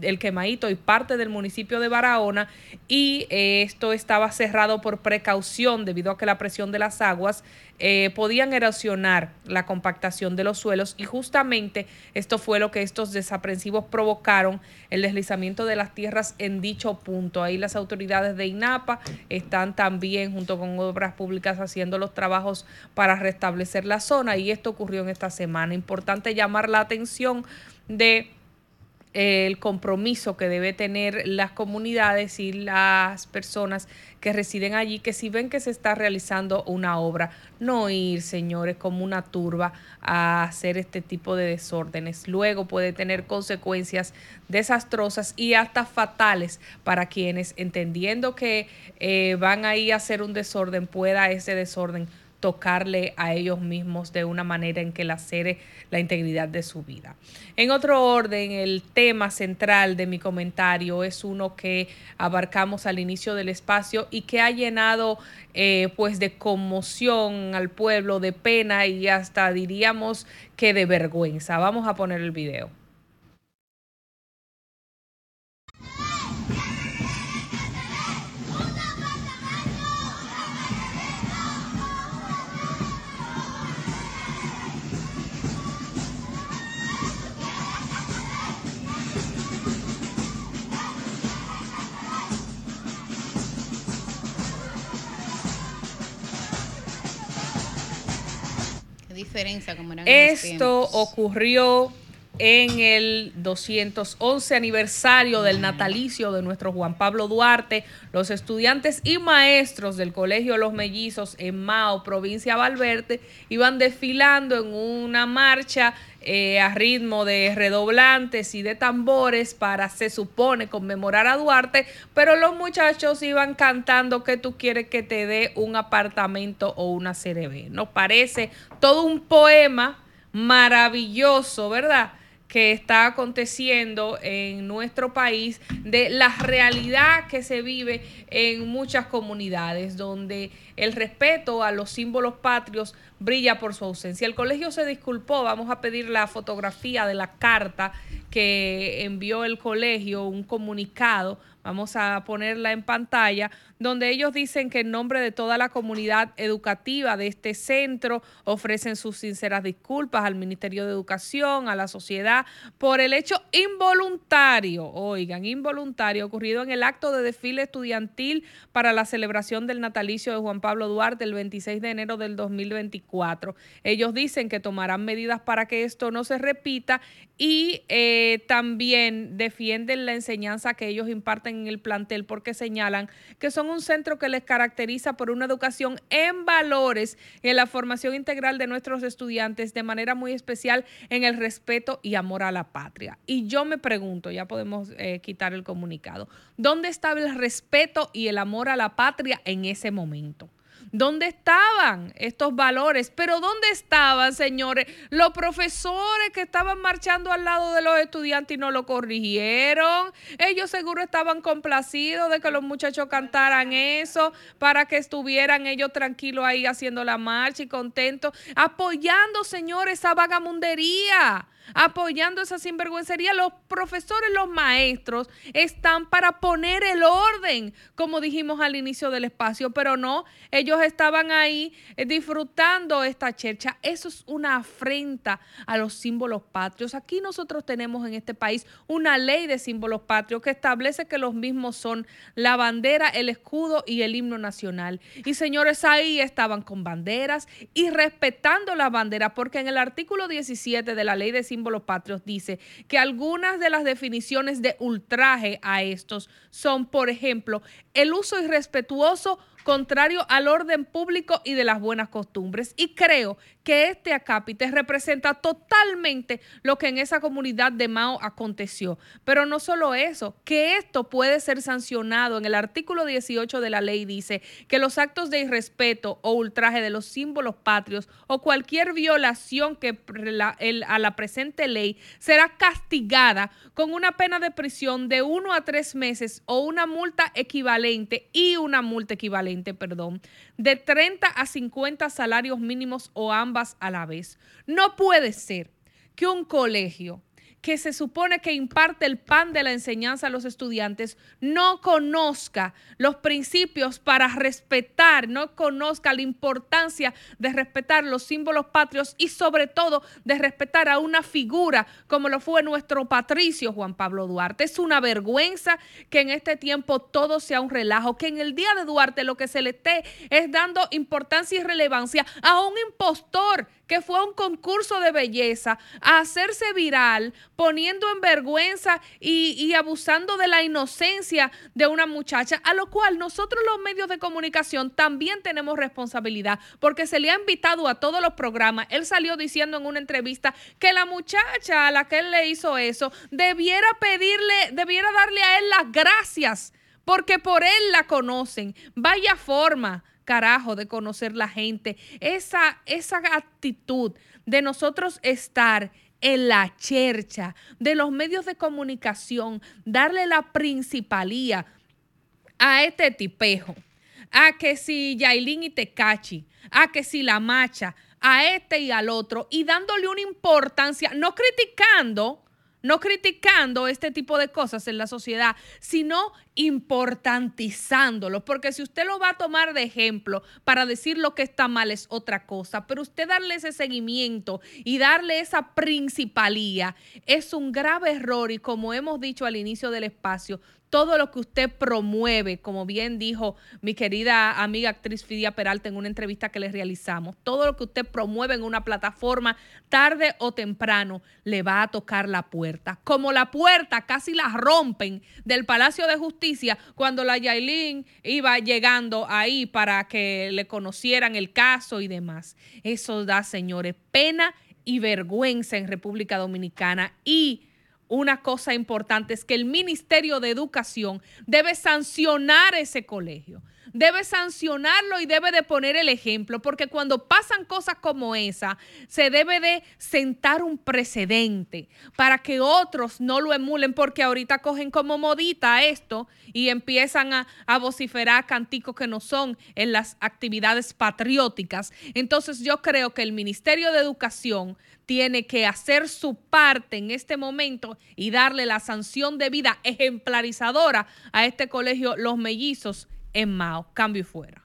el Quemaito y parte del municipio de Barahona. Y eh, esto estaba cerrado por precaución debido a que la presión de las aguas eh, podían erosionar la compactación de los suelos y justamente esto fue lo que estos desaprensivos provocaron el deslizamiento de las tierras en dicho punto. Ahí las autoridades de INAPA están también junto con obras públicas haciendo los trabajos para restablecer la zona y esto ocurrió en esta semana. Importante llamar la atención de el compromiso que debe tener las comunidades y las personas que residen allí, que si ven que se está realizando una obra, no ir, señores, como una turba a hacer este tipo de desórdenes. Luego puede tener consecuencias desastrosas y hasta fatales para quienes, entendiendo que eh, van ahí a hacer un desorden, pueda ese desorden tocarle a ellos mismos de una manera en que lacere la integridad de su vida. En otro orden, el tema central de mi comentario es uno que abarcamos al inicio del espacio y que ha llenado eh, pues de conmoción al pueblo, de pena y hasta diríamos que de vergüenza. Vamos a poner el video. Como Esto ocurrió en el 211 aniversario del natalicio de nuestro Juan Pablo Duarte, los estudiantes y maestros del Colegio Los Mellizos en Mao, provincia de Valverde, iban desfilando en una marcha eh, a ritmo de redoblantes y de tambores para, se supone, conmemorar a Duarte, pero los muchachos iban cantando que tú quieres que te dé un apartamento o una CDB. Nos parece todo un poema maravilloso, ¿verdad? Que está aconteciendo en nuestro país, de la realidad que se vive en muchas comunidades, donde el respeto a los símbolos patrios brilla por su ausencia. El colegio se disculpó, vamos a pedir la fotografía de la carta que envió el colegio, un comunicado Vamos a ponerla en pantalla, donde ellos dicen que en nombre de toda la comunidad educativa de este centro ofrecen sus sinceras disculpas al Ministerio de Educación, a la sociedad, por el hecho involuntario, oigan, involuntario ocurrido en el acto de desfile estudiantil para la celebración del natalicio de Juan Pablo Duarte el 26 de enero del 2024. Ellos dicen que tomarán medidas para que esto no se repita y eh, también defienden la enseñanza que ellos imparten en el plantel porque señalan que son un centro que les caracteriza por una educación en valores y en la formación integral de nuestros estudiantes de manera muy especial en el respeto y amor a la patria. Y yo me pregunto, ya podemos eh, quitar el comunicado, ¿dónde estaba el respeto y el amor a la patria en ese momento? ¿Dónde estaban estos valores? Pero ¿dónde estaban, señores, los profesores que estaban marchando al lado de los estudiantes y no lo corrigieron? Ellos seguro estaban complacidos de que los muchachos cantaran eso para que estuvieran ellos tranquilos ahí haciendo la marcha y contentos, apoyando, señores, esa vagamundería apoyando esa sinvergüencería. Los profesores, los maestros están para poner el orden, como dijimos al inicio del espacio, pero no, ellos estaban ahí eh, disfrutando esta chercha. Eso es una afrenta a los símbolos patrios. Aquí nosotros tenemos en este país una ley de símbolos patrios que establece que los mismos son la bandera, el escudo y el himno nacional. Y señores, ahí estaban con banderas y respetando la bandera, porque en el artículo 17 de la ley de símbolos patrios dice que algunas de las definiciones de ultraje a estos son, por ejemplo, el uso irrespetuoso contrario al orden público y de las buenas costumbres. Y creo que este acápite representa totalmente lo que en esa comunidad de Mao aconteció. Pero no solo eso, que esto puede ser sancionado. En el artículo 18 de la ley dice que los actos de irrespeto o ultraje de los símbolos patrios o cualquier violación que a la presente ley será castigada con una pena de prisión de uno a tres meses o una multa equivalente y una multa equivalente, perdón, de 30 a 50 salarios mínimos o ambas a la vez. No puede ser que un colegio que se supone que imparte el pan de la enseñanza a los estudiantes no conozca los principios para respetar, no conozca la importancia de respetar los símbolos patrios y sobre todo de respetar a una figura como lo fue nuestro patricio Juan Pablo Duarte. Es una vergüenza que en este tiempo todo sea un relajo, que en el día de Duarte lo que se le esté es dando importancia y relevancia a un impostor que fue a un concurso de belleza a hacerse viral, poniendo en vergüenza y, abusando de la inocencia de una muchacha, a lo cual nosotros los medios de comunicación también tenemos responsabilidad, porque se le ha invitado a todos los programas. Él salió diciendo en una entrevista que la muchacha a la que él le hizo eso debiera pedirle, debiera darle a él las gracias, porque por él la conocen. Vaya forma carajo de conocer la gente, esa, esa actitud de nosotros estar en la chercha de los medios de comunicación, darle la principalía a este tipejo, a que si Yailin y Tecachi, a que si la macha, a este y al otro, y dándole una importancia, no criticando, no criticando este tipo de cosas en la sociedad, sino importantizándolo, porque si usted lo va a tomar de ejemplo para decir lo que está mal es otra cosa, pero usted darle ese seguimiento y darle esa principalía es un grave error y como hemos dicho al inicio del espacio, todo lo que usted promueve, como bien dijo mi querida amiga actriz Fidia Peralta en una entrevista que le realizamos, todo lo que usted promueve en una plataforma, tarde o temprano, le va a tocar la puerta. Como la puerta casi la rompen del Palacio de Justicia cuando la Yailin iba llegando ahí para que le conocieran el caso y demás. Eso da, señores, pena y vergüenza en República Dominicana y una cosa importante es que el Ministerio de Educación debe sancionar ese colegio, debe sancionarlo y debe de poner el ejemplo, porque cuando pasan cosas como esa, se debe de sentar un precedente para que otros no lo emulen, porque ahorita cogen como modita esto y empiezan a, a vociferar canticos que no son en las actividades patrióticas. Entonces yo creo que el Ministerio de Educación tiene que hacer su parte en este momento y darle la sanción de vida ejemplarizadora a este colegio Los Mellizos en Mao. Cambio y fuera.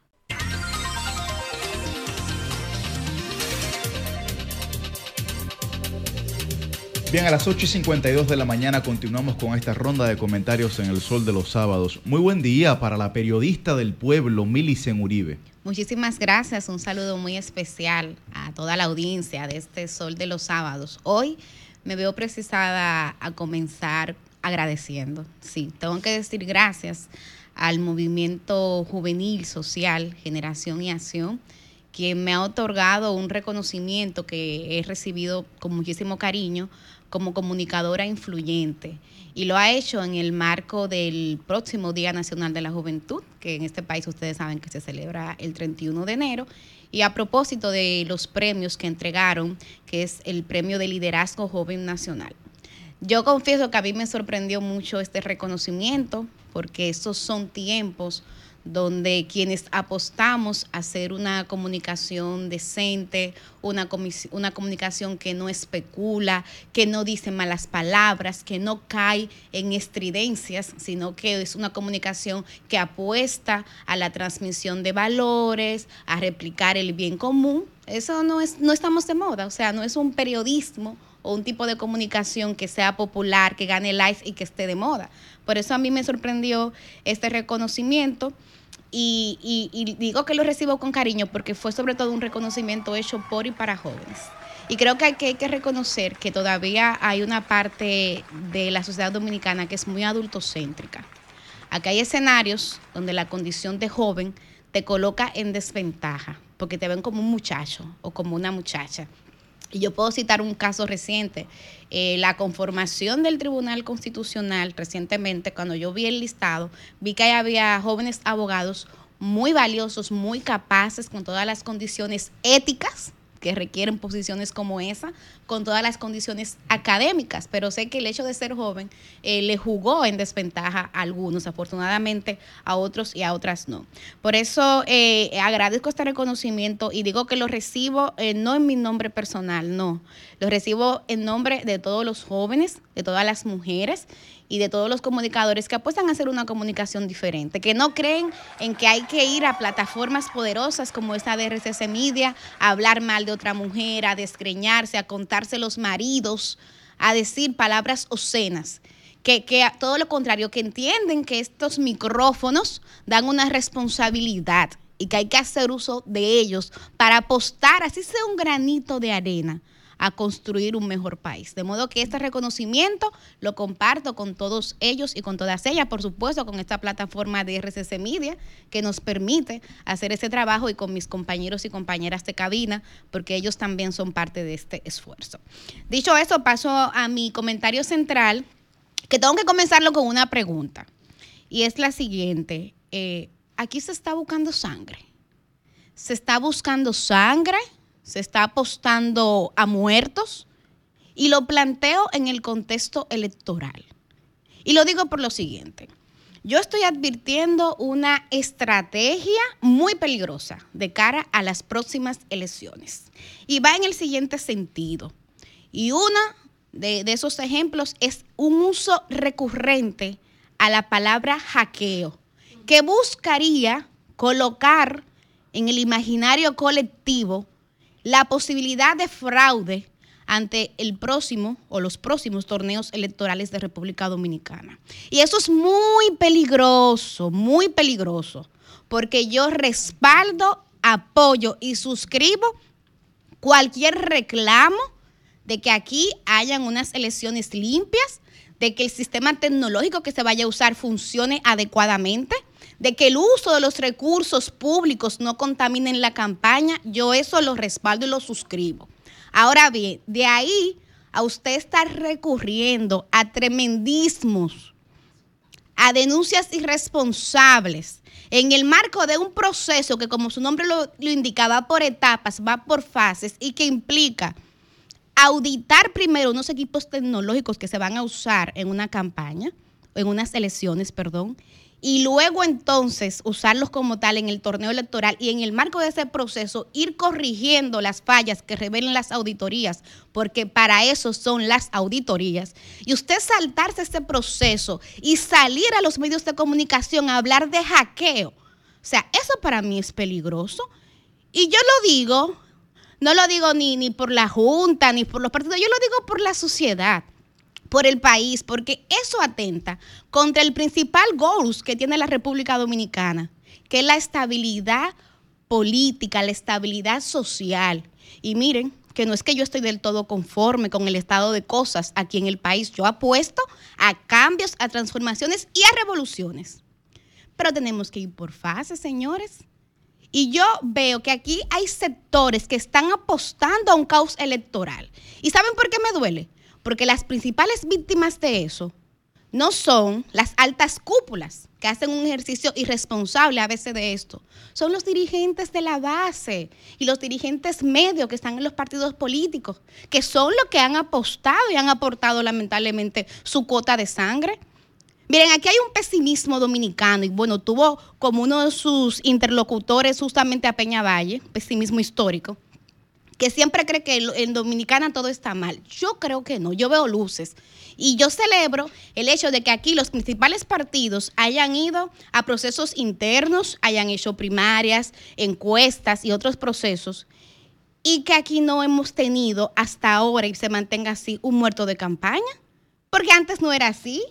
Bien, a las 8 y 52 de la mañana continuamos con esta ronda de comentarios en el Sol de los Sábados. Muy buen día para la periodista del pueblo, Milicen Uribe. Muchísimas gracias, un saludo muy especial a toda la audiencia de este Sol de los Sábados. Hoy me veo precisada a comenzar agradeciendo. Sí, tengo que decir gracias al movimiento juvenil social Generación y Acción, quien me ha otorgado un reconocimiento que he recibido con muchísimo cariño como comunicadora influyente y lo ha hecho en el marco del próximo Día Nacional de la Juventud, que en este país ustedes saben que se celebra el 31 de enero. Y a propósito de los premios que entregaron, que es el Premio de Liderazgo Joven Nacional. Yo confieso que a mí me sorprendió mucho este reconocimiento, porque esos son tiempos donde quienes apostamos a hacer una comunicación decente, una, una comunicación que no especula, que no dice malas palabras, que no cae en estridencias, sino que es una comunicación que apuesta a la transmisión de valores, a replicar el bien común. Eso no es, no estamos de moda, o sea, no es un periodismo o un tipo de comunicación que sea popular, que gane likes y que esté de moda. Por eso a mí me sorprendió este reconocimiento. Y, digo que lo recibo con cariño porque fue sobre todo un reconocimiento hecho por y para jóvenes. Y creo que hay, que hay que reconocer que todavía hay una parte de la sociedad dominicana que es muy adultocéntrica. Acá hay escenarios donde la condición de joven te coloca en desventaja, porque te ven como un muchacho o como una muchacha. Y yo puedo citar un caso reciente. Eh, la conformación del Tribunal Constitucional recientemente, cuando yo vi el listado, vi que había jóvenes abogados muy valiosos, muy capaces, con todas las condiciones éticas que requieren posiciones como esa, con todas las condiciones académicas, pero sé que el hecho de ser joven eh, le jugó en desventaja a algunos, afortunadamente a otros y a otras no. Por eso eh, agradezco este reconocimiento y digo que lo recibo eh, no en mi nombre personal, no, lo recibo en nombre de todos los jóvenes, de todas las mujeres y de todos los comunicadores que apuestan a hacer una comunicación diferente, que no creen en que hay que ir a plataformas poderosas como esta de RCC Media a hablar mal de otra mujer, a desgreñarse, a contarse los maridos, a decir palabras obscenas. Que, que todo lo contrario, que entienden que estos micrófonos dan una responsabilidad y que hay que hacer uso de ellos para apostar, así sea un granito de arena, a construir un mejor país. De modo que este reconocimiento lo comparto con todos ellos y con todas ellas, por supuesto, con esta plataforma de RCC Media que nos permite hacer ese trabajo y con mis compañeros y compañeras de cabina, porque ellos también son parte de este esfuerzo. Dicho eso, paso a mi comentario central, que tengo que comenzarlo con una pregunta, y es la siguiente. Eh, aquí se está buscando sangre. Se está buscando sangre se está apostando a muertos y lo planteo en el contexto electoral. Y lo digo por lo siguiente. Yo estoy advirtiendo una estrategia muy peligrosa de cara a las próximas elecciones. Y va en el siguiente sentido. Y uno de, de esos ejemplos es un uso recurrente a la palabra hackeo, que buscaría colocar en el imaginario colectivo la posibilidad de fraude ante el próximo o los próximos torneos electorales de República Dominicana. Y eso es muy peligroso, muy peligroso, porque yo respaldo, apoyo y suscribo cualquier reclamo de que aquí hayan unas elecciones limpias, de que el sistema tecnológico que se vaya a usar funcione adecuadamente, de que el uso de los recursos públicos no contaminen la campaña, yo eso lo respaldo y lo suscribo. Ahora bien, de ahí a usted estar recurriendo a tremendismos, a denuncias irresponsables, en el marco de un proceso que, como su nombre lo, lo indica, va por etapas, va por fases y que implica auditar primero unos equipos tecnológicos que se van a usar en una campaña, en unas elecciones, perdón, y luego entonces usarlos como tal en el torneo electoral y en el marco de ese proceso ir corrigiendo las fallas que revelen las auditorías, porque para eso son las auditorías. Y usted saltarse ese proceso y salir a los medios de comunicación a hablar de hackeo, o sea, eso para mí es peligroso. Y yo lo digo, no lo digo ni, ni por la Junta, ni por los partidos, yo lo digo por la sociedad por el país, porque eso atenta contra el principal goals que tiene la República Dominicana, que es la estabilidad política, la estabilidad social. Y miren, que no es que yo estoy del todo conforme con el estado de cosas aquí en el país, yo apuesto a cambios, a transformaciones y a revoluciones. Pero tenemos que ir por fases, señores. Y yo veo que aquí hay sectores que están apostando a un caos electoral. ¿Y saben por qué me duele? Porque las principales víctimas de eso no son las altas cúpulas que hacen un ejercicio irresponsable a veces de esto. Son los dirigentes de la base y los dirigentes medios que están en los partidos políticos, que son los que han apostado y han aportado lamentablemente su cuota de sangre. Miren, aquí hay un pesimismo dominicano y bueno, tuvo como uno de sus interlocutores justamente a Peña Valle, pesimismo histórico que siempre cree que en Dominicana todo está mal. Yo creo que no, yo veo luces. Y yo celebro el hecho de que aquí los principales partidos hayan ido a procesos internos, hayan hecho primarias, encuestas y otros procesos, y que aquí no hemos tenido hasta ahora y se mantenga así un muerto de campaña, porque antes no era así.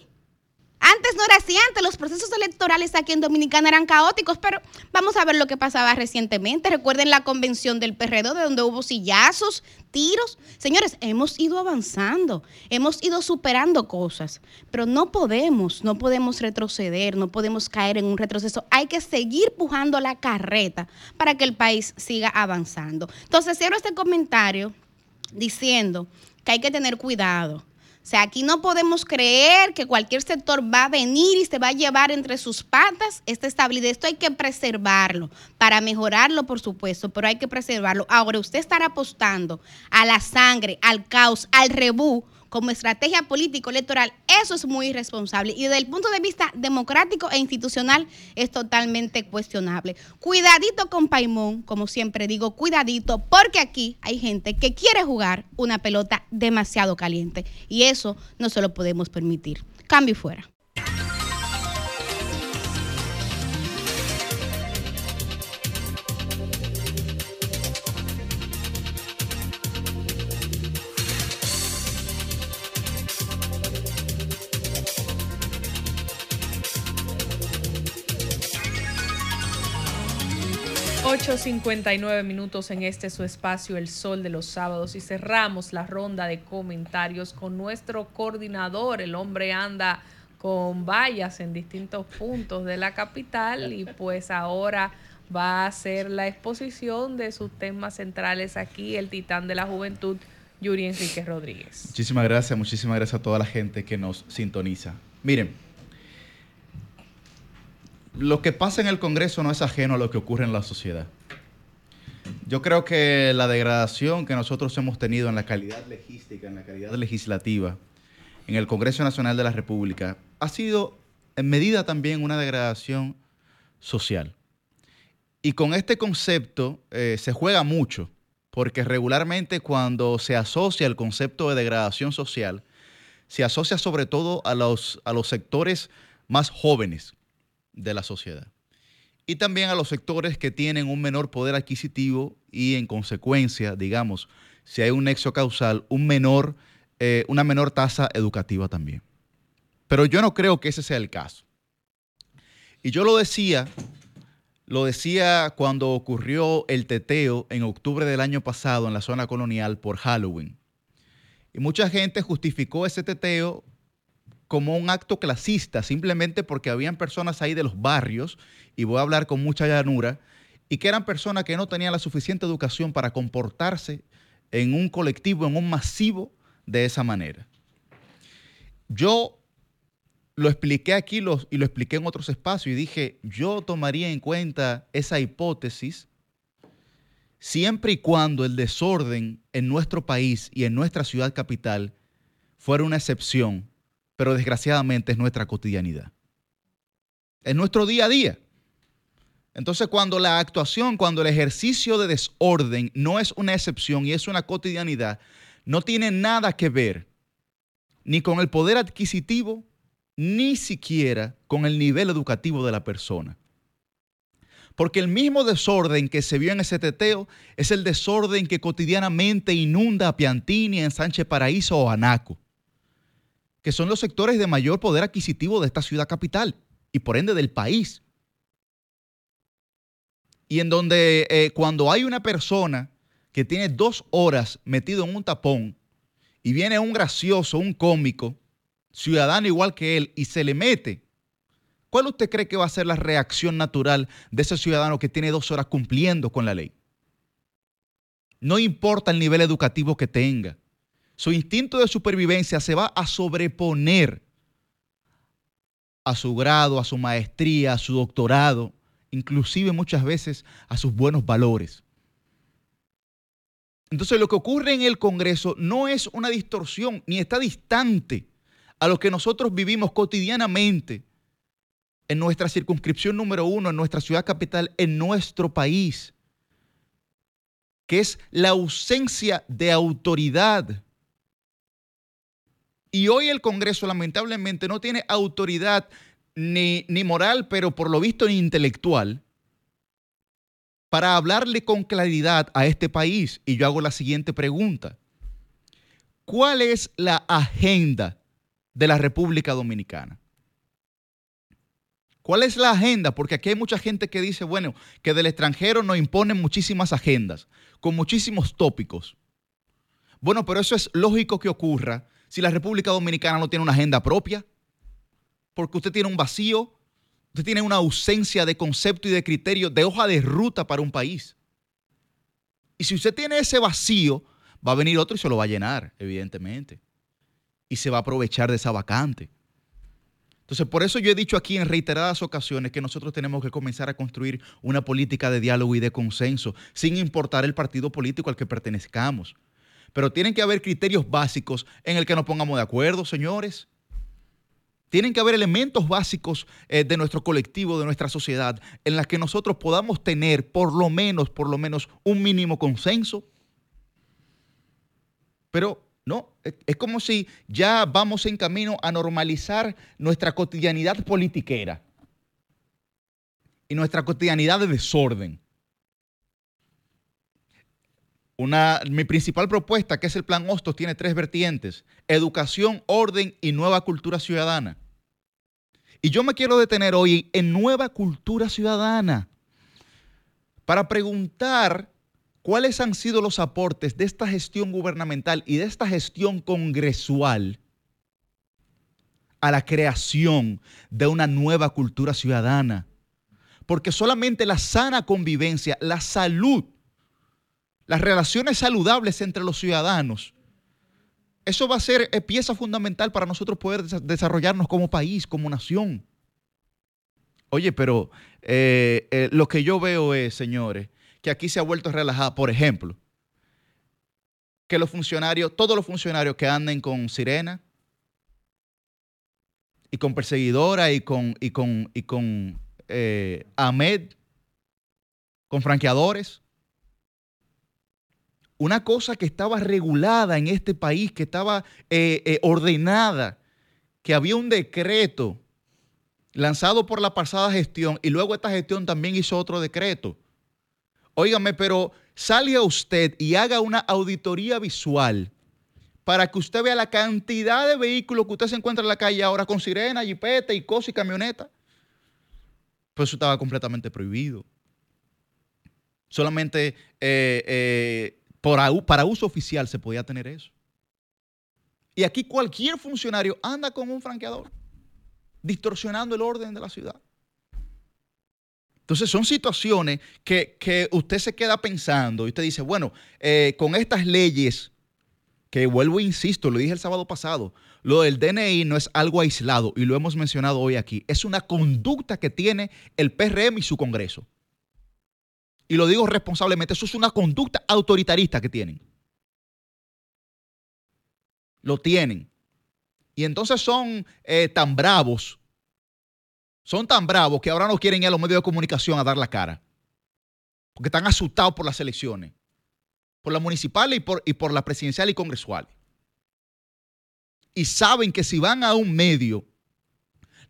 Antes no era así, antes los procesos electorales aquí en Dominicana eran caóticos, pero vamos a ver lo que pasaba recientemente. Recuerden la convención del PRD, de donde hubo sillazos, tiros. Señores, hemos ido avanzando, hemos ido superando cosas, pero no podemos, no podemos retroceder, no podemos caer en un retroceso. Hay que seguir pujando la carreta para que el país siga avanzando. Entonces, cierro este comentario diciendo que hay que tener cuidado o sea, aquí no podemos creer que cualquier sector va a venir y se va a llevar entre sus patas esta estabilidad. Esto hay que preservarlo para mejorarlo, por supuesto, pero hay que preservarlo. Ahora, usted estará apostando a la sangre, al caos, al rebú como estrategia político-electoral, eso es muy irresponsable y desde el punto de vista democrático e institucional es totalmente cuestionable. Cuidadito con Paimón, como siempre digo, cuidadito, porque aquí hay gente que quiere jugar una pelota demasiado caliente y eso no se lo podemos permitir. Cambio fuera. 8.59 minutos en este su espacio El Sol de los Sábados y cerramos la ronda de comentarios con nuestro coordinador. El hombre anda con vallas en distintos puntos de la capital y pues ahora va a hacer la exposición de sus temas centrales aquí, el titán de la juventud, Yuri Enrique Rodríguez. Muchísimas gracias, muchísimas gracias a toda la gente que nos sintoniza. Miren, lo que pasa en el Congreso no es ajeno a lo que ocurre en la sociedad. Yo creo que la degradación que nosotros hemos tenido en la calidad legística, en la calidad legislativa, en el Congreso Nacional de la República, ha sido en medida también una degradación social. Y con este concepto eh, se juega mucho, porque regularmente cuando se asocia el concepto de degradación social, se asocia sobre todo a los, a los sectores más jóvenes, de la sociedad. Y también a los sectores que tienen un menor poder adquisitivo y en consecuencia, digamos, si hay un nexo causal, un menor, eh, una menor tasa educativa también. Pero yo no creo que ese sea el caso. Y yo lo decía, lo decía cuando ocurrió el teteo en octubre del año pasado en la zona colonial por Halloween. Y mucha gente justificó ese teteo como un acto clasista, simplemente porque habían personas ahí de los barrios, y voy a hablar con mucha llanura, y que eran personas que no tenían la suficiente educación para comportarse en un colectivo, en un masivo de esa manera. Yo lo expliqué aquí y lo expliqué en otros espacios y dije, yo tomaría en cuenta esa hipótesis siempre y cuando el desorden en nuestro país y en nuestra ciudad capital fuera una excepción, pero desgraciadamente es nuestra cotidianidad. Es nuestro día a día. Entonces, cuando la actuación, cuando el ejercicio de desorden no es una excepción y es una cotidianidad, no tiene nada que ver ni con el poder adquisitivo, ni siquiera con el nivel educativo de la persona. Porque el mismo desorden que se vio en ese teteo es el desorden que cotidianamente inunda a Piantini, en Sánchez Paraíso o Anaco, que son los sectores de mayor poder adquisitivo de esta ciudad capital y por ende del país y en donde eh, cuando hay una persona que tiene dos horas metido en un tapón y viene un gracioso, un cómico, ciudadano igual que él, y se le mete, ¿cuál usted cree que va a ser la reacción natural de ese ciudadano que tiene dos horas cumpliendo con la ley? No importa el nivel educativo que tenga, su instinto de supervivencia se va a sobreponer a su grado, a su maestría, a su doctorado, inclusive muchas veces a sus buenos valores. Entonces lo que ocurre en el Congreso no es una distorsión ni está distante a lo que nosotros vivimos cotidianamente en nuestra circunscripción número uno, en nuestra ciudad capital, en nuestro país, que es la ausencia de autoridad. Y hoy el Congreso lamentablemente no tiene autoridad ni, moral, pero por lo visto ni intelectual, para hablarle con claridad a este país. Y yo hago la siguiente pregunta. ¿Cuál es la agenda de la República Dominicana? ¿Cuál es la agenda? Porque aquí hay mucha gente que dice, bueno, que del extranjero nos imponen muchísimas agendas, con muchísimos tópicos. Bueno, pero eso es lógico que ocurra si la República Dominicana no tiene una agenda propia porque usted tiene un vacío, usted tiene una ausencia de concepto y de criterio, de hoja de ruta para un país. Y si usted tiene ese vacío, va a venir otro y se lo va a llenar, evidentemente. Y se va a aprovechar de esa vacante. Entonces, por eso yo he dicho aquí en reiteradas ocasiones que nosotros tenemos que comenzar a construir una política de diálogo y de consenso, sin importar el partido político al que pertenezcamos. Pero tienen que haber criterios básicos en el que nos pongamos de acuerdo, señores. Tienen que haber elementos básicos eh, de nuestro colectivo, de nuestra sociedad, en las que nosotros podamos tener por lo menos, por lo menos un mínimo consenso. Pero no, es como si ya vamos en camino a normalizar nuestra cotidianidad politiquera y nuestra cotidianidad de desorden. Una, mi principal propuesta, que es el Plan Hostos, tiene tres vertientes. Educación, orden y nueva cultura ciudadana. Y yo me quiero detener hoy en nueva cultura ciudadana para preguntar cuáles han sido los aportes de esta gestión gubernamental y de esta gestión congresual a la creación de una nueva cultura ciudadana. Porque solamente la sana convivencia, la salud las relaciones saludables entre los ciudadanos, eso va a ser eh, pieza fundamental para nosotros poder desarrollarnos como país, como nación. Oye, pero eh, eh, lo que yo veo es, señores, que aquí se ha vuelto relajada. Por ejemplo, que los funcionarios, todos los funcionarios que anden con sirena y con perseguidora y con, y con, y con Ahmed, con franqueadores, una cosa que estaba regulada en este país, que estaba eh, eh, ordenada, que había un decreto lanzado por la pasada gestión y luego esta gestión también hizo otro decreto. Óigame, pero salga usted y haga una auditoría visual para que usted vea la cantidad de vehículos que usted se encuentra en la calle ahora con sirena, jipeta y cosas y camioneta. Pues eso estaba completamente prohibido. Solamente eh, para uso oficial se podía tener eso. Y aquí cualquier funcionario anda con un franqueador, distorsionando el orden de la ciudad. Entonces son situaciones que, usted se queda pensando y usted dice, bueno, eh, con estas leyes, que vuelvo e insisto, lo dije el sábado pasado, lo del DNI no es algo aislado y lo hemos mencionado hoy aquí, es una conducta que tiene el PRM y su Congreso. Y lo digo responsablemente, eso es una conducta autoritarista que tienen. Lo tienen. Y entonces son eh, tan bravos son tan bravos que ahora no quieren ir a los medios de comunicación a dar la cara. Porque están asustados por las elecciones. Por las municipales y por, y por las presidenciales y congresuales. Y saben que si van a un medio,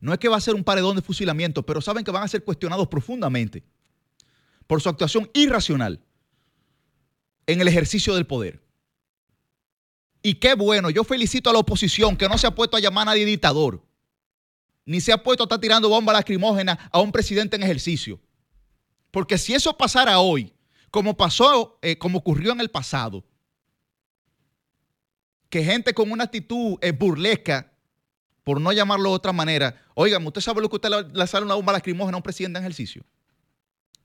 no es que va a ser un paredón de fusilamiento, pero saben que van a ser cuestionados profundamente por su actuación irracional en el ejercicio del poder. Y qué bueno, yo felicito a la oposición que no se ha puesto a llamar a nadie dictador ni se ha puesto a estar tirando bombas lacrimógenas a un presidente en ejercicio. Porque si eso pasara hoy, como pasó, eh, como ocurrió en el pasado, que gente con una actitud eh, burlesca, por no llamarlo de otra manera, oigan, ¿usted sabe lo que usted le, le sale una bomba lacrimógena a un presidente en ejercicio?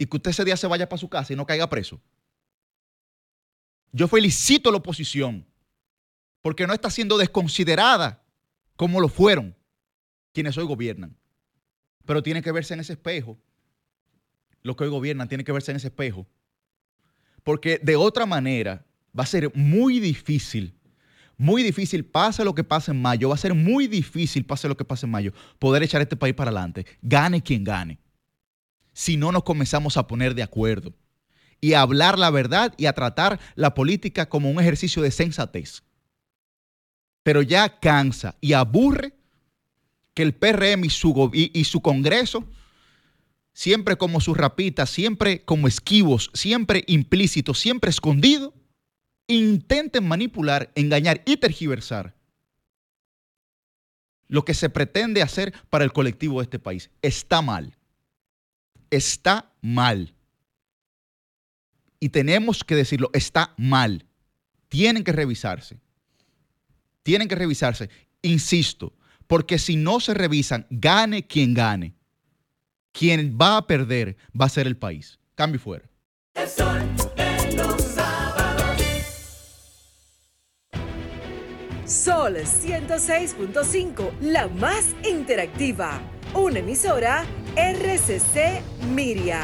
Y que usted ese día se vaya para su casa y no caiga preso. Yo felicito a la oposición porque no está siendo desconsiderada como lo fueron quienes hoy gobiernan. Pero tiene que verse en ese espejo. Los que hoy gobiernan tienen que verse en ese espejo. Porque de otra manera va a ser muy difícil, muy difícil, pase lo que pase en mayo, va a ser muy difícil, pase lo que pase en mayo, poder echar este país para adelante. Gane quien gane. Si no nos comenzamos a poner de acuerdo y a hablar la verdad y a tratar la política como un ejercicio de sensatez. Pero ya cansa y aburre que el PRM y su, y, su Congreso, siempre como sus rapitas, siempre como esquivos, siempre implícitos, siempre escondidos, intenten manipular, engañar y tergiversar lo que se pretende hacer para el colectivo de este país. Está mal. Está mal. Y tenemos que decirlo, está mal. Tienen que revisarse. Tienen que revisarse. Insisto, porque si no se revisan, gane quien gane. Quien va a perder va a ser el país. Cambio fuera. Sol. Sol 106.5, la más interactiva. Una emisora RCC Miria.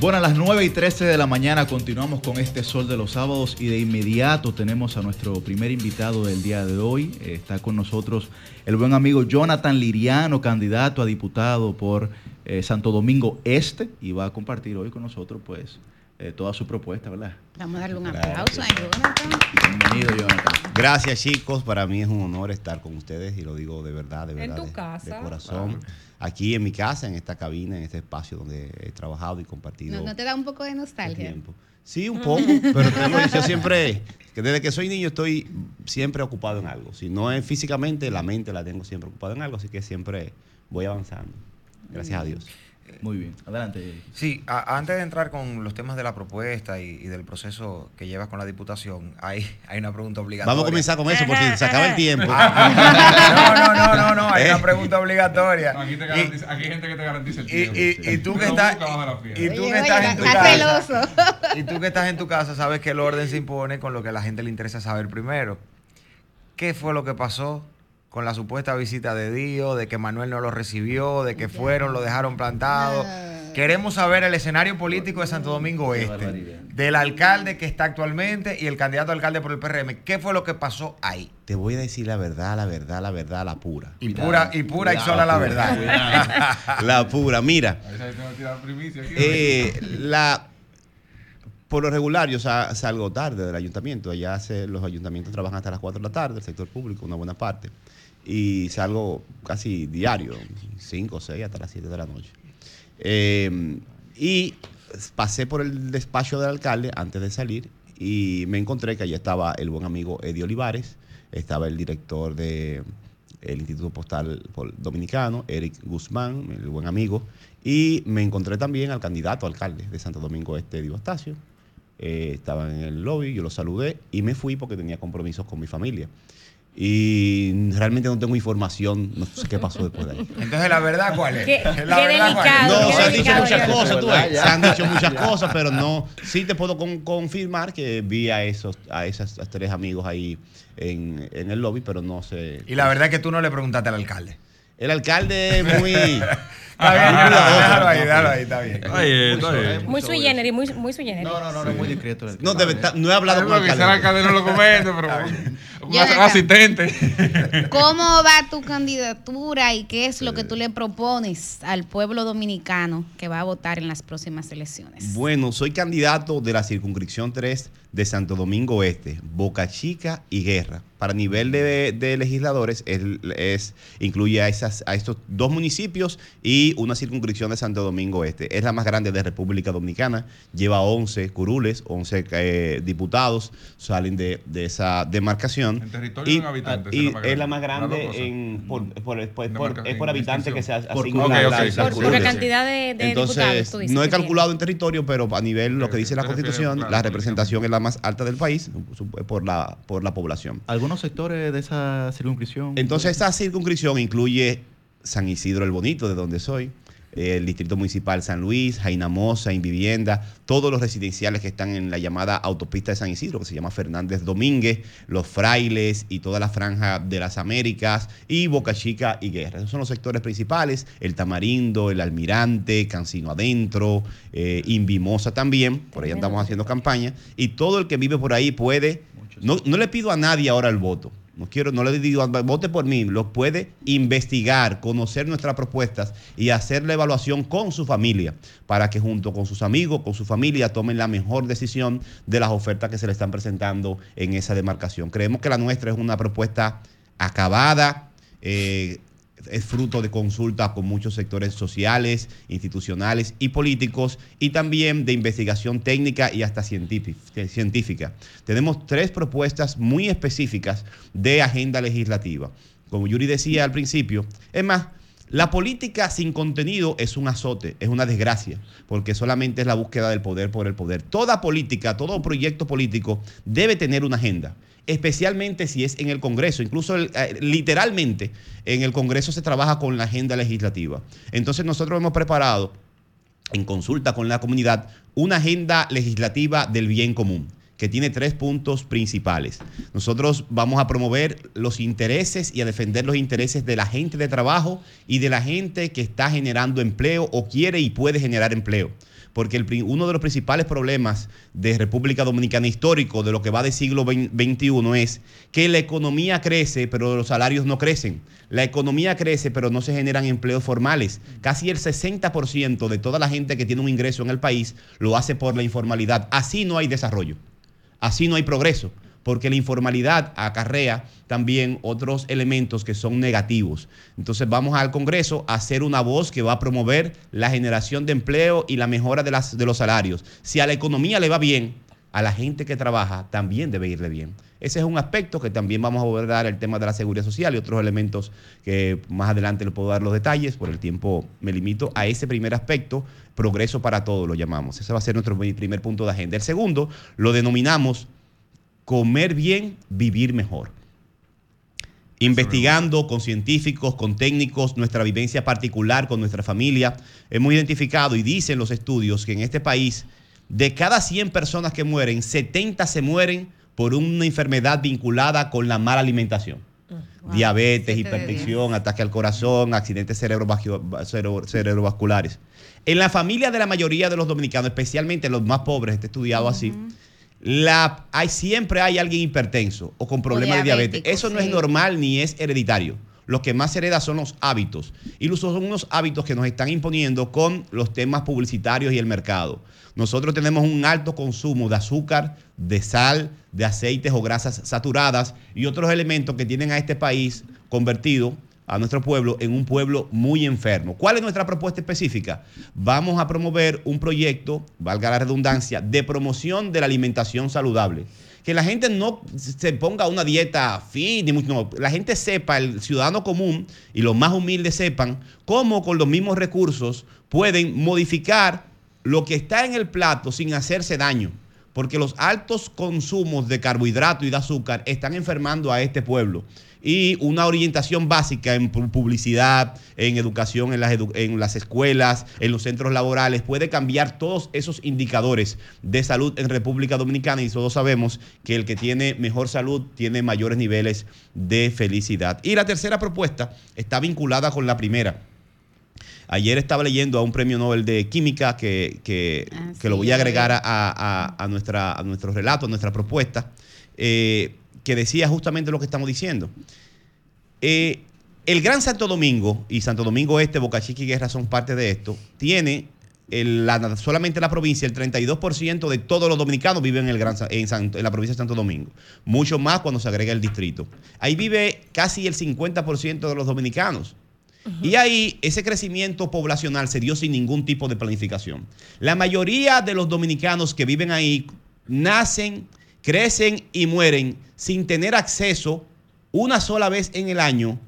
Bueno, a las 9 y 13 de la mañana continuamos con este Sol de los Sábados y de inmediato tenemos a nuestro primer invitado del día de hoy. Está con nosotros el buen amigo Jonathan Liriano, candidato a diputado por eh, Santo Domingo Este y va a compartir hoy con nosotros pues eh, toda su propuesta, ¿verdad? Vamos a darle un aplauso a Jonathan. Bienvenido, Jonathan. Gracias, chicos. Para mí es un honor estar con ustedes y lo digo de verdad, de verdad. En tu casa. De corazón aquí en mi casa, en esta cabina, en este espacio donde he trabajado y compartido. ¿No, te da un poco de nostalgia? Sí, un poco, pero yo siempre, que desde que soy niño estoy siempre ocupado en algo. Si no es físicamente, la mente la tengo siempre ocupada en algo, así que siempre voy avanzando. Gracias a Dios. Muy bien, adelante. Sí, antes de entrar con los temas de la propuesta y, del proceso que llevas con la diputación, hay, hay una pregunta obligatoria. Vamos a comenzar con eso, por si se acaba el tiempo. no, no, no, no, no, hay una pregunta obligatoria. Aquí, te garantiza, aquí hay gente que te garantiza el tiempo. Y, y, tú que estás, y tú que estás en tu casa, y tú que estás en tu casa, sabes que el orden se impone con lo que a la gente le interesa saber primero. ¿Qué fue lo que pasó con la supuesta visita de Dios, de que Manuel no lo recibió, de que fueron, lo dejaron plantado. Queremos saber el escenario político de Santo Domingo Este, del alcalde que está actualmente y el candidato alcalde por el PRM. ¿Qué fue lo que pasó ahí? Te voy a decir la verdad, la verdad, la verdad, la pura. Y pura, y pura y sola la verdad. la pura, mira. Eh, la por lo regular, yo salgo tarde del ayuntamiento. Allá los ayuntamientos trabajan hasta las 4 de la tarde, el sector público, una buena parte. Y salgo casi diario, 5 o 6 hasta las 7 de la noche. Eh, y pasé por el despacho del alcalde antes de salir y me encontré que allí estaba el buen amigo Eddie Olivares, estaba el director del Instituto Postal Dominicano, Eric Guzmán, el buen amigo, y me encontré también al candidato alcalde de Santo Domingo Este, Eddie Bastacio. Eh, estaba en el lobby, yo lo saludé y me fui porque tenía compromisos con mi familia y realmente no tengo información, no sé qué pasó después de ahí. Entonces, ¿la verdad cuál es? Qué, ¿La delicado, No, se han dicho muchas cosas, tú ves. Se han dicho muchas cosas, pero no. Sí te puedo con- confirmar que vi a esos, a esos tres amigos ahí en, en el lobby, pero no sé. Y la verdad es que tú no le preguntaste al alcalde. El alcalde es muy. Está bien, déjalo ahí, déjalo ahí, está bien. Está bien, está bien. Muy sui generis, muy, muy sui generis. No, no, no, no es muy discreto. No, debe estar- no he hablado con el Quizá el alcalde no lo comente, pero un asistente. ¿Cómo va tu candidatura y qué es lo que tú le propones al pueblo dominicano que va a votar en las próximas elecciones? Bueno, soy candidato de la circunscripción 3 de Santo Domingo Este, Boca Chica y Guerra. Para nivel de, de legisladores es, es- incluye a, esas, a estos dos municipios y una circunscripción de Santo Domingo Este. Es la más grande de República Dominicana, lleva 11 curules, 11 eh, diputados salen de, de esa demarcación. En territorio y, en habitantes, y es la más es la grande. más grande en, por, por- por- Demarca- por- es por habitante que se asigna Por- la- ok, ok, la- sí, la por- la cantidad de, de Entonces, diputados, tú dices. no he calculado en territorio, pero a nivel lo que dice la Constitución, claro, la representación es la más alta del país por la, por la población. ¿Algunos sectores de esa circunscripción? Entonces, esta circunscripción incluye San Isidro el Bonito, de donde soy, el Distrito Municipal San Luis, Jainamosa, Invivienda, todos los residenciales que están en la llamada autopista de San Isidro, que se llama Fernández Domínguez, Los Frailes y toda la franja de las Américas, y Boca Chica y Guerra. Esos son los sectores principales, el Tamarindo, el Almirante, Cancino Adentro, eh, Invimosa también, por ahí andamos haciendo campaña, y todo el que vive por ahí puede, no, no le pido a nadie ahora el voto, no quiero, no le digo, vote por mí, lo puede investigar, conocer nuestras propuestas y hacer la evaluación con su familia para que junto con sus amigos, con su familia, tomen la mejor decisión de las ofertas que se le están presentando en esa demarcación. Creemos que la nuestra es una propuesta acabada, eh, es fruto de consultas con muchos sectores sociales, institucionales y políticos y también de investigación técnica y hasta científi- científica. Tenemos tres propuestas muy específicas de agenda legislativa. Como Yuri decía al principio, es más, la política sin contenido es un azote, es una desgracia, porque solamente es la búsqueda del poder por el poder. Toda política, todo proyecto político debe tener una agenda, especialmente si es en el Congreso. Incluso eh, literalmente en el Congreso se trabaja con la agenda legislativa. Entonces nosotros hemos preparado, en consulta con la comunidad, una agenda legislativa del bien común que tiene tres puntos principales. Nosotros vamos a promover los intereses y a defender los intereses de la gente de trabajo y de la gente que está generando empleo o quiere y puede generar empleo. Porque uno de los principales problemas de República Dominicana histórico de lo que va de siglo XXI es que la economía crece, pero los salarios no crecen. La economía crece, pero no se generan empleos formales. Casi el 60% de toda la gente que tiene un ingreso en el país lo hace por la informalidad. Así no hay desarrollo. Así no hay progreso, porque la informalidad acarrea también otros elementos que son negativos. Entonces vamos al Congreso a hacer una voz que va a promover la generación de empleo y la mejora de, las, de los salarios. Si a la economía le va bien, a la gente que trabaja también debe irle bien. Ese es un aspecto que también vamos a abordar el tema de la seguridad social y otros elementos que más adelante le puedo dar los detalles. Por el tiempo me limito a ese primer aspecto, progreso para todos lo llamamos. Ese va a ser nuestro primer punto de agenda. El segundo lo denominamos comer bien, vivir mejor. Investigando con científicos, con técnicos, nuestra vivencia particular con nuestra familia, hemos identificado y dicen los estudios que en este país, de cada 100 personas que mueren, 70 se mueren por una enfermedad vinculada con la mala alimentación. Diabetes, hipertensión, ataque al corazón, accidentes cerebrovascu- cerebro- cerebrovasculares. En la familia de la mayoría de los dominicanos, especialmente los más pobres, está estudiado así, la, hay, siempre hay alguien hipertenso o con problemas de diabetes. Eso no es normal ni es hereditario. Lo que más se hereda son los hábitos. Y los- son unos hábitos que nos están imponiendo con los temas publicitarios y el mercado. Nosotros tenemos un alto consumo de azúcar, de sal, de aceites o grasas saturadas y otros elementos que tienen a este país convertido a nuestro pueblo en un pueblo muy enfermo. ¿Cuál es nuestra propuesta específica? Vamos a promover un proyecto, valga la redundancia, de promoción de la alimentación saludable. Que la gente no se ponga una dieta fin, no, la gente sepa, el ciudadano común y los más humildes sepan cómo con los mismos recursos pueden modificar lo que está en el plato sin hacerse daño porque los altos consumos de carbohidrato y de azúcar están enfermando a este pueblo y una orientación básica en publicidad, en educación, en las, en las escuelas, en los centros laborales, puede cambiar todos esos indicadores de salud en República Dominicana y todos sabemos que el que tiene mejor salud tiene mayores niveles de felicidad. Y la tercera propuesta está vinculada con la primera. Ayer estaba leyendo a un premio Nobel de Química que, que, lo voy a agregar a, nuestra, a nuestro relato, a nuestra propuesta. Eh, que decía justamente lo que estamos diciendo. Eh, el Gran Santo Domingo y Santo Domingo Este, Boca Chica y Guerra son parte de esto, tiene la, solamente la provincia, el 32% de todos los dominicanos viven en, el Gran, en, en, la provincia de Santo Domingo. Mucho más cuando se agrega el distrito. Ahí vive casi el 50% de los dominicanos. Y ahí ese crecimiento poblacional se dio sin ningún tipo de planificación. La mayoría de los dominicanos que viven ahí nacen crecen y mueren sin tener acceso una sola vez en el año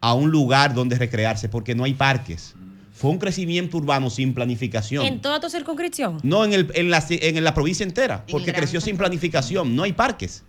a un lugar donde recrearse, porque no hay parques. Fue un crecimiento urbano sin planificación. ¿En toda tu circunscripción? No, en, en, la, provincia entera, porque creció sin planificación. No hay parques.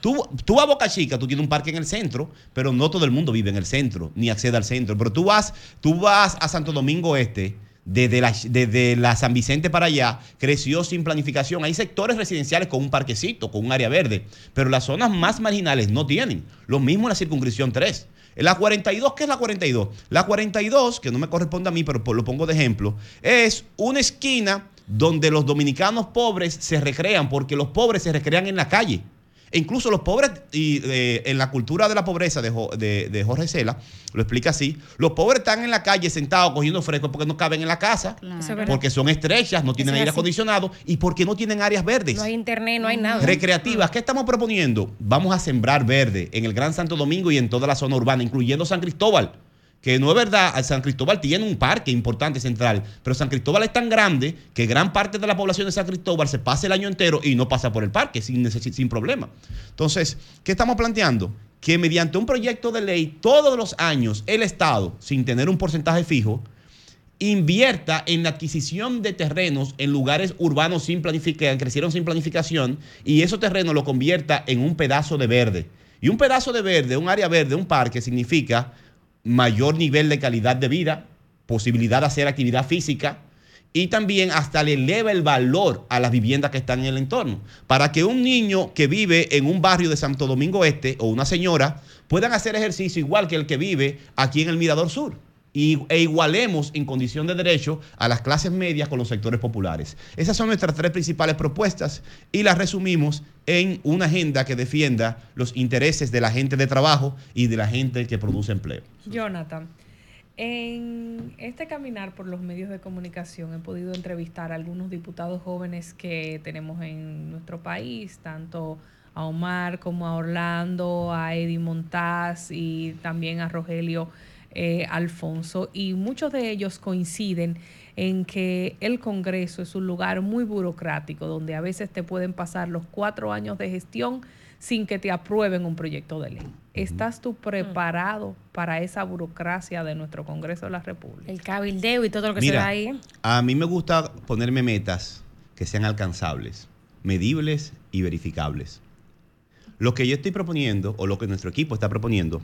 Tú, tú, a Boca Chica, tú tienes un parque en el centro, pero no todo el mundo vive en el centro, ni accede al centro. Pero tú vas, tú vas a Santo Domingo Este desde la, desde San Vicente para allá, creció sin planificación. Hay sectores residenciales con un parquecito, con un área verde, pero las zonas más marginales no tienen. Lo mismo en la circunscripción 3. La 42, ¿qué es la 42? La 42, que no me corresponde a mí, pero lo pongo de ejemplo, es una esquina donde los dominicanos pobres se recrean, porque los pobres se recrean en la calle. E incluso los pobres, y eh, en la cultura de la pobreza de, Jorge Cela, lo explica así, los pobres están en la calle sentados cogiendo fresco porque no caben en la casa, porque son estrechas, no tienen aire acondicionado y porque no tienen áreas verdes. No hay internet, no hay nada. Recreativas. ¿Qué estamos proponiendo? Vamos a sembrar verde en el Gran Santo Domingo y en toda la zona urbana, incluyendo San Cristóbal que no es verdad, San Cristóbal tiene un parque importante central, pero San Cristóbal es tan grande que gran parte de la población de San Cristóbal se pasa el año entero y no pasa por el parque sin, sin problema. Entonces, ¿qué estamos planteando? Que mediante un proyecto de ley todos los años el Estado, sin tener un porcentaje fijo, invierta en la adquisición de terrenos en lugares urbanos sin planificación, crecieron sin planificación, y esos terrenos lo convierta en un pedazo de verde. Y un pedazo de verde, un área verde, un parque, significa mayor nivel de calidad de vida, posibilidad de hacer actividad física y también hasta le eleva el valor a las viviendas que están en el entorno. Para que un niño que vive en un barrio de Santo Domingo Este o una señora puedan hacer ejercicio igual que el que vive aquí en el Mirador Sur e igualemos en condición de derecho a las clases medias con los sectores populares. Esas son nuestras tres principales propuestas y las resumimos en una agenda que defienda los intereses de la gente de trabajo y de la gente que produce empleo. Jonathan. En este caminar por los medios de comunicación he podido entrevistar a algunos diputados jóvenes que tenemos en nuestro país, tanto a Omar como a Orlando, a Eddie Montaz y también a Rogelio eh, Alfonso, y muchos de ellos coinciden en que el Congreso es un lugar muy burocrático, donde a veces te pueden pasar los cuatro años de gestión sin que te aprueben un proyecto de ley. ¿Estás tú preparado para esa burocracia de nuestro Congreso de la República? El cabildeo y todo lo que se da ahí. A mí me gusta ponerme metas que sean alcanzables, medibles y verificables. Lo que yo estoy proponiendo, o lo que nuestro equipo está proponiendo,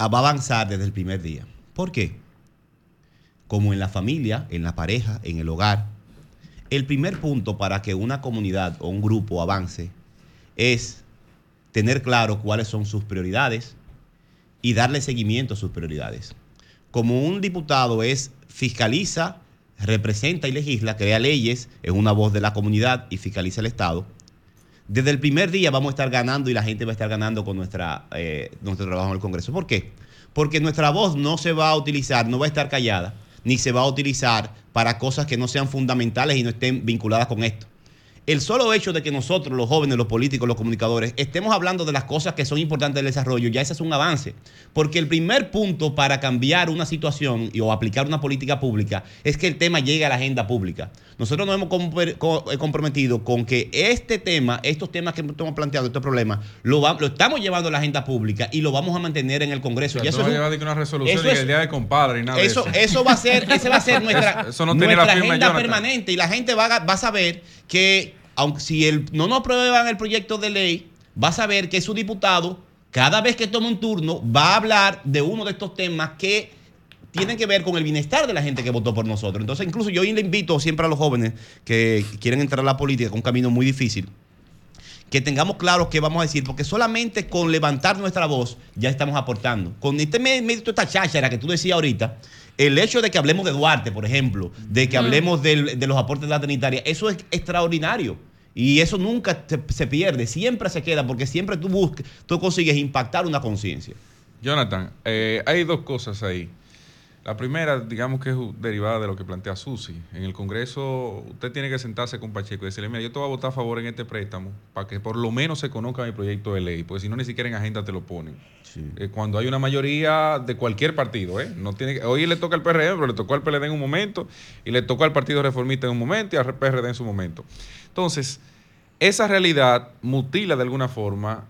va a avanzar desde el primer día. ¿Por qué? Como en la familia, en la pareja, en el hogar, el primer punto para que una comunidad o un grupo avance es tener claro cuáles son sus prioridades y darle seguimiento a sus prioridades. Como un diputado es fiscaliza, representa y legisla, crea leyes, es una voz de la comunidad y fiscaliza el Estado, desde el primer día vamos a estar ganando y la gente va a estar ganando con nuestra, eh, nuestro trabajo en el Congreso. ¿Por qué? Porque nuestra voz no se va a utilizar, no va a estar callada, ni se va a utilizar para cosas que no sean fundamentales y no estén vinculadas con esto. el solo hecho de que nosotros, los jóvenes, los políticos, los comunicadores, estemos hablando de las cosas que son importantes del desarrollo, ya ese es un avance. Porque el primer punto para cambiar una situación y, o aplicar una política pública es que el tema llegue a la agenda pública. Nosotros nos hemos eh, comprometido con que este tema, estos temas que hemos planteado, estos problemas, lo, lo estamos llevando a la agenda pública y lo vamos a mantener en el Congreso. eso va a llevar una resolución y el día de compadre y nada eso, de eso. va a ser, ese va a ser nuestra, agenda permanente y la gente va, va a saber que aunque si el, no nos aprueban el proyecto de ley, va a saber que su diputado, cada vez que tome un turno, va a hablar de uno de estos temas que tienen que ver con el bienestar de la gente que votó por nosotros. Entonces, incluso yo le invito siempre a los jóvenes que quieren entrar a la política, con un camino muy difícil, que tengamos claro qué vamos a decir, porque solamente con levantar nuestra voz ya estamos aportando. Con este medio, esta cháchara que tú decías ahorita, el hecho de que hablemos de Duarte, por ejemplo, de que hablemos de los aportes de la trinitaria, eso es extraordinario. Y eso nunca se, pierde, siempre se queda, porque siempre tú, buscas, tú consigues impactar una conciencia. Jonathan, eh, hay dos cosas ahí. La primera, digamos que es derivada de lo que plantea Susi. En el Congreso, usted tiene que sentarse con Pacheco y decirle, mira, yo te voy a votar a favor en este préstamo para que por lo menos se conozca mi proyecto de ley, porque si no, ni siquiera en agenda te lo ponen. Eh, cuando hay una mayoría de cualquier partido, ¿eh? No tiene hoy le toca al PRM, pero le tocó al PLD en un momento, y le tocó al Partido Reformista en un momento y al PRD en su momento. Entonces, esa realidad mutila de alguna forma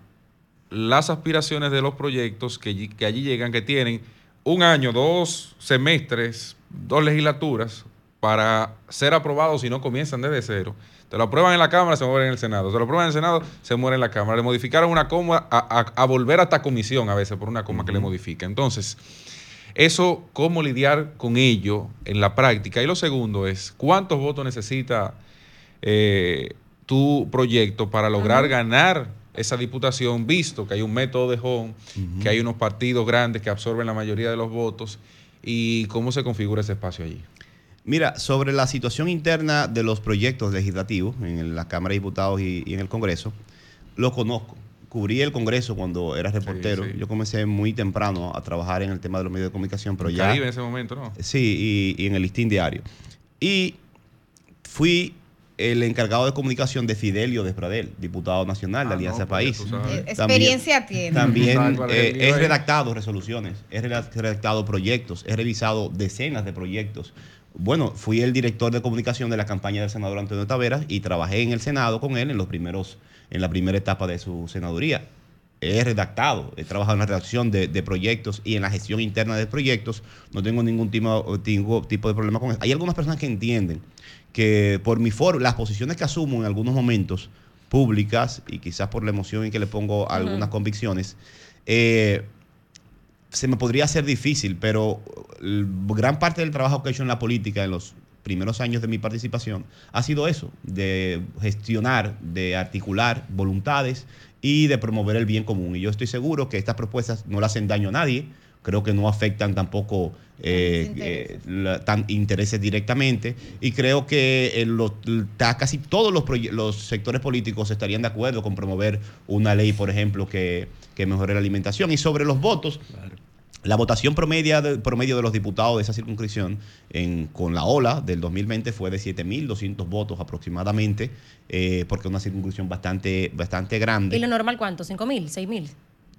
las aspiraciones de los proyectos que, que allí llegan, que tienen un año, dos semestres, dos legislaturas para ser aprobados si no comienzan desde cero. Te lo aprueban en la Cámara, se muere en el Senado. Se lo aprueban en el Senado, se muere en la Cámara. Le modificaron una coma a, volver hasta comisión a veces por una coma que le modifica. Entonces, eso, ¿cómo lidiar con ello en la práctica? Y lo segundo es, ¿cuántos votos necesita eh, tu proyecto para lograr ganar esa diputación, visto que hay un método de home, que hay unos partidos grandes que absorben la mayoría de los votos, y cómo se configura ese espacio allí. Mira, sobre la situación interna de los proyectos legislativos en la Cámara de Diputados y, en el Congreso, lo conozco. Cubrí el Congreso cuando era reportero. Yo comencé muy temprano a trabajar en el tema de los medios de comunicación, pero ya... en ese momento, ¿no? Sí, y, y en el listín diario. Y fui el encargado de comunicación de Fidelio Despradel, diputado nacional de ah, Alianza País. Eh, experiencia tiene. También eh, he redactado resoluciones, he redactado proyectos, he revisado decenas de proyectos. Bueno, fui el director de comunicación de la campaña del senador Antonio Taveras y trabajé en el Senado con él en los primeros, en la primera etapa de su senaduría. He redactado, he trabajado en la redacción de, proyectos y en la gestión interna de proyectos. No tengo ningún tipo, tipo de problema con eso. Hay algunas personas que entienden que por mi forma, las posiciones que asumo en algunos momentos públicas y quizás por la emoción en que le pongo algunas convicciones, eh, se me podría hacer difícil, pero gran parte del trabajo que he hecho en la política en los primeros años de mi participación ha sido eso, de gestionar, de articular voluntades y de promover el bien común. Y yo estoy seguro que estas propuestas no le hacen daño a nadie, creo que no afectan tampoco eh, eh, tan intereses directamente y creo que casi todos los, los, sectores políticos estarían de acuerdo con promover una ley, por ejemplo, que, mejore la alimentación. Y sobre los votos, la votación promedio de, promedio de los diputados de esa circunscripción en, con la ola del 2020 fue de 7.200 votos aproximadamente, eh, porque es una circunscripción bastante, bastante grande. ¿Y lo normal cuánto? ¿5.000? ¿6.000?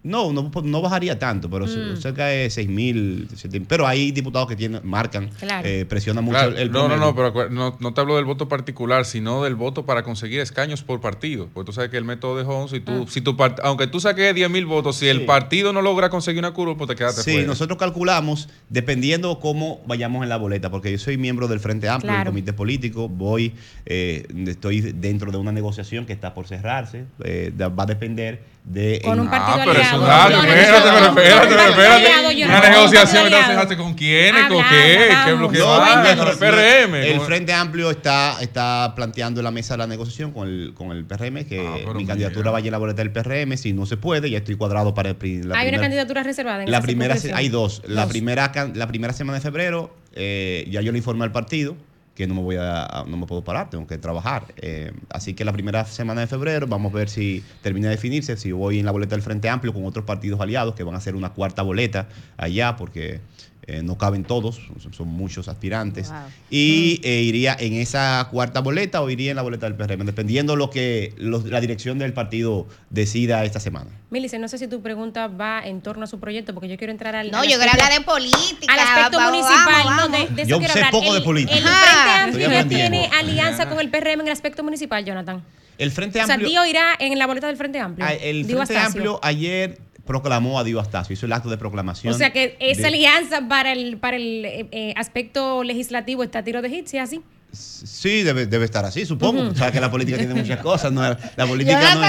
No, no, no, bajaría tanto, pero mm. cerca de 6 mil. Pero hay diputados que tienen, marcan, eh, presionan mucho el, No, no, no, pero no, te hablo del voto particular, sino del voto para conseguir escaños por partido. Porque tú sabes que el método de Jones, si tú, ah. si tu aunque tú saques 10 mil votos, si el partido no logra conseguir una curva, pues te quedas Sí, nosotros calculamos dependiendo cómo vayamos en la boleta, porque yo soy miembro del Frente Amplio, del comité político, voy, eh, estoy dentro de una negociación que está por cerrarse, eh, va a depender de con un partido ah, pero aliado. Eso, espérate, pero espérate, pero espérate. Una negociación, entonces, ¿con quiénes? ¿Con qué? ¿Qué bloque va? Con el PRM. El Frente Amplio está, está planteando en la mesa de la negociación con el, con el PRM que ah, mi candidatura vaya a la boleta del PRM. Si no se puede, ya estoy cuadrado para el, la ¿Hay una candidatura reservada en la primera Hay dos. La, primera, la primera semana de febrero, eh, ya yo le informé al partido que no me voy a, no me puedo parar, tengo que trabajar. Eh, así que la primera semana de febrero vamos a ver si termina de definirse, si voy en la boleta del Frente Amplio con otros partidos aliados que van a hacer una cuarta boleta allá, porque Eh, no caben todos, son muchos aspirantes. Y eh, iría en esa cuarta boleta o iría en la boleta del PRM, dependiendo lo que la dirección del partido decida esta semana. Milice, no sé si tu pregunta va en torno a su proyecto, porque yo quiero entrar al. No, yo quiero hablar de política. Al aspecto municipal. de, yo sé poco de política. El Frente Amplio tiene alianza con el PRM en el aspecto municipal, Jonathan. El Frente Amplio. O sea, Dio irá en la boleta del Frente Amplio. Ah, el Frente Amplio ayer proclamó a Dio Astacio, hizo el acto de proclamación. O sea que esa alianza para el, para el eh, eh, aspecto legislativo está a tiro de hit, ¿sí así? Sí, debe, debe estar así, supongo. O sea, que la política tiene muchas cosas. No, la política no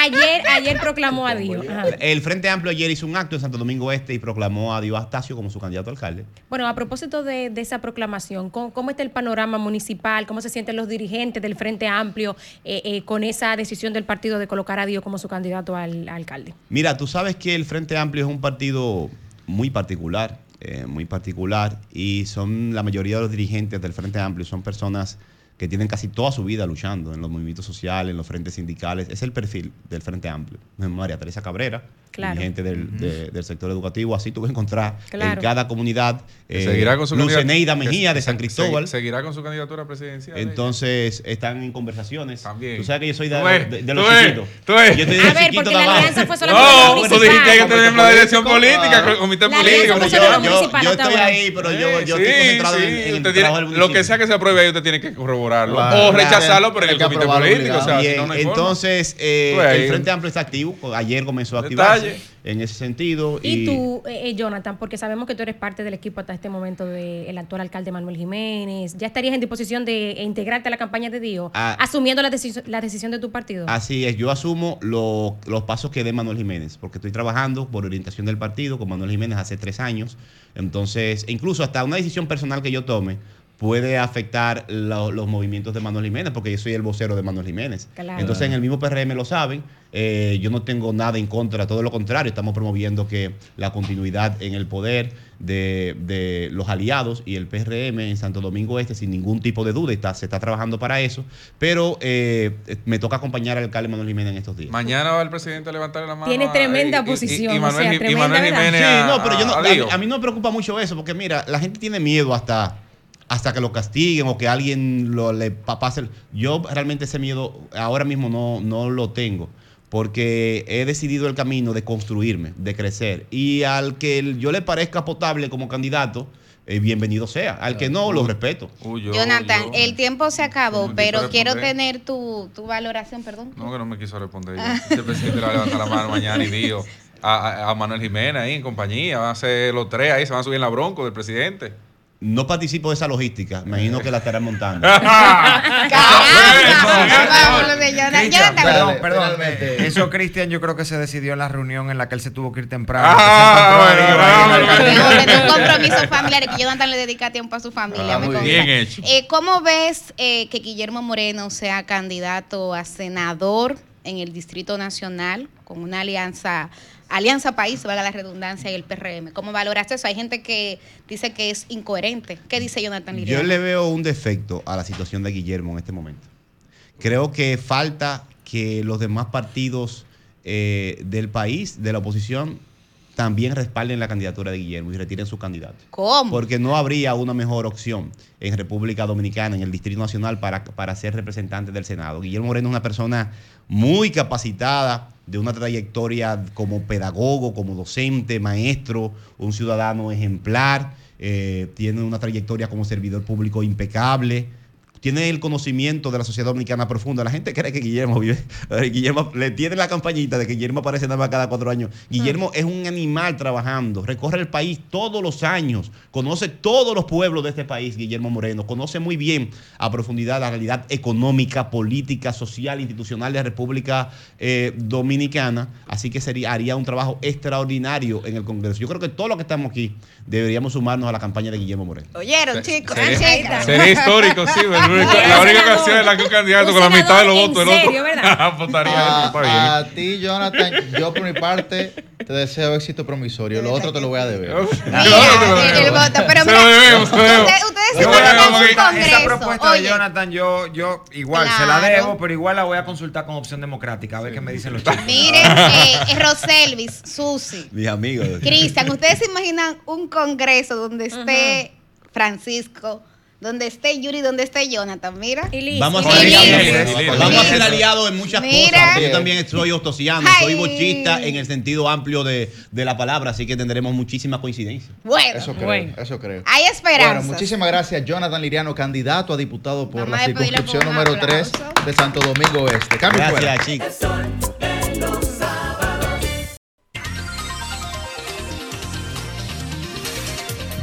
Ayer, ayer proclamó a Dios. El Frente Amplio ayer hizo un acto en Santo Domingo Este y proclamó a Dios Astacio como su candidato a alcalde. Bueno, a propósito de, esa proclamación, ¿cómo, está el panorama municipal? ¿Cómo se sienten los dirigentes del Frente Amplio eh, eh, con esa decisión del partido de colocar a Dios como su candidato al alcalde? Mira, tú sabes que el Frente Amplio es un partido muy particular eh, muy particular y son la mayoría de los dirigentes del Frente Amplio son personas que tienen casi toda su vida luchando en los movimientos sociales, en los frentes sindicales. Es el perfil del Frente Amplio. María Teresa Cabrera, dirigente del, sector educativo. Así tú vas a encontrar en cada comunidad. Eh, seguirá con su Luceneida Mejía de San Cristóbal. seguirá con su candidatura presidencial. Entonces están en conversaciones. También. Tú sabes que yo soy de, de, los chiquitos. Yo estoy de a ver, porque la alianza fue solo No, tú dijiste que tenemos la dirección política, comité político. Yo estoy ahí, pero yo estoy concentrado en el trabajo del Lo que sea que se apruebe ahí, usted tiene que corroborarlo rechazarlo, pero en el comité político. entonces, eh, el Frente Amplio está activo. Ayer comenzó a en ese sentido. Y, tú, eh, eh, Jonathan, porque sabemos que tú eres parte del equipo hasta este momento del actual alcalde Manuel Jiménez. ¿Ya estarías en disposición de integrarte a la campaña de Dios, ah. asumiendo la, la, decisión de tu partido? Así es, yo asumo los pasos que dé Manuel Jiménez, porque estoy trabajando por orientación del partido con Manuel Jiménez hace tres años. Entonces, incluso hasta una decisión personal que yo tome puede afectar los movimientos de Manuel Jiménez, porque yo soy el vocero de Manuel Jiménez. Entonces en el mismo PRM lo saben, eh, yo no tengo nada en contra, todo lo contrario, estamos promoviendo que la continuidad en el poder de, los aliados y el PRM en Santo Domingo Este, sin ningún tipo de duda, está, se está trabajando para eso, pero eh, me toca acompañar al alcalde Manuel Jiménez en estos días. Mañana va el presidente a levantar la mano. Tiene tremenda posición. Y, Manuel, Jiménez. sí, no, pero yo no, a mí no me preocupa mucho eso, porque mira, la gente tiene miedo hasta hasta que lo castiguen o que alguien lo, le pase. Yo realmente ese miedo ahora mismo no, no lo tengo porque he decidido el camino de construirme, de crecer. Y al que yo le parezca potable como candidato, eh, bienvenido sea. Al que no, lo respeto. Jonathan, el tiempo se acabó, pero quiero tener tu, valoración, perdón. No, que no me quiso responder. Este presidente le va a levantar la mano mañana y dijo a, a, Manuel Jiménez ahí en compañía. Van a ser los tres ahí, se van a subir en la bronco del presidente. No participo de esa logística, imagino que la estarán montando. perdón, perdón. Eso, Cristian, yo creo que se decidió en la reunión en la que él se tuvo que ir temprano. Ah, un compromiso familiar que Jonathan le dedica tiempo a su familia. Ah, bien hecho. Eh, ¿Cómo ves eh, que Guillermo Moreno sea candidato a senador en el Distrito Nacional con una alianza Alianza País, valga la redundancia, y el PRM. ¿Cómo valoraste eso? Hay gente que dice que es incoherente. ¿Qué dice Jonathan Liriano? Yo le veo un defecto a la situación de Guillermo en este momento. Creo que falta que los demás partidos eh, del país, de la oposición, también respalden la candidatura de Guillermo y retiren su candidato. ¿Cómo? Porque no habría una mejor opción en República Dominicana, en el Distrito Nacional, para, para ser representante del Senado. Guillermo Moreno es una persona muy capacitada, de una trayectoria como pedagogo, como docente, maestro, un ciudadano ejemplar, eh, tiene una trayectoria como servidor público impecable tiene el conocimiento de la sociedad dominicana profunda. La gente cree que Guillermo vive. Guillermo le tiene la campañita de que Guillermo aparece nada más cada cuatro años. Guillermo es un animal trabajando, recorre el país todos los años, conoce todos los pueblos de este país, Guillermo Moreno, conoce muy bien a profundidad la realidad económica, política, social, institucional de la República eh, Dominicana. Así que sería, haría un trabajo extraordinario en el Congreso. Yo creo que todos los que estamos aquí deberíamos sumarnos a la campaña de Guillermo Moreno. Oyeron, chicos. Sería, sería histórico, sí, ¿verdad? La única ocasión en la que un candidato con la mitad de los votos del otro votaría a, a ti, Jonathan, yo por mi parte te deseo éxito promisorio. Lo otro te lo voy a deber. Mira, el voto. Pero mira, ustedes, un congreso. Esa propuesta de Jonathan, yo, yo igual se la debo, pero igual la voy a consultar con opción democrática. A ver qué me dicen los chicos. Miren, eh, Roselvis, Susi. Mis amigos. Cristian, ¿ustedes se imaginan un congreso donde esté Francisco? Donde esté Yuri, donde esté Jonathan, mira. Vamos a ser aliados. Vamos a ser aliados en muchas cosas. Yo también estoy ostosiano, soy bochista en el sentido amplio de, de, la palabra, así que tendremos muchísimas coincidencias. Bueno, eso creo, eso creo. Hay esperanza. Bueno, muchísimas gracias, Jonathan Liriano, candidato a diputado por la circunscripción número 3 de Santo Domingo Este. Cambio gracias, chicos.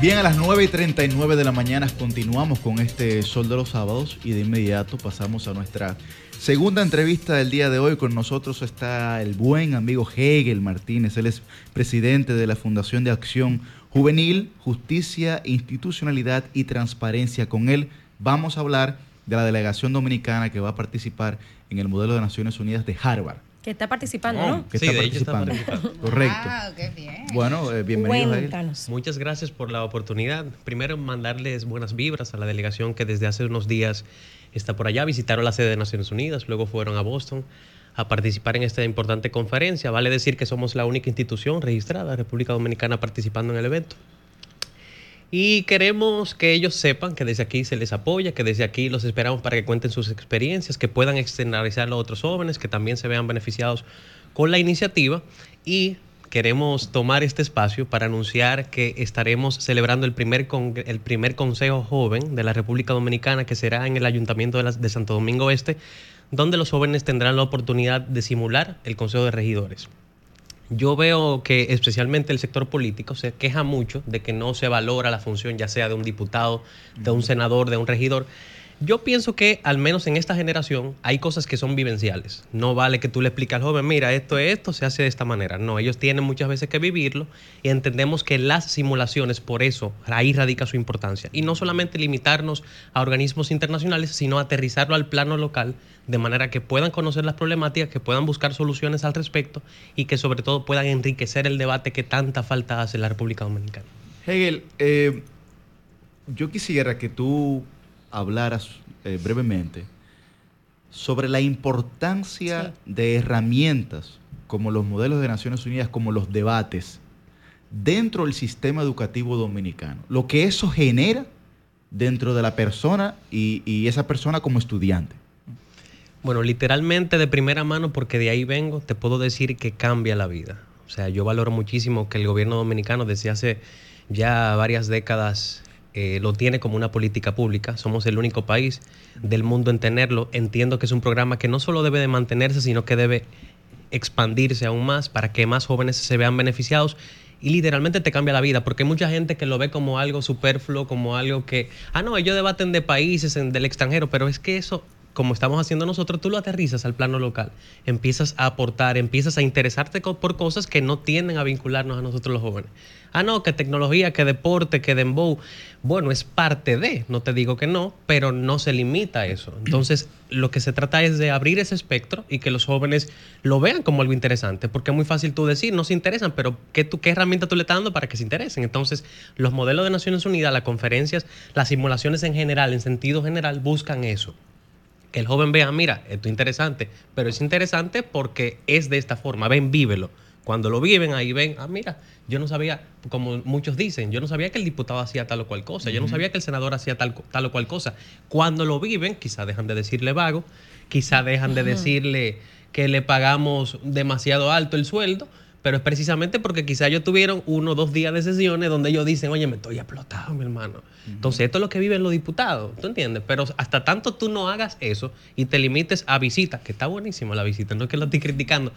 Bien, a las 9 y 39 de la mañana continuamos con este Sol de los Sábados y de inmediato pasamos a nuestra segunda entrevista del día de hoy. Con nosotros está el buen amigo Hegel Martínez. Él es presidente de la Fundación de Acción Juvenil, Justicia, Institucionalidad y Transparencia. Con él vamos a hablar de la delegación dominicana que va a participar en el modelo de Naciones Unidas de Harvard. Que está participando, ¿no? Que sí, está, participando. está participando. Correcto. Ah, qué bien. Bueno, eh, bienvenidos Muchas gracias por la oportunidad. Primero, mandarles buenas vibras a la delegación que desde hace unos días está por allá. Visitaron la sede de Naciones Unidas, luego fueron a Boston a participar en esta importante conferencia. Vale decir que somos la única institución registrada, República Dominicana, participando en el evento. Y queremos que ellos sepan que desde aquí se les apoya, que desde aquí los esperamos para que cuenten sus experiencias, que puedan externalizarlo a otros jóvenes, que también se vean beneficiados con la iniciativa. Y queremos tomar este espacio para anunciar que estaremos celebrando el primer, el primer Consejo Joven de la República Dominicana, que será en el Ayuntamiento de Santo Domingo Este, donde los jóvenes tendrán la oportunidad de simular el Consejo de Regidores yo veo que especialmente el sector político se queja mucho de que no se valora la función ya sea de un diputado, de un senador, de un regidor. Yo pienso que al menos en esta generación hay cosas que son vivenciales. No vale que tú le expliques al joven, mira, esto es esto, se hace de esta manera. No, ellos tienen muchas veces que vivirlo y entendemos que las simulaciones, por eso, ahí radica su importancia. Y no solamente limitarnos a organismos internacionales, sino aterrizarlo al plano local de manera que puedan conocer las problemáticas, que puedan buscar soluciones al respecto y que sobre todo puedan enriquecer el debate que tanta falta hace la República Dominicana. Hegel, eh, yo quisiera que tú hablaras eh, brevemente sobre la importancia de herramientas como los modelos de Naciones Unidas, como los debates, dentro del sistema educativo dominicano. Lo que eso genera dentro de la persona y, y esa persona como estudiante. Bueno, literalmente de primera mano, porque de ahí vengo, te puedo decir que cambia la vida. O sea, yo valoro muchísimo que el gobierno dominicano desde hace ya varias décadas eh, lo tiene como una política pública. Somos el único país del mundo en tenerlo. Entiendo que es un programa que no solo debe de mantenerse, sino que debe expandirse aún más para que más jóvenes se vean beneficiados y literalmente te cambia la vida, porque hay mucha gente que lo ve como algo superfluo, como algo que, ah, no, ellos debaten de países, del extranjero, pero es que eso como estamos haciendo nosotros, tú lo aterrizas al plano local, empiezas a aportar, empiezas a interesarte por cosas que no tienden a vincularnos a nosotros los jóvenes. Ah, no, que tecnología, que deporte, que dembow. Bueno, es parte de, no te digo que no, pero no se limita a eso. Entonces, lo que se trata es de abrir ese espectro y que los jóvenes lo vean como algo interesante, porque es muy fácil tú decir, no se interesan, pero ¿qué, tú, qué herramienta tú le estás dando para que se interesen? Entonces, los modelos de Naciones Unidas, las conferencias, las simulaciones en general, en sentido general, buscan eso que el joven vea, mira, esto es interesante, pero es interesante porque es de esta forma, ven, vívelo. Cuando lo viven ahí ven, ah, mira, yo no sabía, como muchos dicen, yo no sabía que el diputado hacía tal o cual cosa, yo no sabía que el senador hacía tal, tal o cual cosa. Cuando lo viven, quizá dejan de decirle vago, quizá dejan de decirle que le pagamos demasiado alto el sueldo, pero es precisamente porque quizá ellos tuvieron uno o dos días de sesiones donde ellos dicen, oye, me estoy explotado, mi hermano. Entonces, esto es lo que viven los diputados, ¿tú entiendes? Pero hasta tanto tú no hagas eso y te limites a visitas, que está buenísima la visita, no es que lo estoy criticando,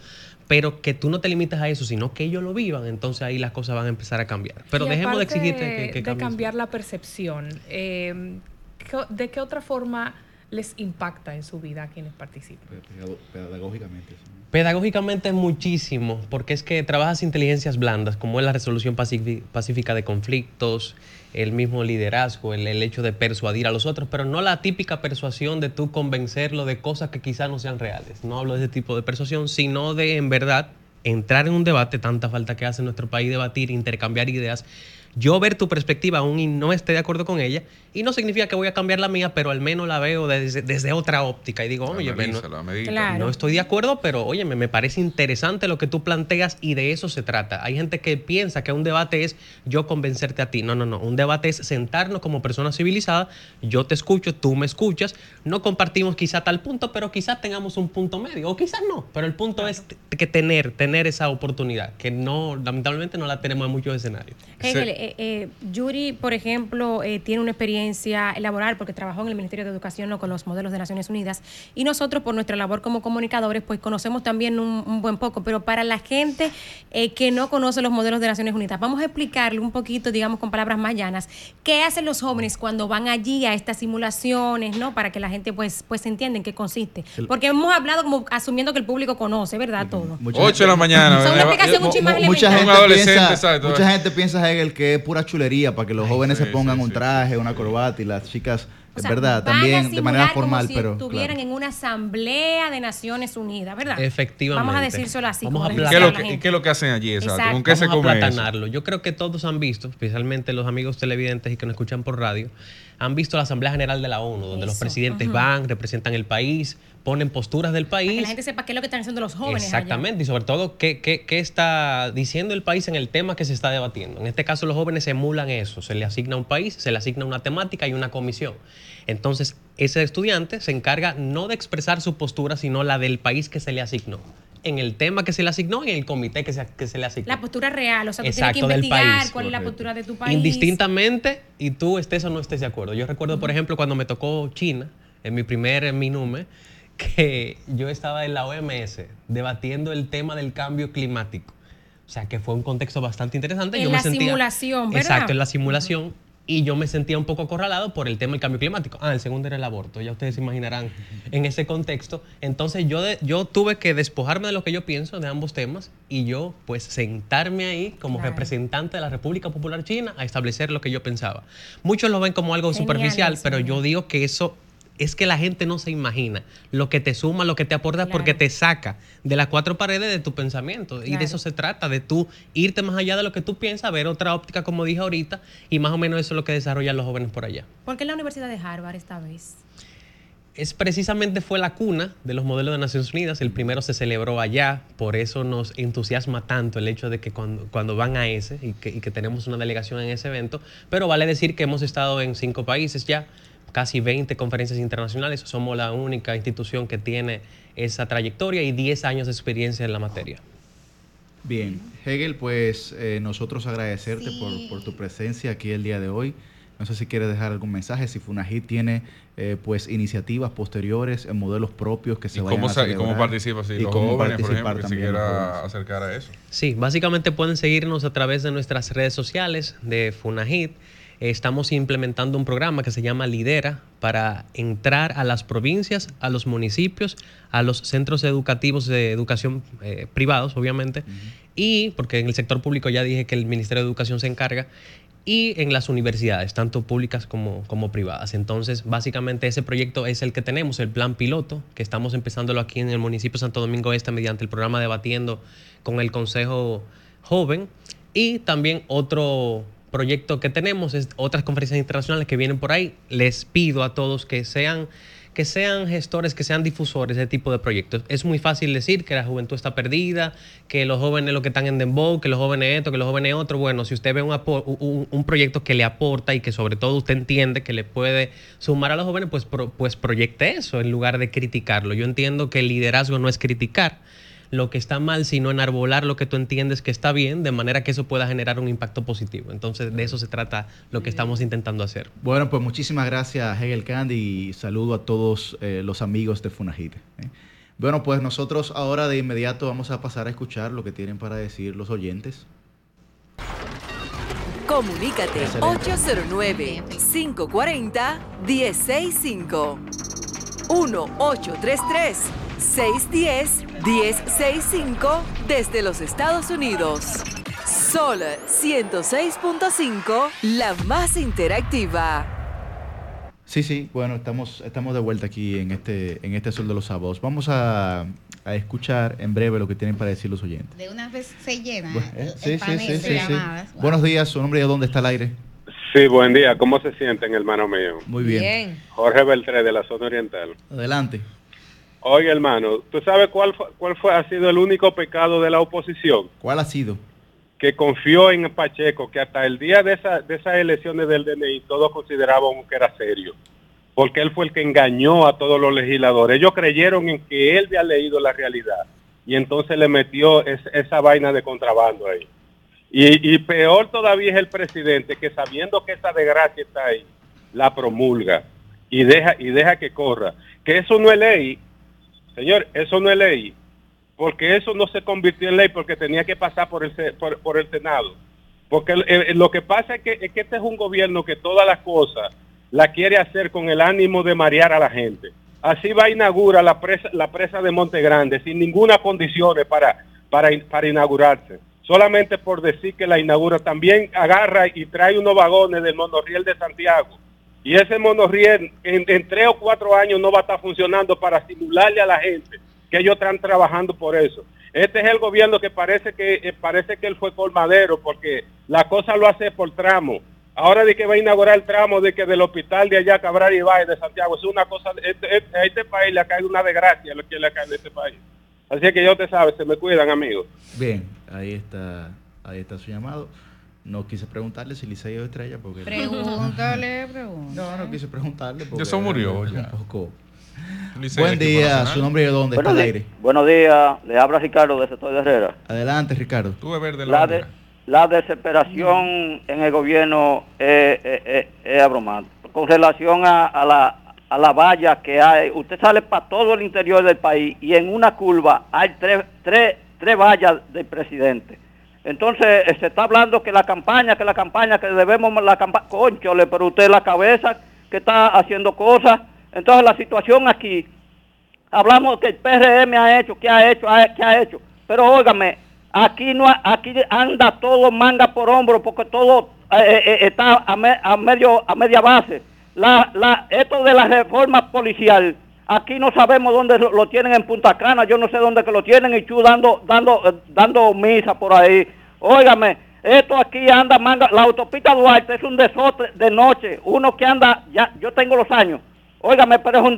pero que tú no te limites a eso, sino que ellos lo vivan, entonces ahí las cosas van a empezar a cambiar. Pero dejemos de exigirte que, que De cambiar la percepción, eh, ¿de qué otra forma les impacta en su vida a quienes participan. Pedagógicamente. Pedagógicamente muchísimo, porque es que trabajas inteligencias blandas, como es la resolución pacífica de conflictos, el mismo liderazgo, el, el, hecho de persuadir a los otros, pero no la típica persuasión de tú convencerlo de cosas que quizás no sean reales. No hablo de ese tipo de persuasión, sino de en verdad entrar en un debate, tanta falta que hace en nuestro país debatir, intercambiar ideas yo ver tu perspectiva aún y no esté de acuerdo con ella, y no significa que voy a cambiar la mía, pero al menos la veo desde, otra óptica. Y digo, oye, no, no, estoy de acuerdo, pero oye, me, parece interesante lo que tú planteas y de eso se trata. Hay gente que piensa que un debate es yo convencerte a ti. No, no, no. Un debate es sentarnos como personas civilizadas, yo te escucho, tú me escuchas, no compartimos quizá tal punto, pero quizás tengamos un punto medio, o quizás no, pero el punto es que tener, tener esa oportunidad, que no, lamentablemente no la tenemos en muchos escenarios. Eh, eh, Yuri, por ejemplo, eh, tiene una experiencia laboral porque trabajó en el Ministerio de Educación ¿no? con los modelos de Naciones Unidas y nosotros por nuestra labor como comunicadores pues conocemos también un, buen poco, pero para la gente eh, que no conoce los modelos de Naciones Unidas, vamos a explicarle un poquito, digamos con palabras más llanas, qué hacen los jóvenes cuando van allí a estas simulaciones, ¿no? Para que la gente pues, pues entienda en qué consiste. Porque hemos hablado como asumiendo que el público conoce, ¿verdad? Todo. 8 de la mañana. una explicación mucho más mucha gente, piensa, mucha gente piensa, Hegel, que es pura chulería para que los jóvenes se pongan un traje, una corbata y las chicas es verdad, también de manera formal, como pero. estuvieran en una asamblea de Naciones Unidas, ¿verdad? Efectivamente. Vamos a decírselo así. Vamos a ¿Qué, es lo que, ¿Qué es lo que hacen allí? Exacto. ¿Con qué se come Yo creo que todos han visto, especialmente los amigos televidentes y que nos escuchan por radio, han visto la Asamblea General de la ONU, donde los presidentes van, representan el país, ponen posturas del país. Para que la gente sepa qué es lo que están haciendo los jóvenes. Exactamente, y sobre todo qué, qué, qué, está diciendo el país en el tema que se está debatiendo. En este caso los jóvenes emulan eso, se le asigna un país, se le asigna una temática y una comisión. Entonces, ese estudiante se encarga no de expresar su postura, sino la del país que se le asignó en el tema que se le asignó y en el comité que se, que se le asignó. La postura real, o sea, tú tienes que investigar cuál es la postura de tu país. Indistintamente, y tú estés o no estés de acuerdo. Yo recuerdo, por ejemplo, cuando me tocó China, en mi primer MINUME, que yo estaba en la OMS debatiendo el tema del cambio climático. O sea, que fue un contexto bastante interesante. En yo la simulación, ¿verdad? Exacto, en la simulación y yo me sentía un poco acorralado por el tema del cambio climático. Ah, el segundo era el aborto, ya ustedes se imaginarán en ese contexto. Entonces yo, yo tuve que despojarme de lo que yo pienso de ambos temas y yo pues sentarme ahí como representante de la República Popular China a establecer lo que yo pensaba. Muchos lo ven como algo superficial, pero yo digo que eso es que la gente no se imagina lo que te suma, lo que te aporta, porque te saca de las cuatro paredes de tu pensamiento. Y de eso se trata, de tú irte más allá de lo que tú piensas, ver otra óptica, como dije ahorita, y más o menos eso es lo que desarrollan los jóvenes por allá. ¿Por qué la Universidad de Harvard esta vez? Es precisamente fue la cuna de los modelos de Naciones Unidas. El primero se celebró allá, por eso nos entusiasma tanto el hecho de que cuando, van a ese y que, y que tenemos una delegación en ese evento. Pero vale decir que hemos estado en cinco países ya casi 20 conferencias internacionales. Somos la única institución que tiene esa trayectoria y 10 años de experiencia en la materia. Bien, Hegel, pues eh, nosotros agradecerte por, tu presencia aquí el día de hoy. No sé si quieres dejar algún mensaje, si Funagit tiene eh, pues iniciativas posteriores, en modelos propios que se vayan a celebrar. ¿Y cómo participa si los jóvenes, por ejemplo, que se quiera acercar a eso? Sí, básicamente pueden seguirnos a través de nuestras redes sociales de Funagit estamos implementando un programa que se llama Lidera para entrar a las provincias, a los municipios, a los centros educativos de educación eh, privados, obviamente, y porque en el sector público ya dije que el Ministerio de Educación se encarga, y en las universidades, tanto públicas como, como privadas. Entonces, básicamente ese proyecto es el que tenemos, el plan piloto, que estamos empezándolo aquí en el municipio de Santo Domingo Este mediante el programa Debatiendo con el Consejo Joven y también otro proyecto que tenemos otras conferencias internacionales que vienen por ahí. Les pido a todos que sean que sean gestores, que sean difusores de tipo de proyectos. Es muy fácil decir que la juventud está perdida, que los jóvenes lo que están en Dembow, que los jóvenes esto, que los jóvenes otro. Bueno, si usted ve un, un, proyecto que le aporta y que sobre todo usted entiende que le puede sumar a los jóvenes, pues, pues proyecte eso en lugar de criticarlo. Yo entiendo que el liderazgo no es criticar, lo que está mal, sino enarbolar lo que tú entiendes que está bien, de manera que eso pueda generar un impacto positivo. Entonces, de eso se trata lo que estamos intentando hacer. Bueno, pues muchísimas gracias, Hegel Candy, y saludo a todos eh, los amigos de Funajit. ¿eh? Bueno, pues nosotros ahora de inmediato vamos a pasar a escuchar lo que tienen para decir los oyentes. Comunícate 809 540 165 1-833-610-1065 desde los Estados Unidos. Sol 106.5, la más interactiva. Sí, sí, bueno, estamos, estamos de vuelta aquí en este, en este Sol de los Sábados. Vamos a, escuchar en breve lo que tienen para decir los oyentes. De una vez se llena eh, sí, sí, sí, Buenos días, su nombre y dónde está el aire. Sí, buen día. ¿Cómo se sienten, hermano mío? Muy bien. Jorge Beltré, de la zona oriental. Adelante. Oye, hermano, ¿tú sabes cuál, cuál fue, ha sido el único pecado de la oposición? ¿Cuál ha sido? que confió en Pacheco, que hasta el día de, esa, de esas elecciones del DNI todos consideraban que era serio, porque él fue el que engañó a todos los legisladores. Ellos creyeron en que él había leído la realidad y entonces le metió esa vaina de contrabando ahí. Y, y, peor todavía es el presidente que sabiendo que esa desgracia está ahí, la promulga y deja, y deja que corra. Que eso no es ley, señor, eso no es ley porque eso no se convirtió en ley porque tenía que pasar por el, por, el Senado. Porque lo que pasa es que, este es un gobierno que todas las cosas la quiere hacer con el ánimo de marear a la gente. Así va a inaugurar la presa, la presa de Monte Grande sin ninguna condición para, para, para inaugurarse. Solamente por decir que la inaugura. También agarra y trae unos vagones del monorriel de Santiago. Y ese monorriel en, en tres o cuatro años no va a estar funcionando para simularle a la gente que ellos están trabajando por eso. Este es el gobierno que parece que eh, parece que él fue colmadero porque la cosa lo hace por tramo. Ahora de que va a inaugurar el tramo de que del hospital de allá Cabral y Valle de Santiago, es una cosa, este, este, a este país le ha caído una desgracia lo que le caído a este país. Así que yo te sabes, se me cuidan amigos. Bien, ahí está, ahí está su llamado. No quise preguntarle si Liceo Estrella porque... Pregúntale, pregúntale. No, no quise preguntarle porque... Eso murió ya. Un poco Buen día, su nombre y de dónde está el aire. Buenos días, le habla Ricardo de Sector de Herrera. Adelante, Ricardo. la, la desesperación en el gobierno es, es, abrumante. Con relación a, la, a la valla que hay, usted sale para todo el interior del país y en una curva hay tres, tres, tres vallas del presidente. Entonces se está hablando que la campaña, que la campaña, que debemos la campaña, conchole, pero usted la cabeza que está haciendo cosas entonces la situación aquí, hablamos que el PRM ha hecho, que ha hecho, que ha hecho, pero óigame, aquí no aquí anda todo manga por hombro porque todo eh, eh, eh, está a, medio a media base. La, la, esto de la reforma policial, aquí no sabemos dónde lo, tienen en Punta Cana, yo no sé dónde que lo tienen y tú dando dando dando misa por ahí. Óigame, esto aquí anda manga, la autopista Duarte es un desastre de noche, uno que anda ya yo tengo los años Óigame, pero es un,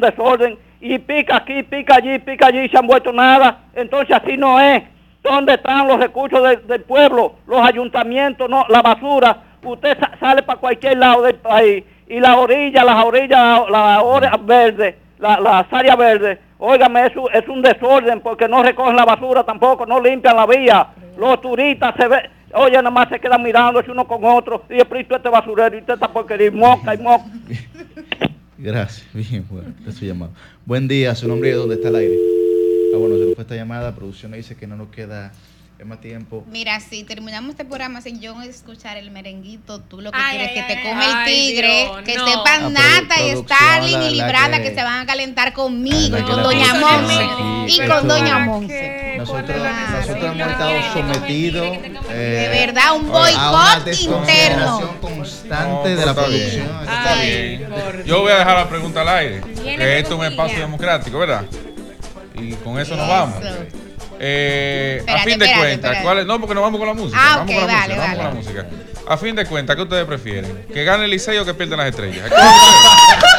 desorden. Y pica aquí, pica allí, pica allí, se han vuelto nada. Entonces así no es. ¿Dónde están los recursos del pueblo? Los ayuntamientos, no, la basura. Usted sale para cualquier lado del país y las orillas, las orillas, las orillas verdes, las áreas verdes, óigame, eso es un desorden porque no recogen la basura tampoco, no limpian la vía. Los turistas se ven, oye, nada más se quedan mirando uno con otro y el este basurero y usted está porque moca y moca. Gracias. Bien, bueno, su. Buen día, su nombre y dónde está el aire. Ah, bueno, se nos fue esta llamada. Producción dice que no nos queda más tiempo. Mira, si terminamos este programa sin yo escuchar el merenguito, tú lo que quieres es que te come el tigre, que sepan ah, Nata y Starling y Librada que, se van a calentar conmigo, con Doña Monse y con Doña Monse. Nosotros, nosotros hemos estado sometidos eh, de verdad un boicot interno constante de la producción. Yo voy a dejar la pregunta al aire, que esto es un espacio democrático, ¿verdad? Y con eso nos vamos. Eh, a fin de cuentas, ¿cuál es? No, porque nos vamos con la música. Ah, vamos, con, la vale, música, vamos con la música. A fin de cuentas, ¿qué ustedes prefieren? ¿Que gane el Liceo o que pierdan las estrellas?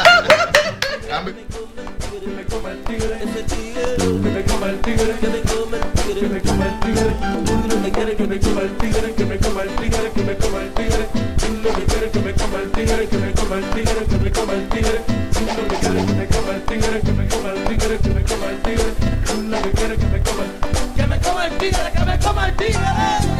tigre, que me coma el tigre.